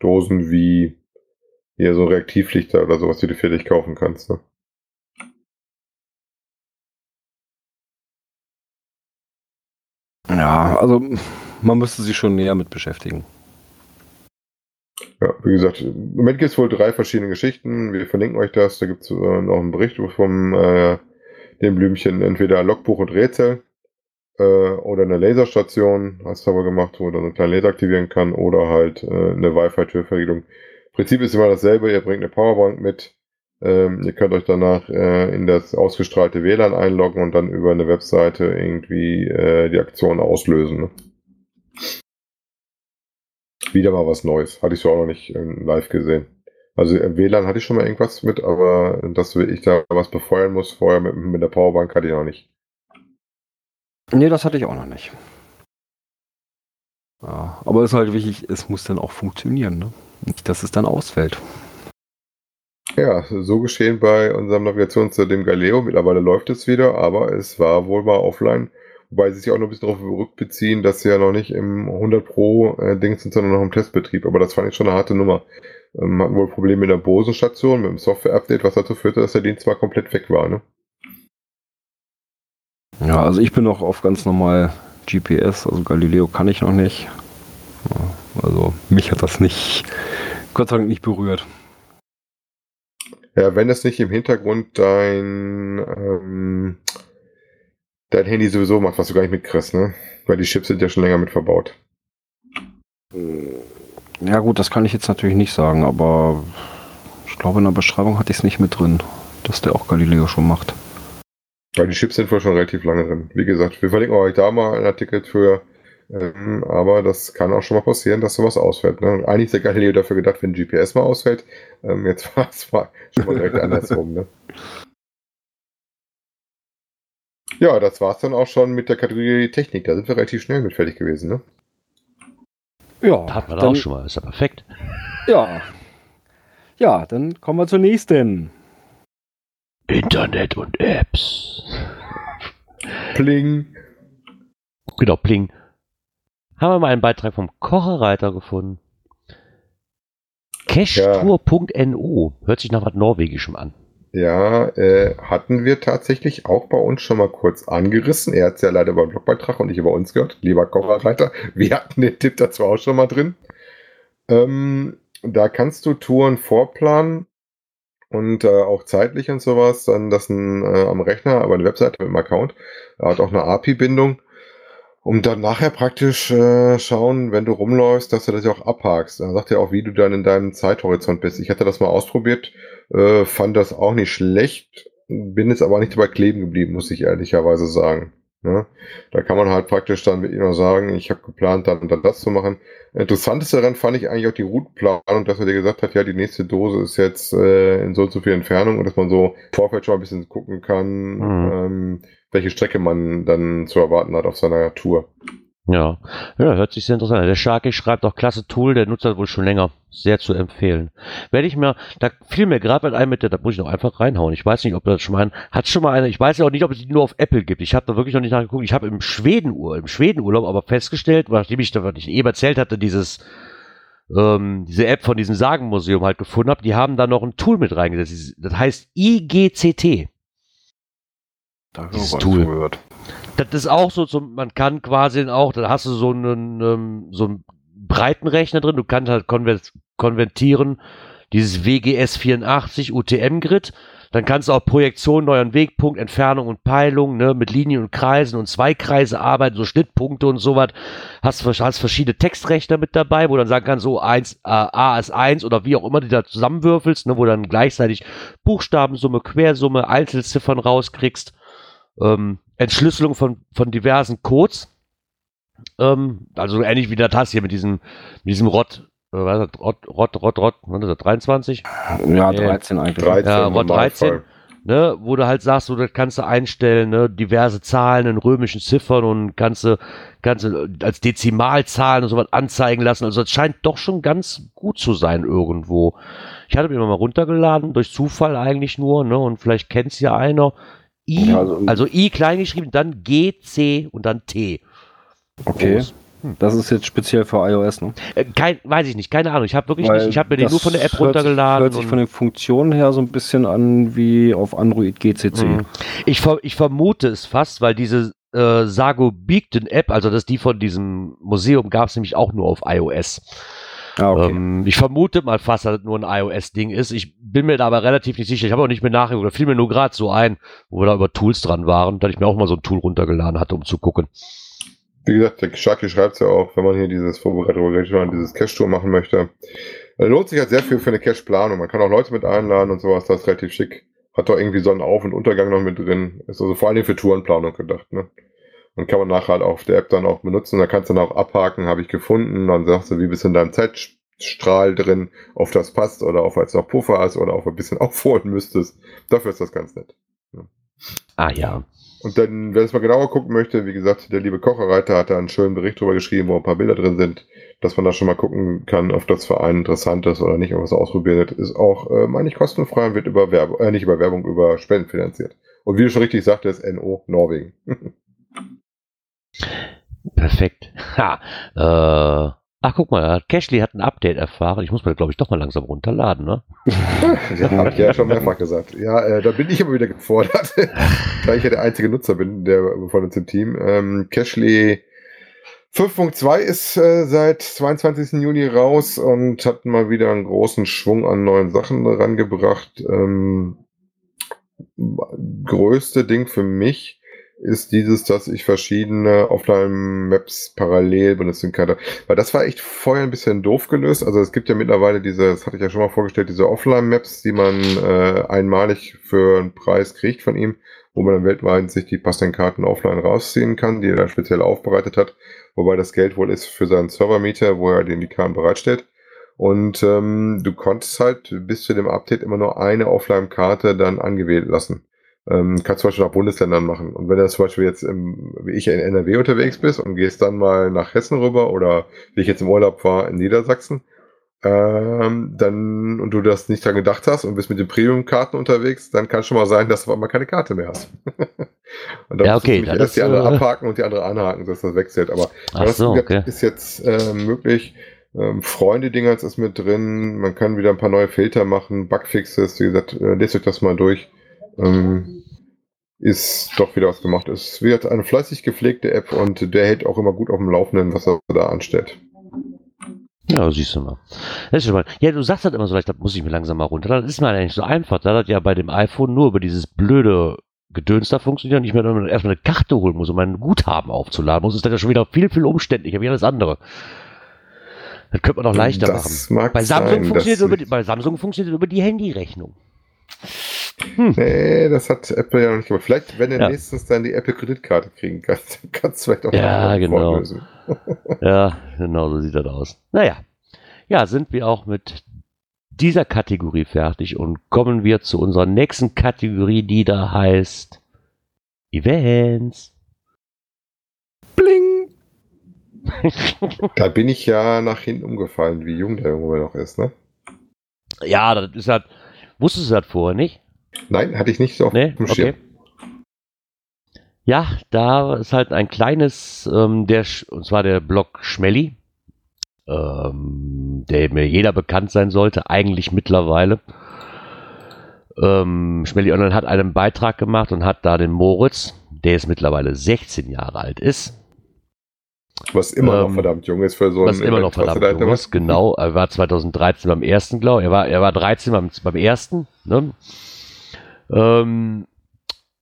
Dosen wie hier so Reaktivlichter oder sowas, die du fertig kaufen kannst. Ne? Ja, also man müsste sich schon näher mit beschäftigen. Ja, wie gesagt, im Moment gibt es wohl drei verschiedene Geschichten. Wir verlinken euch das. Da gibt es äh, noch einen Bericht vom äh, dem Blümchen, entweder Logbuch und Rätsel äh, oder eine Laserstation, hast du aber gemacht, wo du einen kleinen Laser aktivieren kann, oder halt äh, eine Wi-Fi-Türverriegelung. Prinzip ist immer dasselbe, ihr bringt eine Powerbank mit, ähm, ihr könnt euch danach äh, in das ausgestrahlte WLAN einloggen und dann über eine Webseite irgendwie äh, die Aktion auslösen. Ne? Wieder mal was Neues. Hatte ich so auch noch nicht ähm, live gesehen. Also im WLAN hatte ich schon mal irgendwas mit, aber dass ich da was befeuern muss vorher mit, mit der Powerbank hatte ich noch nicht. Nee, das hatte ich auch noch nicht. Ja, aber es ist halt wichtig, es muss dann auch funktionieren, ne? Nicht, dass es dann ausfällt. Ja, so geschehen bei unserem Navigationssystem Galileo. Mittlerweile läuft es wieder, aber es war wohl mal offline. Wobei sie sich auch noch ein bisschen darauf zurückbeziehen, dass sie ja noch nicht im 100 Pro äh, Ding sind, sondern noch im Testbetrieb. Aber das fand ich schon eine harte Nummer. Ähm, hatten wohl Probleme mit der Bose-Station, mit dem Software-Update, was dazu führte, dass der Dienst mal komplett weg war. Ne? Ja, also ich bin noch auf ganz normal GPS, also Galileo kann ich noch nicht. Also mich hat das nicht, Gott sei Dank nicht berührt. Ja, wenn es nicht im Hintergrund dein, ähm, dein Handy sowieso macht, was du gar nicht mitkriegst, ne? Weil die Chips sind ja schon länger mit verbaut. Ja gut, das kann ich jetzt natürlich nicht sagen, aber ich glaube in der Beschreibung hatte ich es nicht mit drin, dass der auch Galileo schon macht. Weil die Chips sind wohl schon relativ lange drin. Wie gesagt, wir verlinken euch da mal einen Artikel für ähm, aber das kann auch schon mal passieren, dass sowas ausfällt. Ne? Eigentlich ist der Galileo dafür gedacht, wenn GPS mal ausfällt. Ähm, jetzt war es mal schon mal direkt andersrum. Ne? Ja, das war es dann auch schon mit der Kategorie Technik. Da sind wir relativ schnell mit fertig gewesen. Ne? Ja. Hat man dann, auch schon mal. Ist ja perfekt. Ja. Ja, dann kommen wir zur nächsten. Internet und Apps. Pling. Genau, Pling haben wir mal einen Beitrag vom Kocherreiter gefunden. Cashtour.no. Hört sich nach was Norwegischem an. Ja, äh, hatten wir tatsächlich auch bei uns schon mal kurz angerissen. Er hat es ja leider beim Blogbeitrag und nicht über uns gehört. Lieber Kocherreiter, wir hatten den Tipp dazu auch schon mal drin. Ähm, da kannst du Touren vorplanen und äh, auch zeitlich und sowas. Dann das ein, äh, am Rechner, aber eine Webseite mit einem Account. Er hat auch eine API-Bindung um dann nachher praktisch äh, schauen, wenn du rumläufst, dass du das ja auch abhakst. Dann sagt er auch, wie du dann in deinem Zeithorizont bist. Ich hatte das mal ausprobiert, äh, fand das auch nicht schlecht, bin jetzt aber nicht dabei kleben geblieben, muss ich ehrlicherweise sagen. Ja, da kann man halt praktisch dann mit ihnen sagen, ich habe geplant, dann, dann das zu machen. Interessanteste daran fand ich eigentlich auch die Routenplanung, dass er dir gesagt hat, ja, die nächste Dose ist jetzt äh, in so und so viel Entfernung und dass man so Vorfeld schon ein bisschen gucken kann, mhm. ähm, welche Strecke man dann zu erwarten hat auf seiner Tour. Ja, ja hört sich sehr interessant an. Der Sharky schreibt auch klasse Tool, der nutzt das wohl schon länger. Sehr zu empfehlen. Werde ich mir, da fiel mir gerade ein mit der, da muss ich noch einfach reinhauen. Ich weiß nicht, ob das schon mal, hat schon mal eine, ich weiß ja auch nicht, ob es die nur auf Apple gibt. Ich habe da wirklich noch nicht nachgeguckt. Ich habe im Schwedenur, im Schwedenurlaub aber festgestellt, nachdem ich da, was ich eben erzählt hatte, dieses, ähm, diese App von diesem Sagenmuseum halt gefunden habe, die haben da noch ein Tool mit reingesetzt. Das heißt IGCT. Da dieses Tool. Gehört. Das ist auch so, zum, man kann quasi auch, da hast du so einen, ähm, so einen Breitenrechner drin, du kannst halt konvert, konvertieren, dieses WGS 84 UTM-Grid, dann kannst du auch Projektion, neuen Wegpunkt, Entfernung und Peilung, ne, mit Linien und Kreisen und zwei Kreise arbeiten, so Schnittpunkte und sowas. Hast, hast verschiedene Textrechner mit dabei, wo dann sagen kannst, so eins, äh, A ist eins oder wie auch immer die da zusammenwürfelst, ne, wo dann gleichzeitig Buchstabensumme, Quersumme, Einzelziffern rauskriegst ähm, Entschlüsselung von, von diversen Codes. Ähm, also ähnlich wie der Tass hier mit diesem, mit diesem Rot, äh, was ist Rot, Rot, Rot, Rot, was ist das, 23? Ja, 13 eigentlich. 13, ja, Rot 13. Ne, wo du halt sagst, so, das kannst du einstellen, ne, diverse Zahlen in römischen Ziffern und kannst du, kannst du als Dezimalzahlen und sowas anzeigen lassen. Also es scheint doch schon ganz gut zu sein irgendwo. Ich hatte mir mal runtergeladen, durch Zufall eigentlich nur, ne, und vielleicht kennt es ja einer. I, ja, also, also, I klein geschrieben, dann G, C und dann T. Okay. Groß. Das ist jetzt speziell für iOS, ne? Äh, kein, weiß ich nicht, keine Ahnung. Ich habe wirklich Weil nicht, ich habe mir den nur von der App hört sich- runtergeladen. Hört sich von den Funktionen her so ein bisschen an wie auf Android GCC. Mhm. Ich, ver ich vermute es fast, weil diese äh, Sago Beacon App, also das die von diesem Museum, gab es nämlich auch nur auf iOS. Ah, okay. Ähm, ich vermute mal fast, dass es nur ein iOS-Ding ist. Ich bin mir da aber relativ nicht sicher. Ich habe auch nicht mehr nachgeguckt. Da fiel mir nur gerade so ein, wo wir da über Tools dran waren, dass ich mir auch mal so ein Tool runtergeladen hatte, um zu gucken. Wie gesagt, der Sharky schreibt es ja auch, wenn man hier dieses vorbereitete dieses Cache-Tour machen möchte. Äh, lohnt sich halt sehr viel für eine Cache-Planung. Man kann auch Leute mit einladen und sowas, das ist relativ schick. Hat doch irgendwie Sonnenauf- und Untergang noch mit drin. Ist also vor allem für Tourenplanung gedacht, ne? Und kann man nachher halt auf der App dann auch benutzen. Da kannst du dann auch abhaken, habe ich gefunden. Dann sagst du, wie bist du in deinem Zeitstrahl drin, ob das passt oder ob jetzt noch Puffer ist oder ob du ein bisschen aufholen müsstest. Dafür ist das ganz nett. Ah ja. Und dann, wer es mal genauer gucken möchte, wie gesagt, der liebe Kocherreiter hat da einen schönen Bericht drüber geschrieben, wo ein paar Bilder drin sind, dass man da schon mal gucken kann, ob das für einen interessant ist oder nicht, ob es ausprobiert ist. Auch, äh, meine ich, kostenfrei und wird über Werbung, äh, nicht über Werbung, über Spenden finanziert. Und wie du schon richtig sagtest, NO Norwegen. Perfekt. Ha. Äh, ach, guck mal, Cashly hat ein Update erfahren. Ich muss mir, glaube ich, doch mal langsam runterladen, ne? Ja, habe ich ja schon mehrfach gesagt. Ja, äh, da bin ich aber wieder gefordert, da ich ja der einzige Nutzer bin, der von uns im Team. Ähm, Cashly 5.2 ist äh, seit 22. Juni raus und hat mal wieder einen großen Schwung an neuen Sachen rangebracht. Ähm, größte Ding für mich ist dieses, dass ich verschiedene Offline-Maps parallel benutzen kann. Weil das war echt vorher ein bisschen doof gelöst. Also es gibt ja mittlerweile diese, das hatte ich ja schon mal vorgestellt, diese Offline-Maps, die man äh, einmalig für einen Preis kriegt von ihm, wo man dann weltweit sich die passenden Karten offline rausziehen kann, die er dann speziell aufbereitet hat. Wobei das Geld wohl ist für seinen Servermieter, wo er den die Karten bereitstellt. Und ähm, du konntest halt bis zu dem Update immer nur eine Offline-Karte dann angewählt lassen. Ähm, kannst zum Beispiel nach Bundesländern machen. Und wenn du zum Beispiel jetzt, im, wie ich in NRW unterwegs bist und gehst dann mal nach Hessen rüber oder wie ich jetzt im Urlaub war in Niedersachsen, ähm, dann und du das nicht dran gedacht hast und bist mit den Premium-Karten unterwegs, dann kann schon mal sein, dass du auf einmal keine Karte mehr hast. und dann Ja, musst du okay, nämlich dann erst die andere äh, abhaken und die andere anhaken, dass das wechselt. Aber das so, okay. ist jetzt äh, möglich. Ähm, Freunde-Dingens ist mit drin. Man kann wieder ein paar neue Filter machen, Bugfixes. Wie gesagt, äh, lest euch das mal durch. Ähm, ist doch wieder was gemacht. Es wird eine fleißig gepflegte App und der hält auch immer gut auf dem Laufenden, was er da anstellt. Ja, siehst du mal. Das ist schon mal. Ja, du sagst halt immer so leicht, das muss ich mir langsam mal runter. Das ist mir eigentlich so einfach. Da das ja bei dem iPhone nur über dieses blöde Gedöns da funktioniert und ich mir dann erstmal eine Karte holen muss, um mein Guthaben aufzuladen muss, ist das ja schon wieder viel, viel umständlicher wie alles andere. Das könnte man doch leichter machen. das Mag Bei Samsung, sein, funktioniert über die, bei Samsung funktioniert über die Handyrechnung. Nee, das hat Apple ja noch nicht gemacht. Vielleicht, wenn du Ja. nächstens dann die Apple-Kreditkarte kriegen kannst, dann kannst du vielleicht auch Ja, genau. Freund lösen. Ja, genau so sieht das aus. Naja, ja, sind wir auch mit dieser Kategorie fertig und kommen wir zu unserer nächsten Kategorie, die da heißt Events. Bling! Da bin ich ja nach hinten umgefallen, wie jung der Junge noch ist, ne? Ja, das ist halt. Wusstest du das vorher nicht? Nein, hatte ich nicht so auf Nee, dem Schirm. okay. Ja, da ist halt ein kleines, ähm, der, und zwar der Blog Schmelly, ähm, der mir jeder bekannt sein sollte, eigentlich mittlerweile. Ähm, Schmelly Online hat einen Beitrag gemacht und hat da den Moritz, der jetzt mittlerweile 16 Jahre alt ist, Was immer noch Ähm, verdammt jung ist für so was immer noch verdammt jung ist, genau. Er war 2013 beim ersten, glaube ich. Er war, er war 13 beim, beim ersten. Ne? Ähm,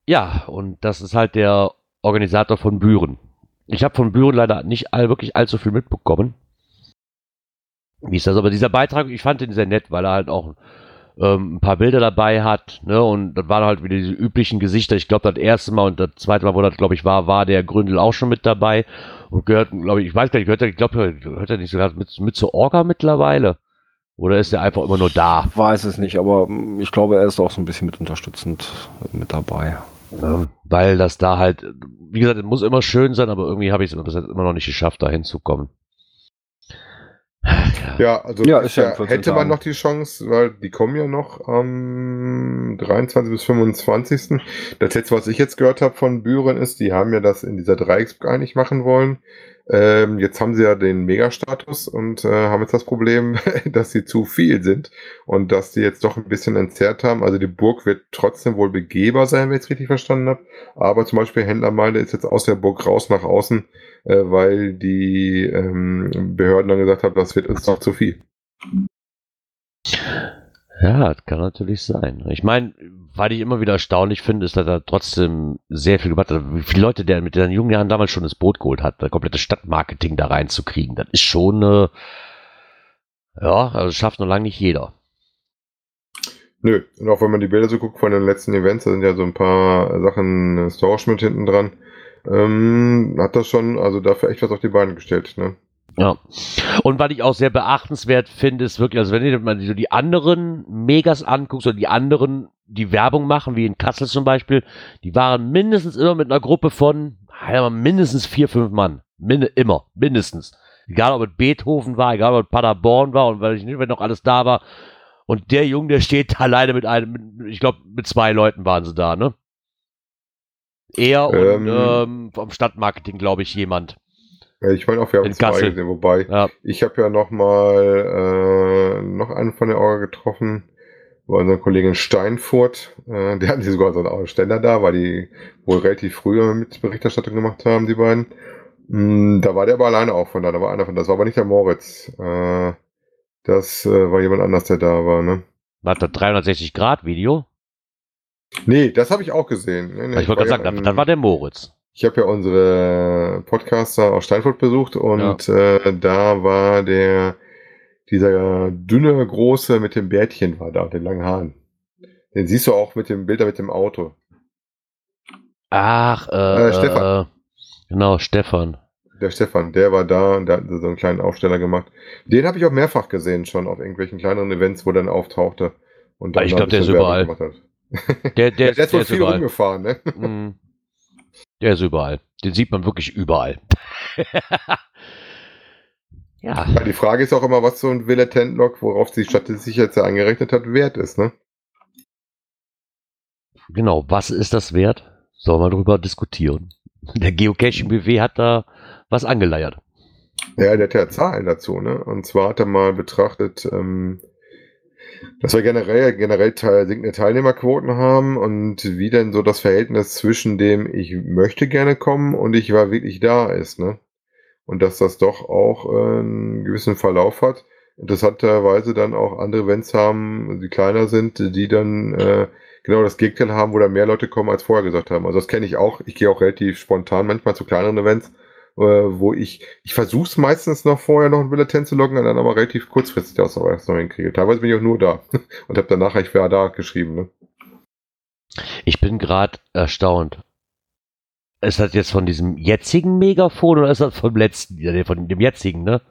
ja, und das ist halt der Organisator von Büren. Ich habe von Büren leider nicht all, wirklich allzu viel mitbekommen. Wie ist das? Aber dieser Beitrag, ich fand den sehr nett, weil er halt auch ähm, ein paar Bilder dabei hat. Ne? Und das waren halt wieder diese üblichen Gesichter. Ich glaube, das erste Mal und das zweite Mal, wo das, glaube ich, war, war der Gründel auch schon mit dabei. Und gehört, glaube ich, ich weiß gar nicht, gehört er, ich glaube, gehört er nicht sogar mit, mit zur Orga mittlerweile? Oder ist er einfach immer nur da? Weiß es nicht, aber mm, ich glaube, er ist auch so ein bisschen mit unterstützend mit dabei. Ähm, weil das da halt, wie gesagt, es muss immer schön sein, aber irgendwie habe ich es bis jetzt immer noch nicht geschafft, da hinzukommen. Ja. Ja, also Ja, ja ja, in 14 hätte man noch die Chance, weil die kommen ja noch am 23. bis 25. Das letzte, was ich jetzt gehört habe von Büren ist, die haben ja das in dieser Dreiecksburg eigentlich machen wollen. Ähm, jetzt haben sie ja den Megastatus und äh, haben jetzt das Problem, dass sie zu viel sind und dass sie jetzt doch ein bisschen entzerrt haben. Also die Burg wird trotzdem wohl begehbar sein, wenn ich es richtig verstanden habe. Aber zum Beispiel Händlermeile ist jetzt aus der Burg raus nach außen, äh, weil die ähm, Behörden dann gesagt haben, das wird uns doch zu viel. Ja, das kann natürlich sein. Ich meine, weil ich immer wieder erstaunlich finde, ist, dass er trotzdem sehr viel gemacht hat. Wie viele Leute der mit den jungen Jahren damals schon das Boot geholt hat, das komplette Stadtmarketing da reinzukriegen. Das ist schon, äh, ja, also schafft noch lange nicht jeder. Nö, und auch wenn man die Bilder so guckt von den letzten Events, da sind ja so ein paar Sachen Storage mit hinten dran, ähm, hat das schon, also dafür echt was auf die Beine gestellt, ne? Ja. Und was ich auch sehr beachtenswert finde, ist wirklich, also wenn du mal so die anderen Megas anguckst oder die anderen, die Werbung machen, wie in Kassel zum Beispiel, die waren mindestens immer mit einer Gruppe von, ja, mindestens vier, fünf Mann. Min immer, mindestens. Egal ob es Beethoven war, egal ob es Paderborn war und weil ich nicht, wenn noch alles da war. Und der Junge, der steht alleine mit einem, mit, ich glaube, mit zwei Leuten waren sie da, ne? Er und ähm, ähm, vom Stadtmarketing, glaube ich, jemand. Ich meine auch, wir haben zwei gesehen, wobei ja. ich habe ja noch mal äh, noch einen von der Orga getroffen, war unsere Kollegin Steinfurt, äh, die hatten die sogar so einen Ständer da, weil die wohl relativ früher mit Berichterstattung gemacht haben, die beiden. Mm, da war der aber alleine auch von da, da war einer von, das war aber nicht der Moritz. Äh, das äh, war jemand anders, der da war, ne? War das 360 Grad Video? Nee, das habe ich auch gesehen. Nee, nee, ich wollte gerade sagen, das war der Moritz. Ich habe ja unsere Podcaster aus Steinfurt besucht und ja. äh, da war der dieser dünne große mit dem Bärtchen war da den langen Haaren. Den siehst du auch mit dem Bilder mit dem Auto. Ach, äh, äh Stefan. Äh, genau, Stefan. Der Stefan, der war da und der hat so einen kleinen Aufsteller gemacht. Den habe ich auch mehrfach gesehen schon auf irgendwelchen kleineren Events, wo dann auftauchte. Und dann ich glaube, der ist überall. Der, der, der, der ist wohl viel überall. rumgefahren, ne? Mm. Der ist überall. Den sieht man wirklich überall. ja. Die Frage ist auch immer, was so ein Villa-Tent-Log, worauf die Statistik jetzt angerechnet hat, wert ist, ne? Genau, was ist das wert? Sollen wir darüber diskutieren. Der Geocaching-BW hat da was angeleiert. Ja, der hat ja Zahlen dazu, ne? Und zwar hat er mal betrachtet, ähm, dass wir generell, generell sinkende Teilnehmerquoten haben und wie denn so das Verhältnis zwischen dem ich möchte gerne kommen und ich war wirklich da ist, ne? Und dass das doch auch äh, einen gewissen Verlauf hat. Interessanterweise dann auch andere Events haben, die kleiner sind, die dann äh, genau das Gegenteil haben, wo da mehr Leute kommen, als vorher gesagt haben. Also das kenne ich auch. Ich gehe auch relativ spontan manchmal zu kleineren Events äh, wo ich, ich versuche es meistens noch vorher noch ein Bulletin zu loggen und dann aber relativ kurzfristig aus noch hinkriege. Teilweise bin ich auch nur da und habe danach ich wäre da geschrieben. Ne? Ich bin gerade erstaunt. Ist das jetzt von diesem jetzigen Megafon oder ist das vom letzten, von dem jetzigen, ne?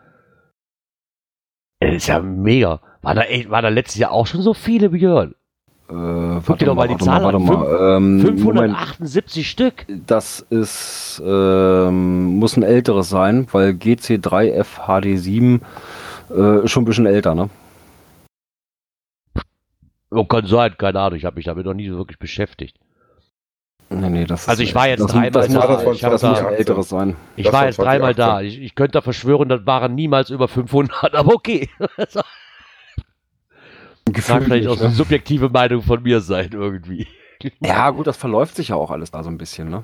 Das ist ja mega. War da, war da letztes Jahr auch schon so viele, Björn? Äh, Guck dir doch mal die Zahl mal, an. Mal, ähm, 578 Moment. Stück. Das ist, ähm, muss ein älteres sein, weil GC3F HD7 äh, schon ein bisschen älter, ne? Oh, kann sein, keine Ahnung. Ich habe mich damit noch nie so wirklich beschäftigt. Nee, nee, das also ich war jetzt dreimal da. Ich das muss älteres sein. Ich war jetzt dreimal da. Ich, ich könnte da verschwören, das waren niemals über 500, aber okay. Gefühl Mag vielleicht auch eine subjektive Meinung von mir sein, irgendwie. Ja, gut, das verläuft sich ja auch alles da so ein bisschen, ne?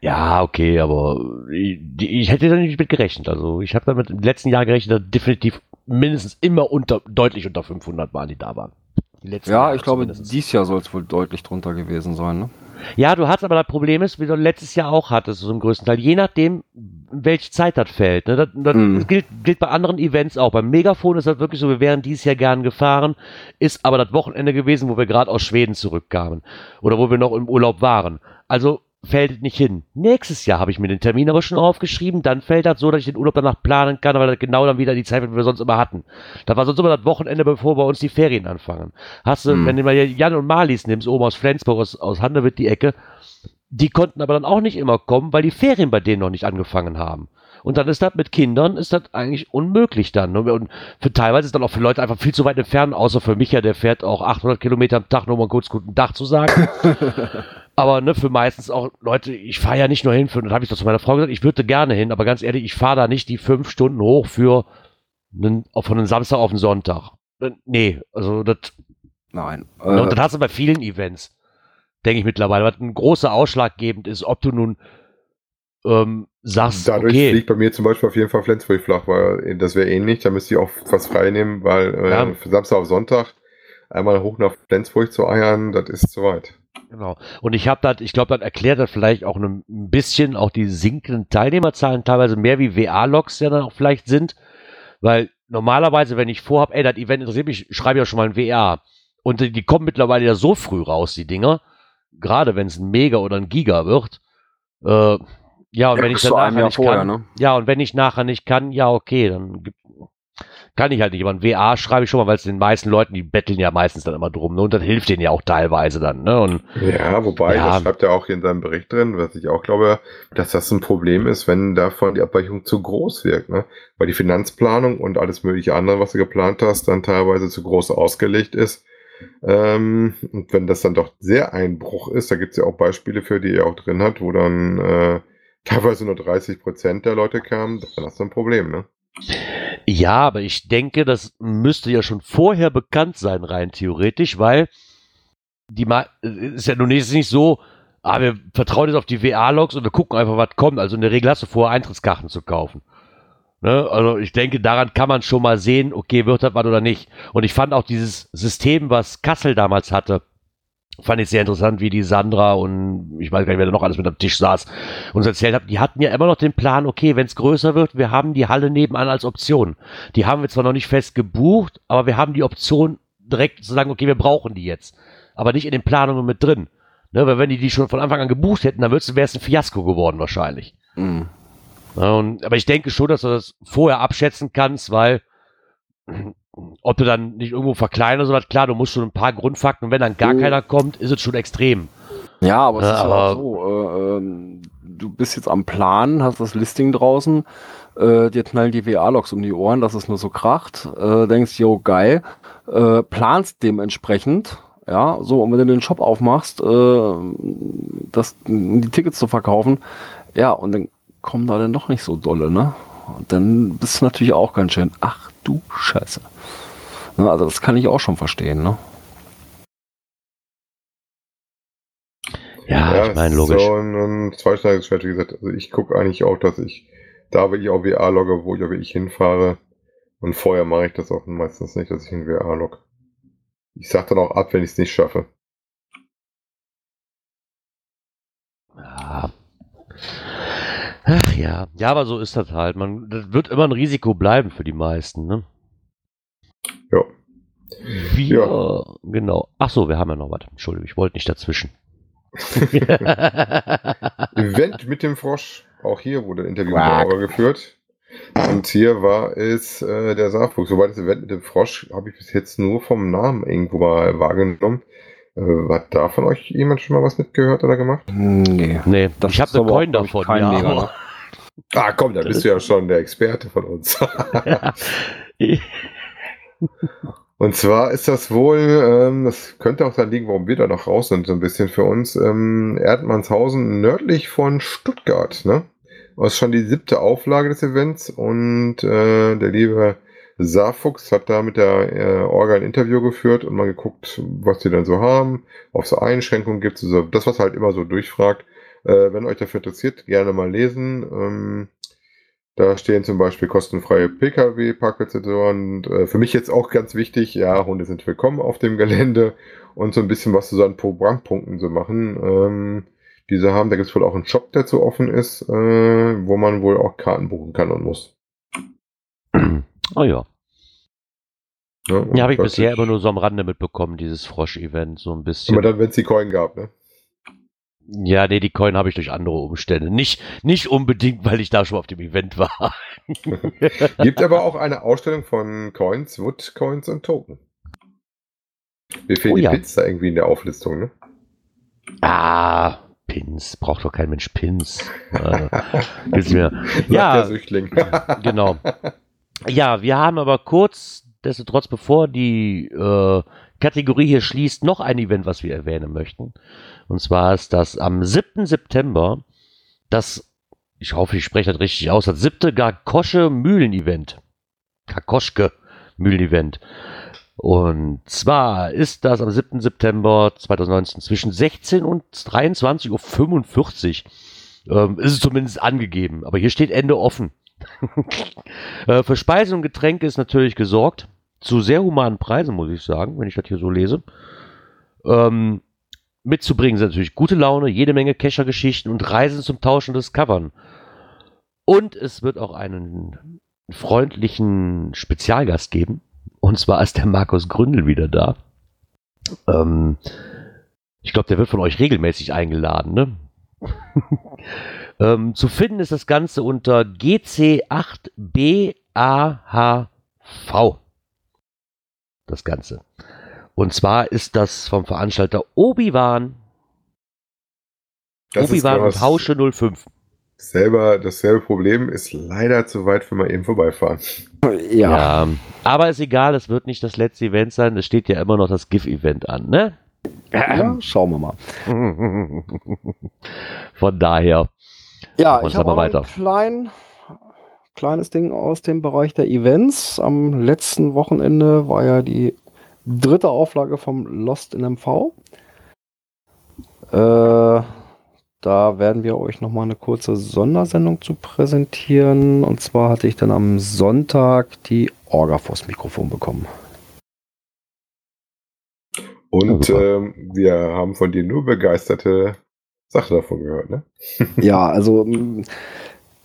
Ja, okay, aber ich, ich hätte da nicht mit gerechnet. Also ich habe damit im letzten Jahr gerechnet, dass definitiv mindestens immer unter, deutlich unter 500 waren, die da waren. ja, Jahre ich glaube, mindestens. dieses Jahr soll es wohl deutlich drunter gewesen sein, ne? Ja, du hast aber das Problem ist, wie du letztes Jahr auch hattest, so im größten Teil, je nachdem, welche Zeit das fällt. Ne? Das, das mm. gilt, gilt bei anderen Events auch. Beim Megafon ist das wirklich so, wir wären dieses Jahr gern gefahren, ist aber das Wochenende gewesen, wo wir gerade aus Schweden zurückkamen oder wo wir noch im Urlaub waren. Also fällt nicht hin. Nächstes Jahr habe ich mir den Termin aber schon aufgeschrieben, dann fällt das so, dass ich den Urlaub danach planen kann, weil das genau dann wieder die Zeit die wir sonst immer hatten. Das war sonst immer das Wochenende, bevor bei uns die Ferien anfangen. Hast du, hm. wenn du mal Jan und Marlies nimmst, oben aus Flensburg, aus, aus Handewitt die Ecke, die konnten aber dann auch nicht immer kommen, weil die Ferien bei denen noch nicht angefangen haben. Und dann ist das mit Kindern, ist das eigentlich unmöglich dann. Und für teilweise ist dann auch für Leute einfach viel zu weit entfernt, außer für mich ja, der fährt auch 800 Kilometer am Tag, nur mal kurz guten Tag zu sagen. Aber ne, für meistens auch Leute, ich fahre ja nicht nur hin, für, dann habe ich das zu meiner Frau gesagt, ich würde gerne hin, aber ganz ehrlich, ich fahre da nicht die fünf Stunden hoch für einen, von einem Samstag auf einen Sonntag. Äh, Nee, also das, Nein. ne, und Äh, das hast du bei vielen Events, denke ich mittlerweile, was ein großer ausschlaggebend ist, ob du nun ähm, sagst, Dadurch okay, fliegt bei mir zum Beispiel auf jeden Fall Flensburg flach, weil das wäre ähnlich. Da müsste ich auch was frei nehmen, weil äh, Ja. für Samstag auf Sonntag einmal hoch nach Flensburg zu eiern, das ist zu weit. Genau. Und ich habe das, ich glaube, das erklärt das vielleicht auch ein bisschen auch die sinkenden Teilnehmerzahlen, teilweise mehr wie WA-Logs ja dann auch vielleicht sind. Weil normalerweise, wenn ich vorhab, ey, das Event interessiert mich, schreibe ich ja schon mal ein WA. Und die, die kommen mittlerweile ja so früh raus, die Dinger. Gerade wenn es ein Mega oder ein Giga wird. Äh, ja, und Ja, wenn ich dann nachher nicht vorher, kann, ne? ja, und wenn ich nachher nicht kann, ja, okay, dann gibt, kann ich halt nicht. Aber ein WA schreibe ich schon mal, weil es den meisten Leuten, die betteln ja meistens dann immer drum. Ne? Und das hilft denen ja auch teilweise dann. Ne? Und Ja, wobei, Ja. das schreibt er auch hier in seinem Bericht drin, was ich auch glaube, dass das ein Problem ist, wenn davon die Abweichung zu groß wirkt. Ne? Weil die Finanzplanung und alles mögliche andere, was du geplant hast, dann teilweise zu groß ausgelegt ist. Ähm, und wenn das dann doch sehr Einbruch ist, da gibt es ja auch Beispiele für, die er auch drin hat, wo dann äh, teilweise nur 30 Prozent der Leute kamen, dann hast du ein Problem. Ne? Ja, aber ich denke, das müsste ja schon vorher bekannt sein, rein theoretisch, weil die mal ist ja nun nicht so, ah, wir vertrauen jetzt auf die WA-Logs und wir gucken einfach, was kommt. Also in der Regel hast du vorher Eintrittskarten zu kaufen. Ne? Also ich denke, daran kann man schon mal sehen, okay, wird das was oder nicht. Und ich fand auch dieses System, was Kassel damals hatte, fand ich sehr interessant, wie die Sandra und ich weiß gar nicht, wer da noch alles mit am Tisch saß, uns erzählt hat. Die hatten ja immer noch den Plan, okay, wenn es größer wird, wir haben die Halle nebenan als Option. Die haben wir zwar noch nicht fest gebucht, aber wir haben die Option direkt zu sagen, okay, wir brauchen die jetzt. Aber nicht in den Planungen mit drin. Ne, weil wenn die die schon von Anfang an gebucht hätten, dann wäre es ein Fiasko geworden wahrscheinlich. Mhm. Und, aber ich denke schon, dass du das vorher abschätzen kannst, weil ob du dann nicht irgendwo verkleinern oder sowas, klar, du musst schon ein paar Grundfakten und wenn dann gar Oh. keiner kommt, ist es schon extrem. Ja, aber es ist aber- auch so, äh, ähm, du bist jetzt am Plan, hast das Listing draußen, äh, dir knallen die WA-Logs um die Ohren, dass es nur so kracht, äh, denkst, jo, geil, äh, planst dementsprechend, ja, so, und wenn du den Shop aufmachst, äh, das, die Tickets zu verkaufen, ja, und dann kommen da dann doch nicht so dolle, ne? Und dann bist du natürlich auch ganz schön, ach du Scheiße. Ne, also das kann ich auch schon verstehen, ne? Ja, ich es meine, ist logisch. So ein, ein zweischneidiges Schwert, wie gesagt. Also ich gucke eigentlich auch, dass ich da wirklich auch WA logge, wo ich auch wirklich hinfahre. Und vorher mache ich das auch meistens nicht, dass ich ein WA log. Ich sag dann auch ab, wenn ich es nicht schaffe. Ja. Ach ja. Ja, aber so ist das halt. Man, das wird immer ein Risiko bleiben für die meisten, ne? Ja. Wir, genau. Ach so, wir haben ja noch was. Entschuldigung, ich wollte nicht dazwischen. Event mit dem Frosch. Auch hier wurde ein Interview mit Quack. der Aura geführt. Und hier war es äh, der Saarfuchs. Soweit das Event mit dem Frosch habe ich bis jetzt nur vom Namen irgendwo mal wahrgenommen. Äh, hat da von euch jemand schon mal was mitgehört oder gemacht? Nee. nee, Das ich habe eine Coin davon. Ja, Mega, ne? Ah, komm, da bist du ja schon der Experte von uns. Und zwar ist das wohl, ähm, das könnte auch daran liegen, warum wir da noch raus sind, so ein bisschen für uns, ähm, Erdmannshausen nördlich von Stuttgart, ne? Das ist schon die siebte Auflage des Events und äh, der liebe Saarfuchs hat da mit der äh, Orga ein Interview geführt und mal geguckt, was die dann so haben, ob es Einschränkungen gibt, so das, was halt immer so durchfragt. Äh, wenn euch dafür interessiert, gerne mal lesen. Ähm, da stehen zum Beispiel kostenfreie Pkw-Parkplätze äh, für mich jetzt auch ganz wichtig, ja, Hunde sind willkommen auf dem Gelände und so ein bisschen was zu seinen Programmpunkten zu machen. Ähm, diese haben, da gibt es wohl auch einen Shop, der zu offen ist, äh, wo man wohl auch Karten buchen kann und muss. Oh ja. Und Ja, habe ich bisher immer nur so am Rande mitbekommen, dieses Frosch-Event, so ein bisschen. Aber dann, wenn es die Coin gab, ne? Ja, nee, die Coin habe ich durch andere Umstände. Nicht, nicht unbedingt, weil ich da schon auf dem Event war. Gibt aber auch eine Ausstellung von Coins, Wood Coins und Token. Mir fehlt Oh die ja. Pizza irgendwie in der Auflistung, ne? Ah, Pins. Braucht doch kein Mensch Pins. Äh, willst du mir. Ja. der Süchtling. genau. Ja, wir haben aber kurz nichtsdestotrotz, bevor die äh, Kategorie hier schließt, noch ein Event, was wir erwähnen möchten. Und zwar ist das am 7. September das, ich hoffe, ich spreche das richtig aus, das siebte Gakosche Mühlen-Event. Gakoschke Mühlen-Event. Und zwar ist das am 7. September 2019 zwischen 16 und 23.45 Uhr. Ähm, ist es zumindest angegeben, aber hier steht Ende offen. äh, für Speisen und Getränke ist natürlich gesorgt. Zu sehr humanen Preisen, muss ich sagen, wenn ich das hier so lese. Ähm, mitzubringen sind natürlich gute Laune, jede Menge Kescher-Geschichten und Reisen zum Tauschen des Covern. Und es wird auch einen freundlichen Spezialgast geben. Und zwar ist der Markus Gründel wieder da. Ähm, ich glaube, der wird von euch regelmäßig eingeladen. Ne? ähm, zu finden ist das Ganze unter GC8BAHV. Das Ganze. Und zwar ist das vom Veranstalter Obi-Wan. Obi-Wan und Hausche 05. Selber, dasselbe Problem ist leider zu weit, wenn wir eben vorbeifahren. Ja. ja. Aber ist egal, es wird nicht das letzte Event sein. Es steht ja immer noch das GIF-Event an, ne? Ja, schauen wir mal. Von daher. Ja, ich habe weiter. ein klein, kleines Ding aus dem Bereich der Events. Am letzten Wochenende war ja die dritte Auflage vom Lost in MV. Äh, da werden wir euch nochmal eine kurze Sondersendung zu präsentieren. Und zwar hatte ich dann am Sonntag die Orga vors Mikrofon bekommen. Und ähm, wir haben von dir nur begeisterte Sachen davon gehört, ne? Ja, also.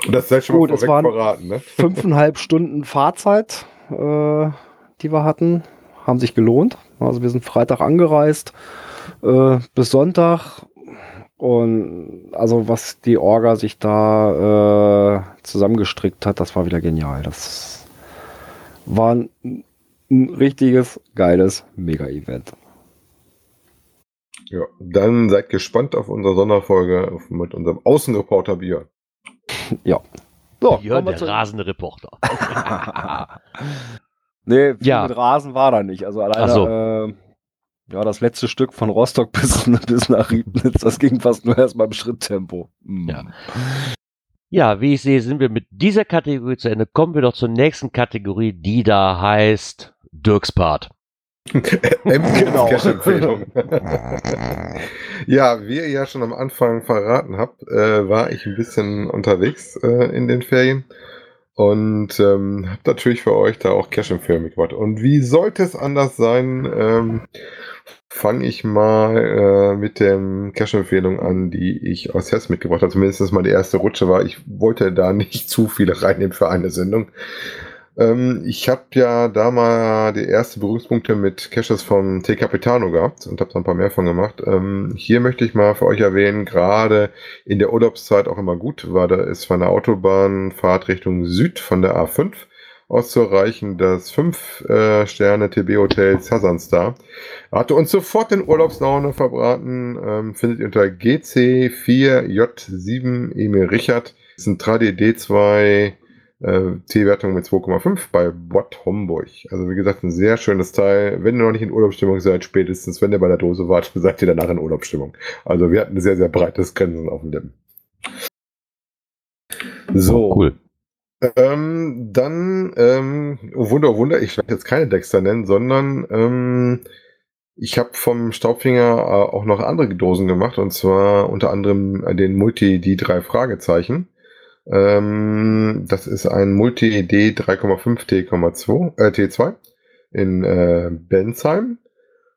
Und das ist schon gut, mal es waren verraten, ne? Fünfeinhalb Stunden Fahrzeit, äh, die wir hatten haben sich gelohnt. Also wir sind Freitag angereist äh, bis Sonntag. Und also was die Orga sich da äh, zusammengestrickt hat, das war wieder genial. Das war ein, ein richtiges, geiles Mega-Event. Ja, dann seid gespannt auf unsere Sonderfolge mit unserem Außenreporter Björn. ja. So, Björn, der rasende Reporter. Nee, ja. mit Rasen war da nicht. Also alleine, so. äh, ja, das letzte Stück von Rostock bis, bis nach Riebnitz, das ging fast nur erst beim Schritttempo. Mhm. Ja. Ja, wie ich sehe, sind wir mit dieser Kategorie zu Ende. Kommen wir doch zur nächsten Kategorie, die da heißt Dirks Part. genau. Cash-Empfehlung. ja, wie ihr ja schon am Anfang verraten habt, äh, war ich ein bisschen unterwegs äh, in den Ferien und ähm, habe natürlich für euch da auch Cash-Empfehlungen mitgebracht. Und wie sollte es anders sein, ähm, fange ich mal äh, mit den Cash-Empfehlungen an, die ich aus Hess mitgebracht habe. Zumindest mal die erste Rutsche war. Ich wollte da nicht zu viele reinnehmen für eine Sendung. Ähm, ich habe ja da mal die ersten Berührungspunkte mit Caches vom T Capitano gehabt und habe da ein paar mehr von gemacht. Ähm, hier möchte ich mal für euch erwähnen, gerade in der Urlaubszeit auch immer gut war, da ist von der Autobahnfahrt Richtung Süd von der A5 aus zu erreichen, das 5 äh, Sterne TB Hotel Sasan Star. Hatte uns sofort den Urlaubslaune verbraten, ähm, findet ihr unter GC4J7 Emil Richard. Das ist ein Tradi D2 äh, T-Wertung mit 2,5 bei Bot Homburg. Also wie gesagt, ein sehr schönes Teil. Wenn ihr noch nicht in Urlaubsstimmung seid, spätestens wenn ihr bei der Dose wart, seid ihr danach in Urlaubsstimmung. Also wir hatten ein sehr, sehr breites Grinsen auf dem Lippen. So. Oh, cool. Ähm, dann, ähm, oh Wunder, oh Wunder, ich werde jetzt keine Dexter nennen, sondern ähm, ich habe vom Staubfinger äh, auch noch andere Dosen gemacht und zwar unter anderem den Multi, die drei Fragezeichen. Ähm, das ist ein Multi-ID 3,5 T2, äh, T2 in äh, Bensheim.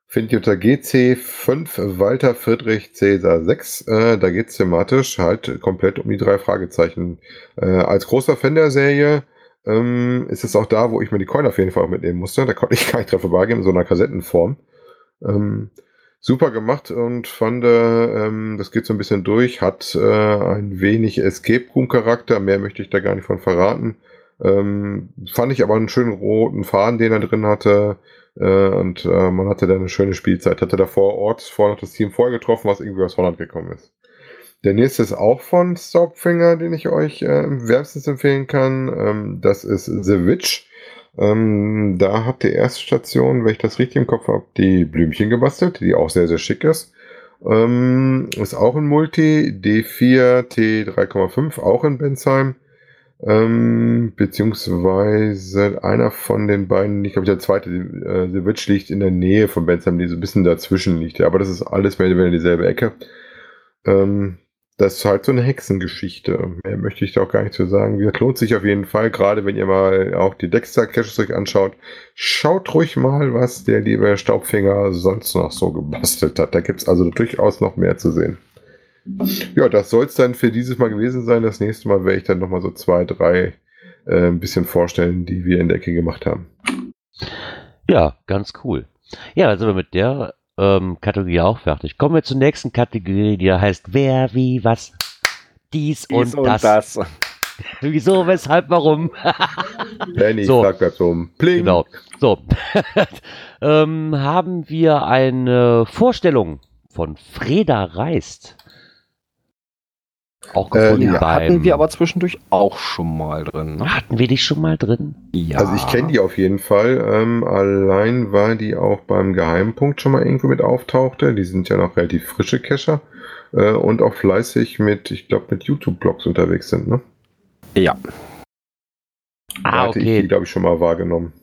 Findet ihr unter GC5 Walter Friedrich Cäsar 6. Äh, da geht es thematisch halt komplett um die drei Fragezeichen. Äh, als großer Fan der Serie ähm, ist es auch da, wo ich mir die Coin auf jeden Fall mitnehmen musste. Da konnte ich gar nicht drauf vorbeigehen, in so einer Kassettenform. Ähm, super gemacht und fand, ähm, das geht so ein bisschen durch, hat äh, ein wenig Escape Room Charakter, mehr möchte ich da gar nicht von verraten. Ähm, fand ich aber einen schönen roten Faden, den er drin hatte. Äh, und äh, man hatte da eine schöne Spielzeit. Hatte da vor Ort noch das Team vorher getroffen, was irgendwie aus Holland gekommen ist. Der nächste ist auch von Stopfinger, den ich euch äh, wärmstens empfehlen kann. Ähm, das ist The Witch Ähm, da hat die erste Station, wenn ich das richtig im Kopf habe, die Blümchen gebastelt, die auch sehr, sehr schick ist. Ähm, ist auch ein Multi, D4, T3,5, auch in Bensheim. Ähm, beziehungsweise einer von den beiden, ich glaube der zweite, äh, The Witch liegt in der Nähe von Bensheim, die so ein bisschen dazwischen liegt. Ja, aber das ist alles mehr oder weniger dieselbe Ecke. Ähm, das ist halt so eine Hexengeschichte. Mehr möchte ich da auch gar nicht zu sagen. Das lohnt sich auf jeden Fall, gerade wenn ihr mal auch die Dexter-Caches euch anschaut. Schaut ruhig mal, was der liebe Staubfinger sonst noch so gebastelt hat. Da gibt es also durchaus noch mehr zu sehen. Ja, das soll es dann für dieses Mal gewesen sein. Das nächste Mal werde ich dann nochmal so zwei, drei äh, ein bisschen vorstellen, die wir in der Ecke gemacht haben. Ja, ganz cool. Ja, wir mit der ähm, Kategorie auch fertig. Kommen wir zur nächsten Kategorie, die heißt Wer, wie, was, dies, dies und, und, das. das. Wieso, weshalb, warum? Benny, so. sag das um. Pling. Genau. So. ähm, haben wir eine Vorstellung von Freda Reist. Auch gefunden äh, ja, hatten wir aber zwischendurch auch schon mal drin. Ne? Hatten wir die schon mal drin? Ja. Also ich kenne die auf jeden Fall. Ähm, allein war die auch beim Geheimpunkt schon mal irgendwo mit auftauchte. Die sind ja noch relativ frische Cacher äh, und auch fleißig mit, ich glaube, mit YouTube-Blogs unterwegs sind, ne? Ja. Da ah, hatte okay. ich die, glaube ich, schon mal wahrgenommen.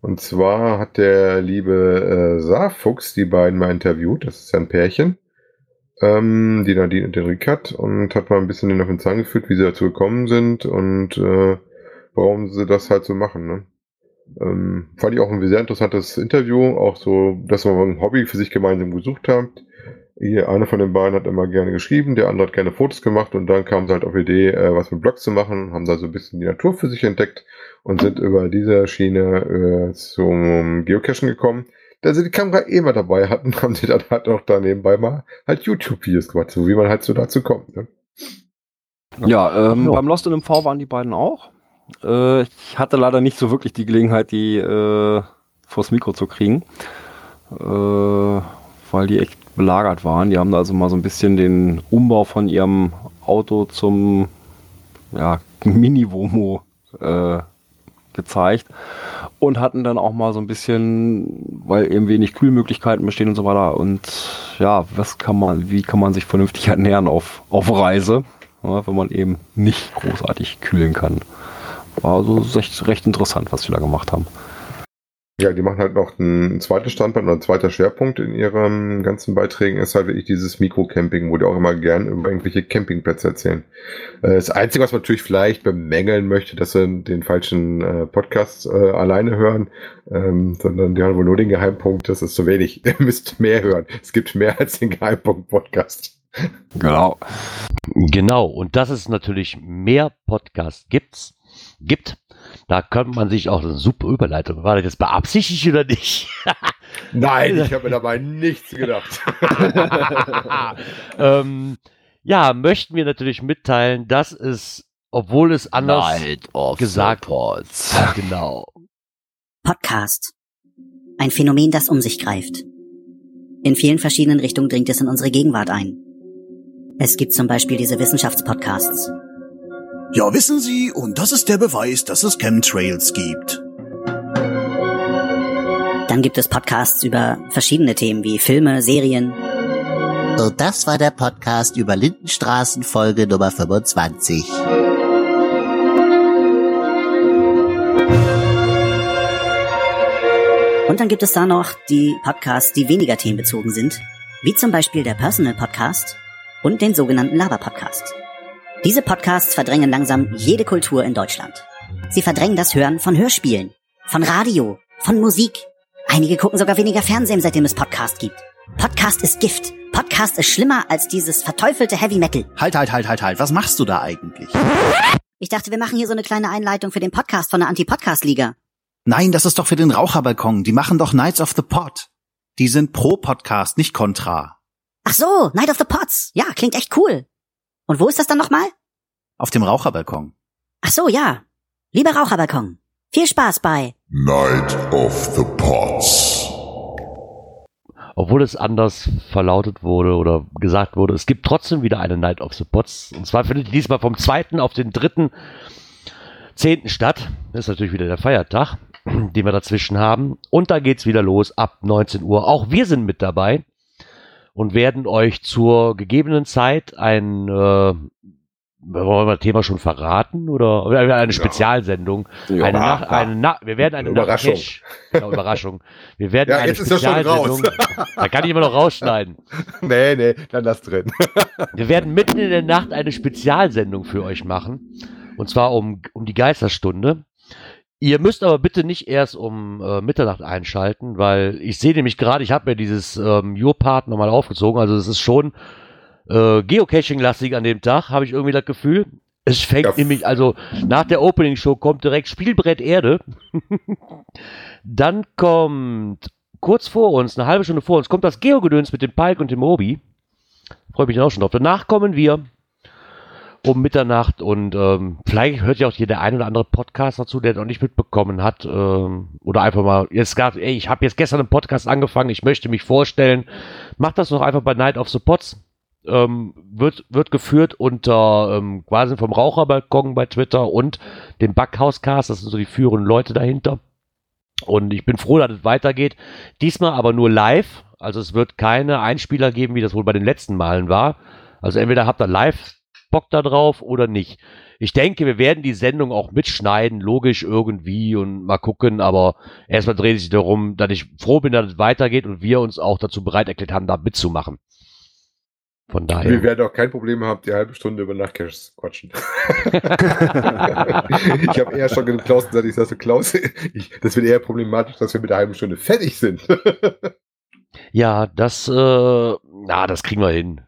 Und zwar hat der liebe äh, Saarfuchs die beiden mal interviewt. Das ist ja ein Pärchen ähm, die Nadine und den Rickard und hat mal ein bisschen den auf den Zahn geführt, wie sie dazu gekommen sind und äh, warum sie das halt so machen. Ne? Ähm, fand ich auch ein sehr interessantes Interview, auch so, dass man ein Hobby für sich gemeinsam gesucht hat. Hier, einer von den beiden hat immer gerne geschrieben, der andere hat gerne Fotos gemacht und dann kam sie halt auf die Idee, äh, was mit Blogs zu machen, haben da so ein bisschen die Natur für sich entdeckt und sind über diese Schiene äh, zum Geocachen gekommen da sie die Kamera eh mal dabei hatten, haben sie dann halt auch da nebenbei mal halt YouTube-Videos gemacht, so wie man halt so dazu kommt. Ne? Ja, ähm, ja. beim Lost in MV waren die beiden auch. Äh, ich hatte leider nicht so wirklich die Gelegenheit, die äh, vors Mikro zu kriegen, äh, weil die echt belagert waren. Die haben da also mal so ein bisschen den Umbau von ihrem Auto zum ja, Mini-Womo äh, gezeigt und hatten dann auch mal so ein bisschen, weil eben wenig Kühlmöglichkeiten bestehen und so weiter. Und ja, was kann man, wie kann man sich vernünftig ernähren auf, auf Reise, ja, wenn man eben nicht großartig kühlen kann. War also recht, recht interessant, was wir da gemacht haben. Ja, die machen halt noch ein zweites Standbein oder ein zweiter Schwerpunkt in ihren ganzen Beiträgen ist halt wirklich dieses Mikrocamping, wo die auch immer gern über irgendwelche Campingplätze erzählen. Äh, das Einzige, was man natürlich vielleicht bemängeln möchte, dass sie den falschen äh, Podcast äh, alleine hören, ähm, sondern die haben wohl nur den Geheimpunkt, das ist zu wenig. Ihr müsst mehr hören. Es gibt mehr als den Geheimpunkt-Podcast. Genau. Genau. Und dass es natürlich mehr Podcasts gibt, gibt, da könnte man sich auch eine super Überleitung. War das jetzt beabsichtigt oder nicht? Nein, ich habe mir dabei nichts gedacht. ähm, ja, möchten wir natürlich mitteilen, dass es, obwohl es anders gesagt wird. Genau. Podcast. Ein Phänomen, das um sich greift. In vielen verschiedenen Richtungen dringt es in unsere Gegenwart ein. Es gibt zum Beispiel diese Wissenschaftspodcasts, ja, wissen Sie, und das ist der Beweis, dass es Chemtrails gibt. Dann gibt es Podcasts über verschiedene Themen wie Filme, Serien. Und das war der Podcast über Lindenstraßen Folge Nummer 25. Und dann gibt es da noch die Podcasts, die weniger themenbezogen sind, wie zum Beispiel der Personal Podcast und den sogenannten Laber Podcast. Diese Podcasts verdrängen langsam jede Kultur in Deutschland. Sie verdrängen das Hören von Hörspielen, von Radio, von Musik. Einige gucken sogar weniger Fernsehen, seitdem es Podcast gibt. Podcast ist Gift. Podcast ist schlimmer als dieses verteufelte Heavy Metal. Halt, halt, halt, halt, halt. Was machst du da eigentlich? Ich dachte, wir machen hier so eine kleine Einleitung für den Podcast von der Anti-Podcast-Liga. Nein, das ist doch für den Raucherbalkon. Die machen doch Knights of the Pod. Die sind pro Podcast, nicht kontra. Ach so, Night of the Pods. Ja, klingt echt cool. Und wo ist das dann nochmal? Auf dem Raucherbalkon. Ach so, ja. Lieber Raucherbalkon. Viel Spaß bei Night of the Pots. Obwohl es anders verlautet wurde oder gesagt wurde, es gibt trotzdem wieder eine Night of the Pots. Und zwar findet die diesmal vom 2. auf den 3. 10. statt. Das ist natürlich wieder der Feiertag, den wir dazwischen haben. Und da geht's wieder los ab 19 Uhr. Auch wir sind mit dabei und werden euch zur gegebenen Zeit ein äh, wollen wir das Thema schon verraten oder oder eine Spezialsendung? Ja, eine Nach, eine Na wir werden eine Überraschung. Nacht- Genau, Überraschung. Wir werden Ja, eine jetzt ist schon Spezialsendung. Da kann ich immer noch rausschneiden. nee, nee, dann lass drin. Wir werden mitten in der Nacht eine Spezialsendung für euch machen. Und zwar um, um die Geisterstunde. Ihr müsst aber bitte nicht erst um äh, Mitternacht einschalten, weil ich sehe nämlich gerade, ich habe mir dieses ähm, Your-Part nochmal aufgezogen. Also es ist schon äh, Geocaching-lastig an dem Tag, habe ich irgendwie das Gefühl. Es fängt Ja. nämlich, also nach der Opening-Show kommt direkt Spielbrett Erde. Dann kommt kurz vor uns, eine halbe Stunde vor uns, kommt das Geogedöns mit dem Palk und dem Obi. Freue mich auch schon drauf. Danach kommen wir um Mitternacht und ähm, vielleicht hört ja auch hier der ein oder andere Podcast dazu, der noch nicht mitbekommen hat ähm, oder einfach mal jetzt gerade, ey, ich habe jetzt gestern einen Podcast angefangen, ich möchte mich vorstellen. Macht das doch einfach bei Night of the Pots. Ähm, wird, wird geführt unter ähm, quasi vom Raucherbalkon bei Twitter und dem Backhauscast, das sind so die führenden Leute dahinter. Und ich bin froh, dass es weitergeht. Diesmal aber nur live. Also es wird keine Einspieler geben, wie das wohl bei den letzten Malen war. Also entweder habt ihr live Bock da drauf oder nicht. Ich denke, wir werden die Sendung auch mitschneiden, logisch irgendwie und mal gucken, aber erstmal dreht sich darum, dass ich froh bin, dass es weitergeht und wir uns auch dazu bereit erklärt haben, da mitzumachen. Von Wir daher. werden auch kein Problem haben, die halbe Stunde über Nachtcaches zu quatschen. ich habe eher schon genug Klaus gesagt, ich sage so, Klaus, ich, das wird eher problematisch, dass wir mit der halben Stunde fertig sind. Ja, das, äh, na, das kriegen wir hin.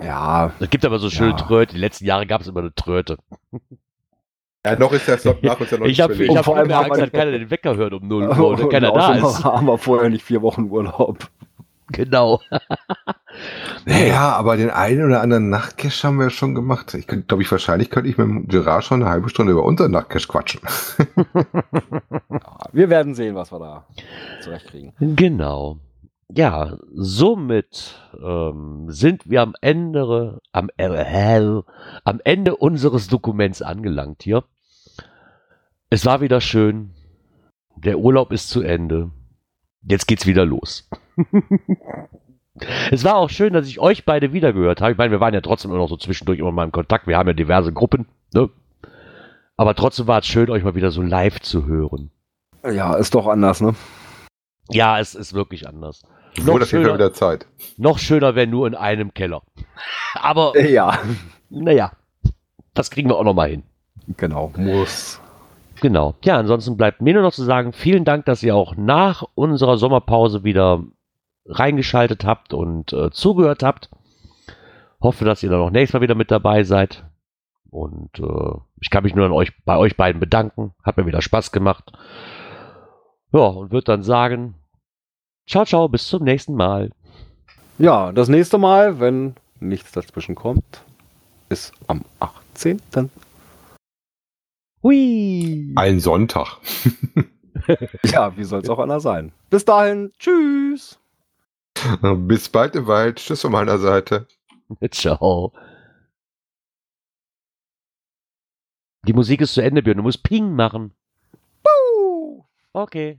Ja, Es gibt aber so schöne Ja. Tröte. Die letzten Jahre gab es immer eine Tröte. ja, noch ist der Slot nach uns ja noch Ich habe belegt. ich Und hab vor allem Angst, dass keiner den Wecker hört um 0 Uhr oder keiner da ist. haben wir vorher nicht vier Wochen Urlaub. Genau. Naja, aber den einen oder anderen Nachtcache haben wir schon gemacht. Ich glaube, ich wahrscheinlich könnte ich mit dem Gerard schon eine halbe Stunde über unseren Nachtcache quatschen. Ja, wir werden sehen, was wir da zurechtkriegen. Genau. Ja, somit ähm, sind wir am Ende, am, äh, am Ende unseres Dokuments angelangt hier. Es war wieder schön. Der Urlaub ist zu Ende. Jetzt geht's wieder los. es war auch schön, dass ich euch beide wiedergehört habe. Ich meine, wir waren ja trotzdem immer noch so zwischendurch immer mal im Kontakt. Wir haben ja diverse Gruppen. Ne? Aber trotzdem war es schön, euch mal wieder so live zu hören. Ja, ist doch anders, ne? Ja, es ist wirklich anders. Wurde das schöner- wieder Zeit. Noch schöner wäre nur in einem Keller. Aber Ja, naja, das kriegen wir auch noch mal hin. genau. Muss. Genau. Ja, ansonsten bleibt mir nur noch zu sagen, vielen Dank, dass ihr auch nach unserer Sommerpause wieder reingeschaltet habt und äh, zugehört habt. Hoffe, dass ihr dann auch nächstes Mal wieder mit dabei seid. Und äh, ich kann mich nur an euch, bei euch beiden bedanken. Hat mir wieder Spaß gemacht. Ja, und würde dann sagen, ciao, ciao, bis zum nächsten Mal. Ja, das nächste Mal, wenn nichts dazwischen kommt, ist am 18. Hui! Ein Sonntag. Ja, wie soll es auch anders sein? Bis dahin, tschüss. Bis bald im Wald. Tschüss von meiner Seite. Ciao. Die Musik ist zu Ende, Björn. Du musst Ping machen. Okay.